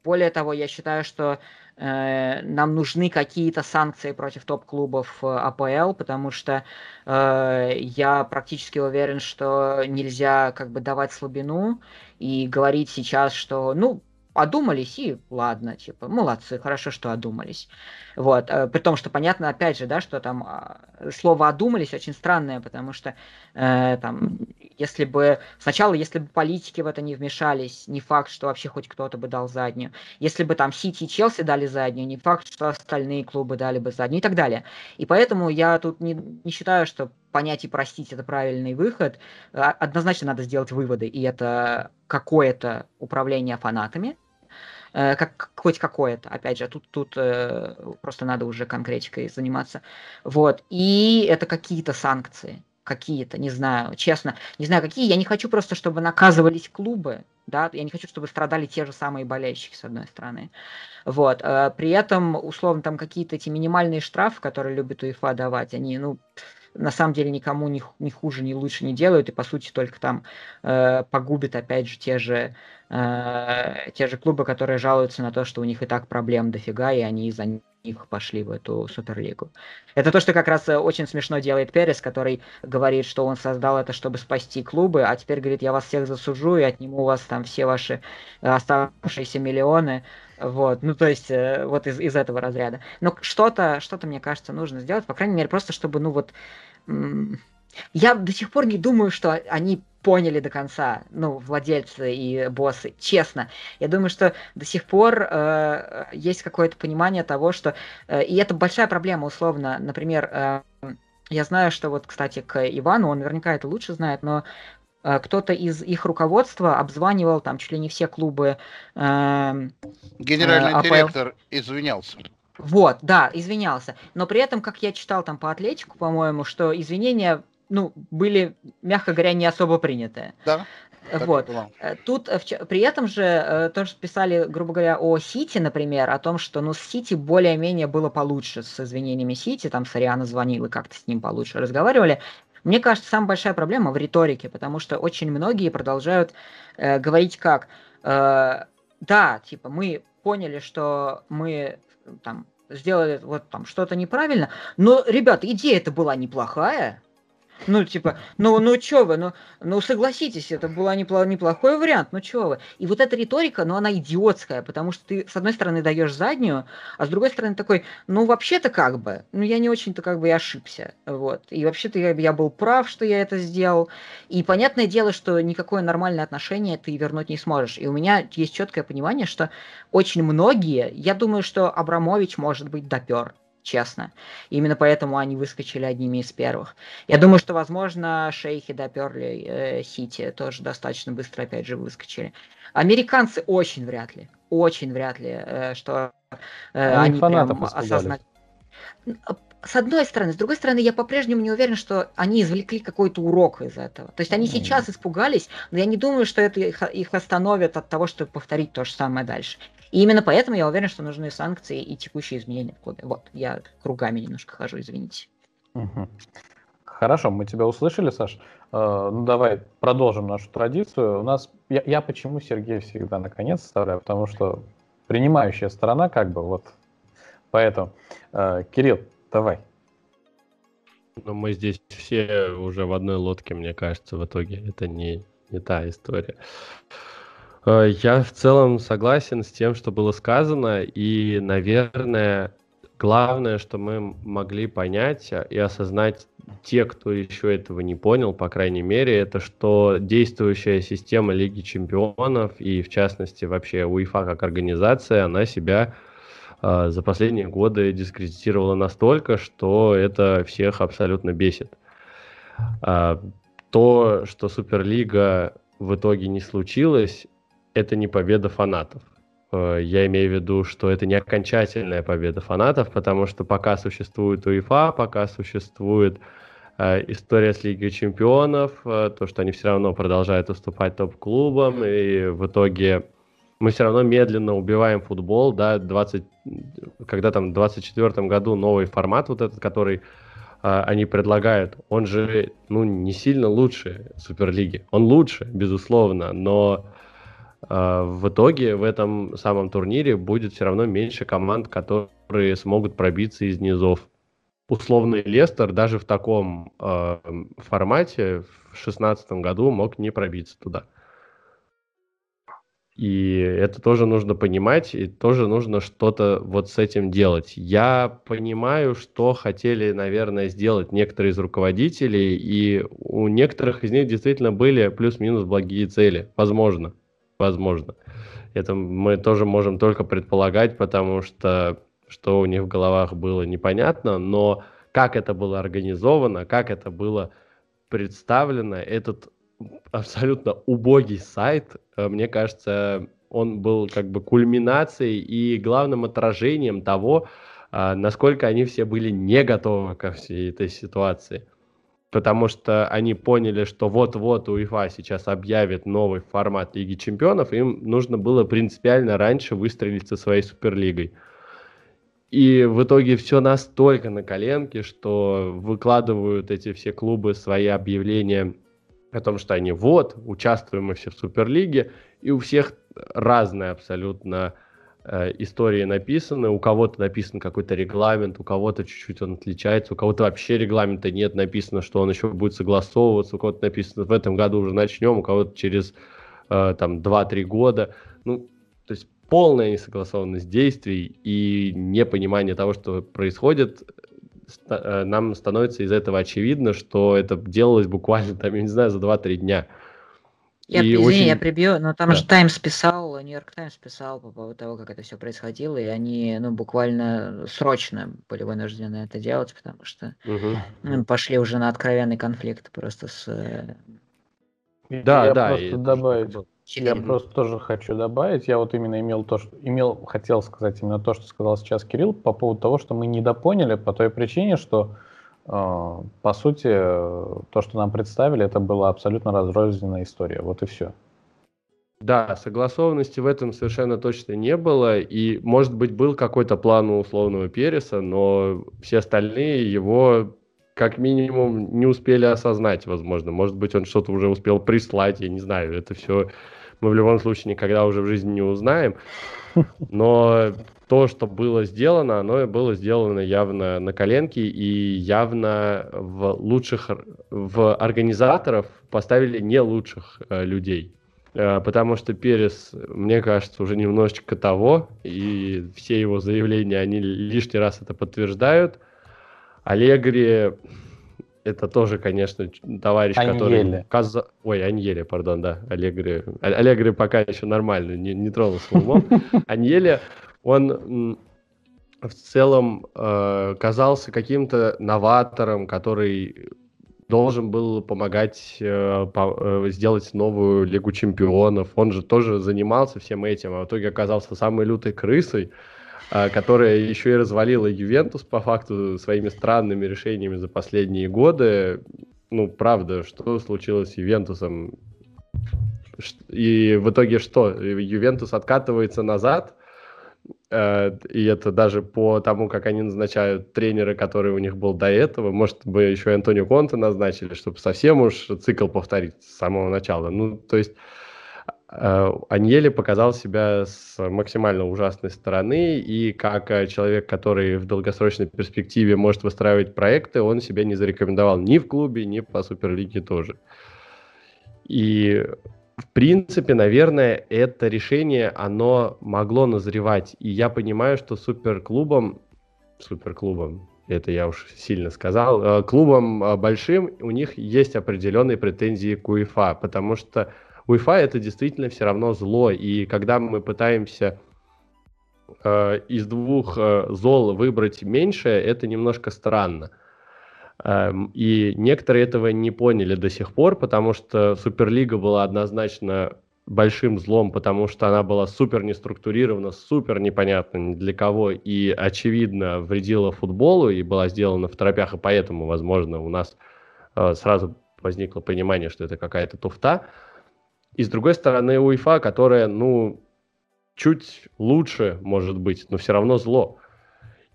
более того, я считаю, что э, нам нужны какие-то санкции против топ-клубов АПЛ, потому что э, я практически уверен, что нельзя как бы давать слабину и говорить сейчас, что, ну, одумались и ладно, типа, молодцы, хорошо, что одумались. Вот, при том, что понятно, опять же, да, что там а, слово одумались очень странное, потому что э, там, если бы сначала, если бы политики в это не вмешались, не факт, что вообще хоть кто-то бы дал заднюю. Если бы там Сити и Челси дали заднюю, не факт, что остальные клубы дали бы заднюю и так далее. И поэтому я тут не, не считаю, что понять и простить это правильный выход. А, однозначно надо сделать выводы, и это какое-то управление фанатами, Э, как хоть какое-то, опять же, тут, тут э, просто надо уже конкретикой заниматься. Вот, и это какие-то санкции, какие-то, не знаю, честно, не знаю какие, я не хочу просто, чтобы наказывались клубы, да, я не хочу, чтобы страдали те же самые болельщики, с одной стороны. Вот, э, при этом, условно, там какие-то эти минимальные штрафы, которые любит УЕФА давать, они, ну, на самом деле никому ни, ни хуже, ни лучше не делают, и по сути только там э, погубит опять же те же э, те же клубы, которые жалуются на то, что у них и так проблем дофига, и они из-за них пошли в эту суперлигу. Это то, что как раз э, очень смешно делает Перес, который говорит, что он создал это, чтобы спасти клубы, а теперь говорит, я вас всех засужу и отниму у вас там все ваши э, оставшиеся миллионы. Вот, ну то есть э, вот из, из этого разряда. Но что-то, что-то мне кажется нужно сделать, по крайней мере, просто чтобы, ну вот, я до сих пор не думаю, что они поняли до конца, ну, владельцы и боссы, честно. Я думаю, что до сих пор э, есть какое-то понимание того, что... Э, и это большая проблема, условно. Например, э, я знаю, что вот, кстати, к Ивану, он наверняка это лучше знает, но кто-то из их руководства обзванивал там чуть ли не все клубы. Э, Генеральный э, директор извинялся. Вот, да, извинялся. Но при этом, как я читал там по Атлетику, по-моему, что извинения ну, были, мягко говоря, не особо приняты. Да. Вот. Э, тут э, при этом же э, тоже писали, грубо говоря, о Сити, например, о том, что ну с Сити более-менее было получше с извинениями Сити, там Сариана звонил и как-то с ним получше разговаривали. Мне кажется, самая большая проблема в риторике, потому что очень многие продолжают э, говорить как, э, да, типа мы поняли, что мы там сделали вот там что-то неправильно, но, ребят, идея это была неплохая, ну, типа, ну, ну чё вы, ну, ну согласитесь, это был непло, неплохой вариант, ну чё вы. И вот эта риторика, ну, она идиотская, потому что ты, с одной стороны, даешь заднюю, а с другой стороны такой, ну, вообще-то как бы, ну, я не очень-то как бы и ошибся, вот. И вообще-то я, я был прав, что я это сделал. И понятное дело, что никакое нормальное отношение ты вернуть не сможешь. И у меня есть четкое понимание, что очень многие, я думаю, что Абрамович, может быть, допер честно. Именно поэтому они выскочили одними из первых. Я думаю, что, возможно, шейхи доперли э, Сити, тоже достаточно быстро, опять же, выскочили. Американцы очень вряд ли, очень вряд ли, э, что э, они, они прям осознали. С одной стороны, с другой стороны, я по-прежнему не уверен, что они извлекли какой-то урок из этого. То есть они mm-hmm. сейчас испугались, но я не думаю, что это их, их остановит от того, чтобы повторить то же самое дальше. И именно поэтому я уверен, что нужны санкции и текущие изменения в клубе. Вот, я кругами немножко хожу, извините. Угу. Хорошо, мы тебя услышали, Саш. Э, ну давай продолжим нашу традицию. У нас я, я почему Сергей всегда наконец вставляю, потому что принимающая сторона как бы вот поэтому. Э, Кирилл, давай. Ну мы здесь все уже в одной лодке, мне кажется, в итоге. Это не не та история. Э, я в целом согласен с тем, что было сказано, и, наверное, главное, что мы могли понять и осознать те, кто еще этого не понял, по крайней мере, это что действующая система Лиги Чемпионов и, в частности, вообще УЕФА как организация, она себя за последние годы дискредитировала настолько, что это всех абсолютно бесит. Э, то, что Суперлига в итоге не случилось, это не победа фанатов. Э, я имею в виду, что это не окончательная победа фанатов, потому что пока существует УЕФА, пока существует э, история с Лигой Чемпионов, э, то, что они все равно продолжают уступать топ-клубам, и в итоге мы все равно медленно убиваем футбол, да, 20, когда там в 24 году новый формат вот этот, который э, они предлагают, он же, ну, не сильно лучше Суперлиги. Он лучше, безусловно, но а, в итоге в этом самом турнире будет все равно меньше команд, которые смогут пробиться из низов. Условный Лестер даже в таком э, формате в 2016 году мог не пробиться туда. И это тоже нужно понимать, и тоже нужно что-то вот с этим делать. Я понимаю, что хотели, наверное, сделать некоторые из руководителей, и у некоторых из них действительно были плюс-минус благие цели, возможно возможно. Это мы тоже можем только предполагать, потому что что у них в головах было непонятно, но как это было организовано, как это было представлено, этот абсолютно убогий сайт, э, мне кажется, он был как бы кульминацией и главным отражением того, а, насколько они все были не готовы ко всей этой ситуации потому что они поняли, что вот-вот УЕФА сейчас объявит новый формат Лиги Чемпионов, им нужно было принципиально раньше выстрелить со своей Суперлигой. И в итоге все настолько на коленке, что выкладывают эти все клубы свои объявления о том, что они вот, участвуем мы все в Суперлиге, и у всех разные абсолютно Э, истории написаны, у кого-то написан какой-то регламент, у кого-то чуть-чуть он отличается, у кого-то вообще регламента нет, написано, что он еще будет согласовываться, у кого-то написано в этом году уже начнем, у кого-то через э, там 2-3 года. Ну, то есть полная несогласованность действий и непонимание того, что происходит, нам становится из этого очевидно, что это делалось буквально, там, я не знаю, за 2-3 дня. Я, и извини, очень... я прибью, но там да. же Таймс писал, Нью-Йорк Таймс писал по поводу того, как это все происходило, и они, ну, буквально срочно были вынуждены это делать, потому что угу. пошли уже на откровенный конфликт просто с... Э, да, я да. Просто добавить, я просто тоже хочу добавить, я вот именно имел то, что имел, хотел сказать именно то, что сказал сейчас Кирилл по поводу того, что мы недопоняли по той причине, что а, по сути, то, что нам представили, это была абсолютно разрозненная история. Вот и все. Да, согласованности в этом совершенно точно не было. И, может быть, был какой-то план у условного Переса, но все остальные его как минимум не успели осознать, возможно. Может быть, он что-то уже успел прислать, я не знаю. Это все мы в любом случае никогда уже в жизни не узнаем. Но то, что было сделано, оно было сделано явно на коленке и явно в лучших, в организаторов поставили не лучших э, людей. Э, потому что Перес, мне кажется, уже немножечко того, и все его заявления, они лишний раз это подтверждают. Аллегри, это тоже, конечно, товарищ, Аньеле. который... Каза... Ой, Аньеле, пардон, да, Аллегри. Аллегри пока еще нормально, не, не тронулся умом. Аньеле, он в целом э, казался каким-то новатором, который должен был помогать э, по, э, сделать новую Лигу Чемпионов. Он же тоже занимался всем этим, а в итоге оказался самой лютой крысой, э, которая еще и развалила Ювентус по факту своими странными решениями за последние годы. Ну, правда, что случилось с Ювентусом? И в итоге что? Ювентус откатывается назад – Э, и это даже по тому, как они назначают тренера, который у них был до этого. Может бы еще Антонио Конте назначили, чтобы совсем уж цикл повторить с самого начала. Ну, то есть Аньели показал себя с максимально ужасной стороны, и как э, человек, который в долгосрочной перспективе может выстраивать проекты, он себя не зарекомендовал ни в клубе, ни по Суперлиге тоже. И в принципе, наверное, это решение, оно могло назревать. И я понимаю, что суперклубом, суперклубом, это я уж сильно сказал, э, клубом э, большим у них есть определенные претензии к УЕФА, потому что УЕФА это действительно все равно зло. И когда мы пытаемся э, из двух э, зол выбрать меньшее, это немножко странно. Эм, и некоторые этого не поняли до сих пор, потому что Суперлига была однозначно большим злом, потому что она была супер неструктурирована, супер непонятна ни для кого и, очевидно, вредила футболу и была сделана в торопях, и поэтому, возможно, у нас э, сразу возникло понимание, что это какая-то туфта. И с другой стороны, УЕФА, которая, ну, чуть лучше, может быть, но все равно зло.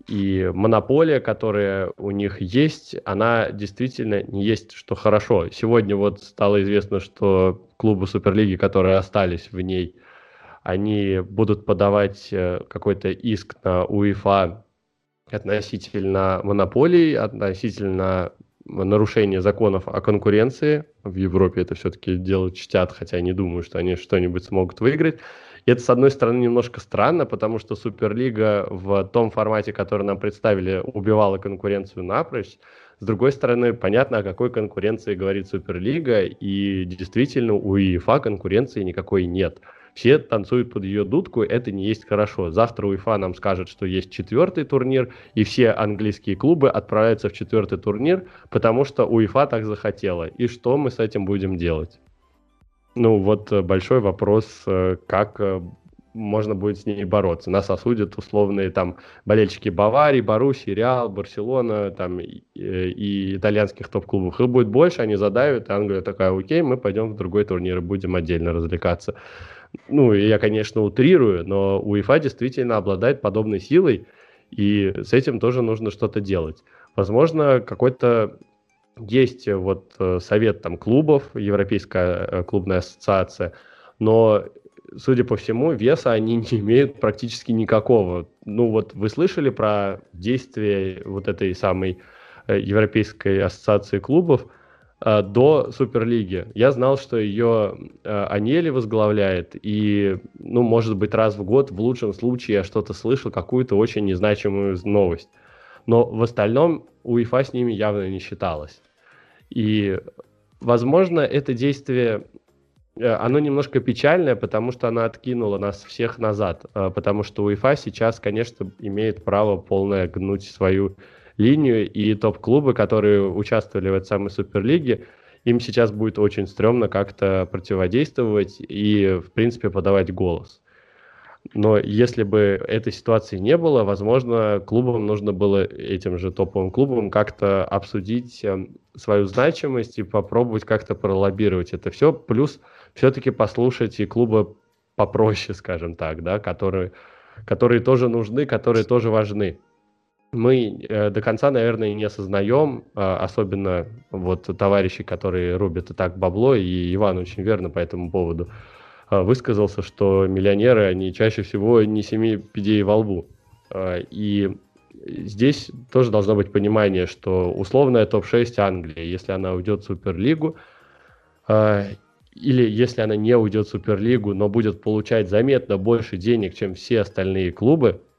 И монополия, которая у них есть, она действительно не есть, что хорошо. Сегодня вот стало известно, что клубы Суперлиги, которые остались в ней, они будут подавать э, какой-то иск на УЕФА относительно монополий, относительно нарушения законов о конкуренции. В Европе это все-таки дело чтят, хотя не думаю, что они что-нибудь смогут выиграть. И это, с одной стороны, немножко странно, потому что Суперлига в том формате, который нам представили, убивала конкуренцию напрочь. С другой стороны, понятно, о какой конкуренции говорит Суперлига, и действительно у УЕФА конкуренции никакой нет. Все танцуют под ее дудку, это не есть хорошо. Завтра УЕФА нам скажет, что есть четвертый турнир, и все английские клубы отправляются в четвертый турнир, потому что УЕФА так захотела. И что мы с этим будем делать? Ну, вот э, большой вопрос, э, как э, можно будет с ней бороться. Нас осудят условные там болельщики Баварии, Баруси, Реал, Барселона там, и, и итальянских топ-клубов. Их будет больше, они задавят, и Англия такая, окей, мы пойдем в другой турнир и будем отдельно развлекаться. Ну, я, конечно, утрирую, но УЕФА действительно обладает подобной силой, и с этим тоже нужно что-то делать. Возможно, какой-то есть э, вот э, совет там клубов, Европейская э, клубная ассоциация, но, судя по всему, веса они не имеют практически никакого. Ну вот вы слышали про действия вот этой самой Европейской ассоциации клубов до Суперлиги. Я знал, что ее Анели возглавляет, и, ну, может быть, раз в год, в лучшем случае, я что-то слышал, какую-то очень незначимую новость. Но в остальном УЕФА с ними явно не считалось. И, возможно, это действие, э, оно немножко печальное, потому что оно откинуло нас всех назад. Э, потому что УЕФА сейчас, конечно, имеет право полное гнуть свою линию, и топ-клубы, которые участвовали в этой самой Суперлиге, им сейчас будет очень стрёмно как-то противодействовать и, в принципе, подавать голос. Но если бы этой ситуации не было, возможно, клубам нужно было этим же топовым клубам как-то обсудить эм, свою значимость и попробовать как-то пролоббировать это все. Плюс все-таки послушать и клубы попроще, скажем так, да, которые, которые тоже нужны, которые тоже важны. Мы э, до конца, наверное, не осознаем, э, особенно вот товарищи, которые рубят и так бабло, и Иван очень верно по этому поводу высказался, что миллионеры, они чаще всего не семи пидей во лбу. И здесь тоже должно быть понимание, что условная топ-6 Англии, если она уйдет в Суперлигу, или если она не уйдет в Суперлигу, но будет получать заметно больше денег, чем все остальные клубы, э,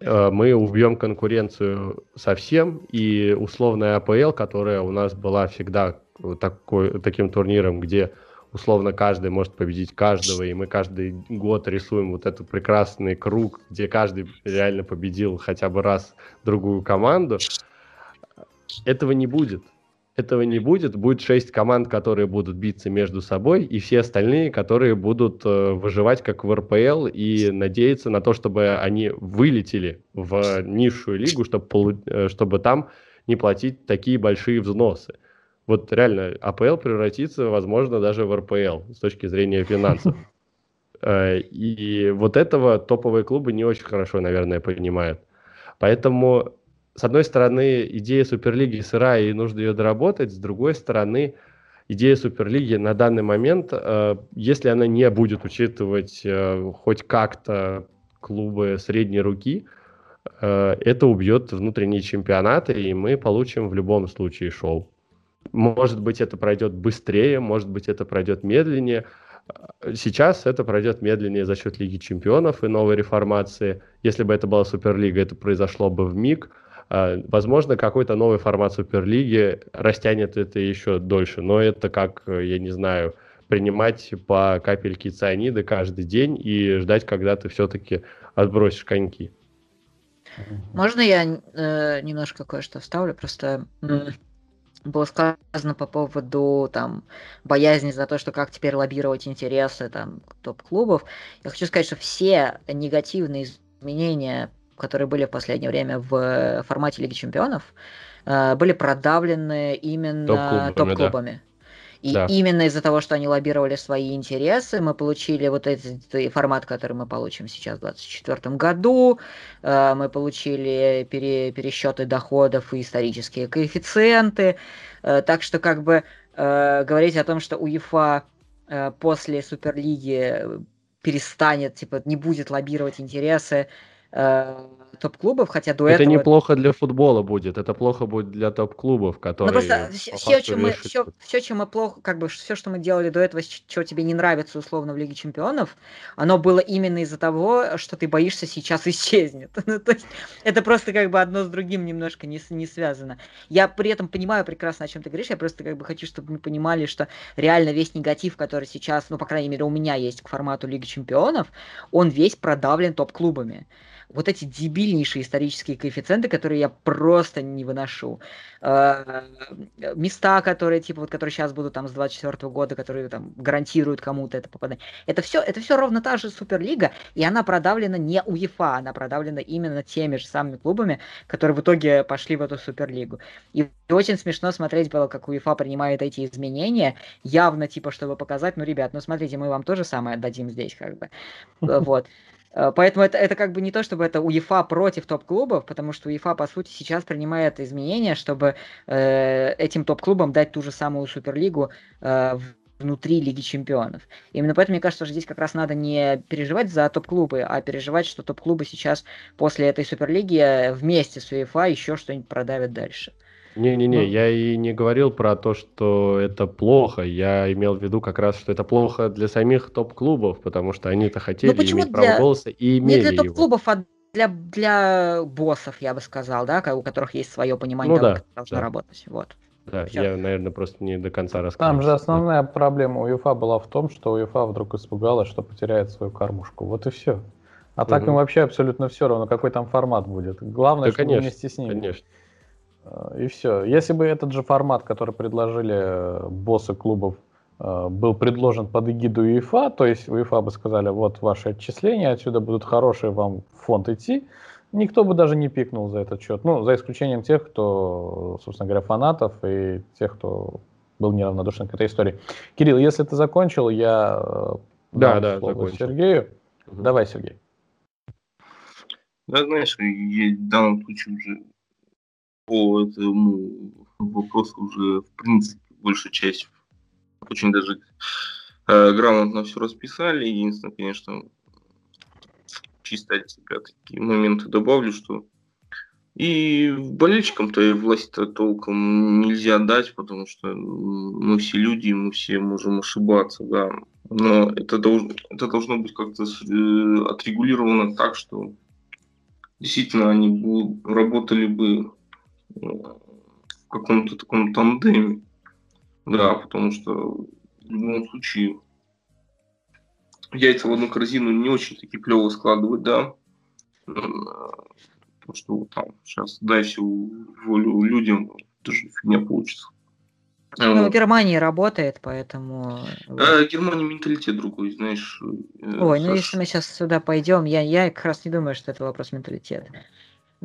мы убьем конкуренцию совсем, и условная АПЛ, которая у нас была всегда такой, таким турниром, где условно каждый может победить каждого, и мы каждый год рисуем вот этот прекрасный круг, где каждый реально победил хотя бы раз другую команду, этого не будет этого не будет. Будет шесть команд, которые будут биться между собой, и все остальные, которые будут э, выживать как в РПЛ и надеяться на то, чтобы они вылетели в низшую лигу, чтобы, э, чтобы там не платить такие большие взносы. Вот реально АПЛ превратится, возможно, даже в РПЛ с точки зрения финансов. Э, и вот этого топовые клубы не очень хорошо, наверное, понимают. Поэтому с одной стороны, идея Суперлиги сырая и нужно ее доработать, с другой стороны, идея Суперлиги на данный момент, э, если она не будет учитывать э, хоть как-то клубы средней руки, э, это убьет внутренние чемпионаты, и мы получим в любом случае шоу. Может быть, это пройдет быстрее, может быть, это пройдет медленнее. Сейчас это пройдет медленнее за счет Лиги Чемпионов и новой реформации. Если бы это была Суперлига, это произошло бы в миг. А, возможно, какой-то новый формат Суперлиги растянет это еще дольше, но это как, я не знаю, принимать по капельке цианида каждый день и ждать, когда ты все-таки отбросишь коньки. Можно я э, немножко кое-что вставлю? Просто было сказано по поводу там боязни за то, что как теперь лоббировать интересы там топ-клубов. Я хочу сказать, что все негативные изменения которые были в последнее время в э, формате Лиги Чемпионов, э, были продавлены именно топ-клубами. Да. И да. именно из-за того, что они лоббировали свои интересы, мы получили вот этот формат, который мы получим сейчас в 2024 году. Э, мы получили пере, пересчеты доходов и исторические коэффициенты. Так что как бы говорить о том, что УЕФА после Суперлиги перестанет, типа, не будет лоббировать интересы Э, топ-клубов, хотя до это этого... неплохо для футбола будет, это плохо будет для топ-клубов, которые... Ну, просто все, чем мы, все, все, чем мы плохо, как бы, все, что мы делали до этого, что тебе не нравится условно в Лиге Чемпионов, оно было именно из-за того, что ты боишься сейчас исчезнет. ну, то есть это просто как бы одно с другим немножко не, не связано. Я при этом понимаю прекрасно, о чем ты говоришь, я просто как бы хочу, чтобы мы понимали, что реально весь негатив, который сейчас, ну, по крайней мере, у меня есть к формату Лиги Чемпионов, он весь продавлен топ-клубами вот эти дебильнейшие исторические коэффициенты, которые я просто не выношу. Э, места, которые, типа, вот, которые сейчас будут там с 24 года, которые там гарантируют кому-то это попадание. Это все, это все ровно та же Суперлига, и она продавлена не УЕФА, она продавлена именно теми же самыми клубами, которые в итоге пошли в эту Суперлигу. И очень смешно смотреть было, как УЕФА принимает эти изменения, явно, типа, чтобы показать, ну, ребят, ну, смотрите, мы вам тоже самое дадим здесь, как бы. Вот. Э, поэтому это, это как бы не то, чтобы это УЕФА против топ-клубов, потому что УЕФА, по сути, сейчас принимает изменения, чтобы э, этим топ-клубам дать ту же самую Суперлигу э, внутри Лиги Чемпионов. Именно поэтому, мне кажется, что здесь как раз надо не переживать за топ-клубы, а переживать, что топ-клубы сейчас после этой Суперлиги э, вместе с УЕФА еще что-нибудь продавят дальше. Не-не-не, ну, я и не говорил про то, что это плохо. Я имел в виду как раз, что это плохо для самих топ-клубов, потому что они-то хотели ну, иметь для... право голоса и имели Не для топ-клубов, а для, для боссов, я бы сказал, да, у которых есть свое понимание ну, того, да, как должно да. работать. Вот. Да, Все. я, наверное, просто не до конца рассказал. Там же основная проблема у УЕФА была в том, что УЕФА вдруг испугалась, что потеряет свою кормушку. Вот и все. А угу. так им вообще абсолютно все равно, какой там формат будет. Главное, да, чтобы конечно, вместе с ними. Конечно. И все. Если бы этот же формат, который предложили э, боссы клубов, э, был предложен под эгиду УЕФА, то есть УЕФА бы сказали, вот ваши отчисления, отсюда будут хорошие вам фонд идти, никто бы даже не пикнул за этот счет. Ну, за исключением тех, кто, собственно говоря, фанатов и тех, кто был неравнодушен к этой истории. Кирилл, если ты закончил, я э, да, да, закончил. Сергею. Угу. Давай, Сергей. Да, знаешь, я в данном случае уже по этому вопросу уже, в принципе, большая часть очень даже э, грамотно все расписали. Единственное, конечно, чисто от себя такие моменты добавлю, что и болельщикам-то власть-то толком нельзя дать, потому что мы все люди, мы все можем ошибаться, да. Но это, должно, это должно быть как-то э, отрегулировано так, что действительно они бы работали бы в каком-то таком тандеме. Да, потому что в любом случае яйца в одну корзину не очень таки клево складывать, да. Потому что там сейчас дай всю волю людям, тоже фигня получится. Ну, в Германии работает, поэтому... А, Германия менталитет другой, знаешь. Э, Ой, Саш... ну если мы сейчас сюда пойдем, я, я как раз не думаю, что это вопрос менталитета.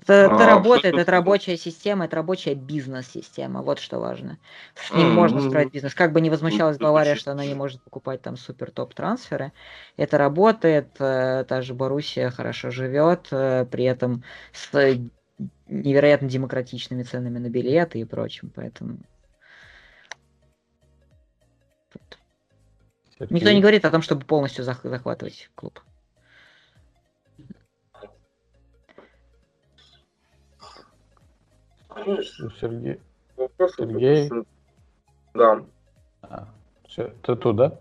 Это, это а, работает, это рабочая система, это рабочая бизнес-система, вот что важно. С ним mm-hmm. можно строить бизнес. Как бы не возмущалась Бавария, что она не может покупать там супер топ трансферы, это работает, э, та же Боруссия хорошо живет, э, при этом с невероятно демократичными ценами на билеты и прочим, поэтому... Никто не говорит о том, чтобы полностью захватывать клуб. Конечно. Сергей. Вопрос Сергей. Да. А, все, ты тут, да?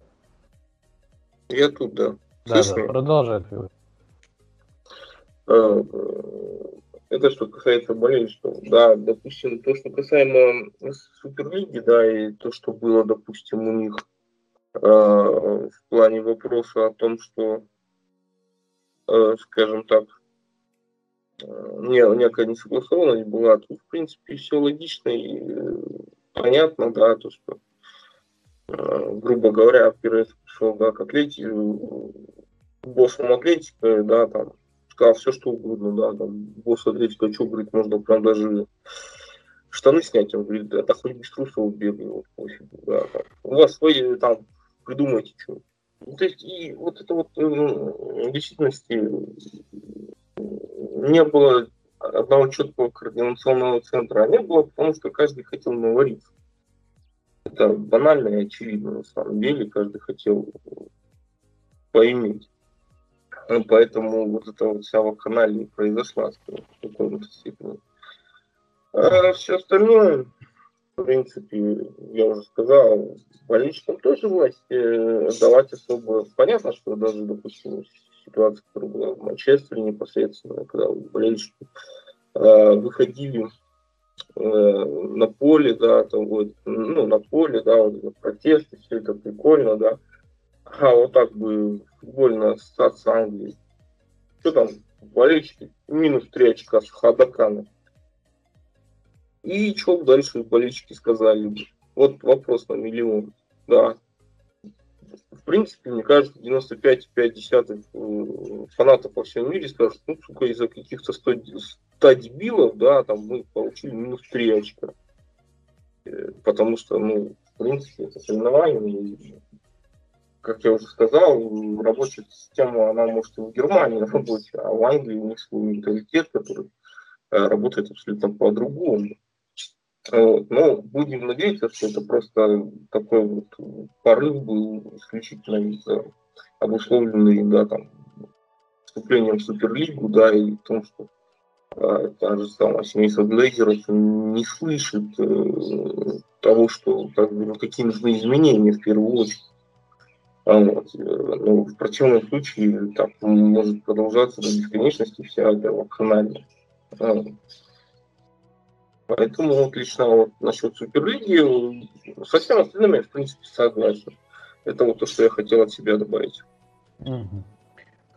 Я тут, да. Да, да, продолжай. Э, это что касается болельщиков. Да, допустим, то, что касаемо Суперлиги, да, и то, что было, допустим, у них э, в плане вопроса о том, что, э, скажем так, некая несогласованность была. Тут, в принципе, все логично и э, понятно, да, то, что, э, грубо говоря, Пирес пришел, да, к Атлетике, боссом Атлетика, да, там, сказал все, что угодно, да, там, босс Атлетика, что, говорит, можно прям даже штаны снять, он говорит, да, так хоть без трусов бегай, вот, пофигу, да, там. у вас свои, там, придумайте, что. То есть, и вот это вот, э, в действительности, не было одного четкого координационного центра, а не было, потому что каждый хотел навариться. Это банально и очевидно на самом деле, каждый хотел поиметь. Ну, поэтому вот эта вот вся вакханалия произошла в каком-то степени. А все остальное, в принципе, я уже сказал, болельщикам тоже власть э, давать особо. Понятно, что даже, допустим, ситуация, которая была в Манчестере непосредственно, когда болельщики э, выходили э, на поле, да, там вот, ну, на поле, да, вот протесты, все это прикольно, да. А вот так бы футбольная ассоциация Англии. Что там, болельщики, минус 3 очка с Хадакана. И что дальше болельщики сказали? Вот вопрос на миллион. Да, в принципе, мне кажется, 95,5 э, фанатов во всем мире скажут, ну, сука, из-за каких-то 100, 100 дебилов, да, там мы получили минус 3 очка. Э, потому что, ну, в принципе, это соревнование. как я уже сказал, рабочая система, она может и в Германии работать, а в Англии у них свой менталитет, который э, работает абсолютно по-другому. Вот. Но будем надеяться, что это просто такой вот порыв был исключительно из обусловленный да, там, вступлением в Суперлигу, да, и том, что а, та же самая семейство Глейзеров не слышит э, того, что как бы, ну, какие нужны изменения в первую очередь. А вот. Э, ну, в противном случае так может продолжаться до бесконечности вся эта вакханалия. А, Поэтому вот лично вот насчет Суперлиги со всем остальным я, в принципе, согласен. Это вот то, что я хотел от себя добавить.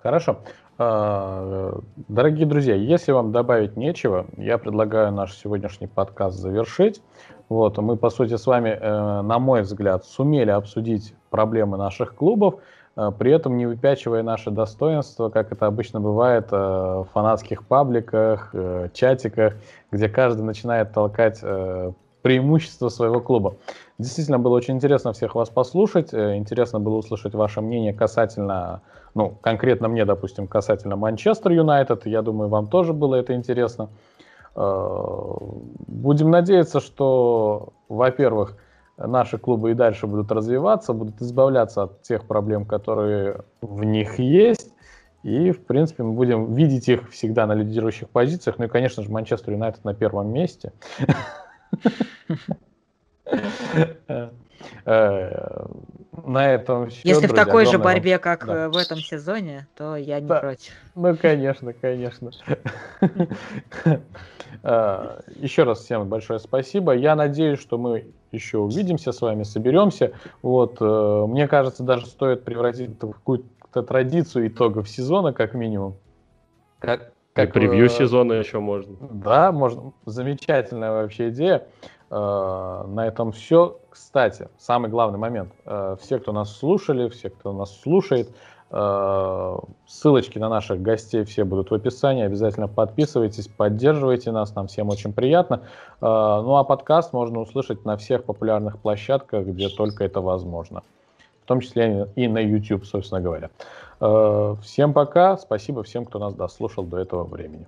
Хорошо. А, дорогие друзья, если вам добавить нечего, я предлагаю наш сегодняшний подкаст завершить. Вот, мы, по сути, с вами, э, на мой взгляд, сумели обсудить проблемы наших клубов. А, при этом не выпячивая наши достоинства, как это обычно бывает э, в фанатских пабликах, э, чатиках, где каждый начинает толкать э, преимущества своего клуба. Действительно было очень интересно всех вас послушать, интересно было услышать ваше мнение касательно, ну, конкретно мне, допустим, касательно Манчестер Юнайтед, я думаю, вам тоже было это интересно. Будем надеяться, что, во-первых, наши клубы и дальше будут развиваться, будут избавляться от тех проблем, которые в них есть. И, в принципе, мы будем видеть их всегда на лидирующих позициях. Ну и, конечно же, Манчестер Юнайтед на первом месте. Э, на этом все. Если друзья, в такой же борьбе, как да. Э, в этом сезоне, то я не да. против. Ну, конечно, конечно. Э, еще раз всем большое спасибо. Я надеюсь, что мы еще увидимся с вами, соберемся. Вот, мне кажется, даже стоит превратить это в какую-то традицию итогов сезона, как минимум. Как, как, И превью сезона еще можно. Да, можно. Замечательная вообще идея. Э, на этом все. Кстати, самый главный момент. Э, все, кто нас слушали, все, кто нас слушает, э, ссылочки на наших гостей все будут в описании. Обязательно подписывайтесь, поддерживайте нас, нам всем очень приятно. Ну а подкаст можно услышать на всех популярных площадках, где только это возможно. В том числе и на YouTube, собственно говоря. Всем пока. Спасибо всем, кто нас дослушал до этого времени.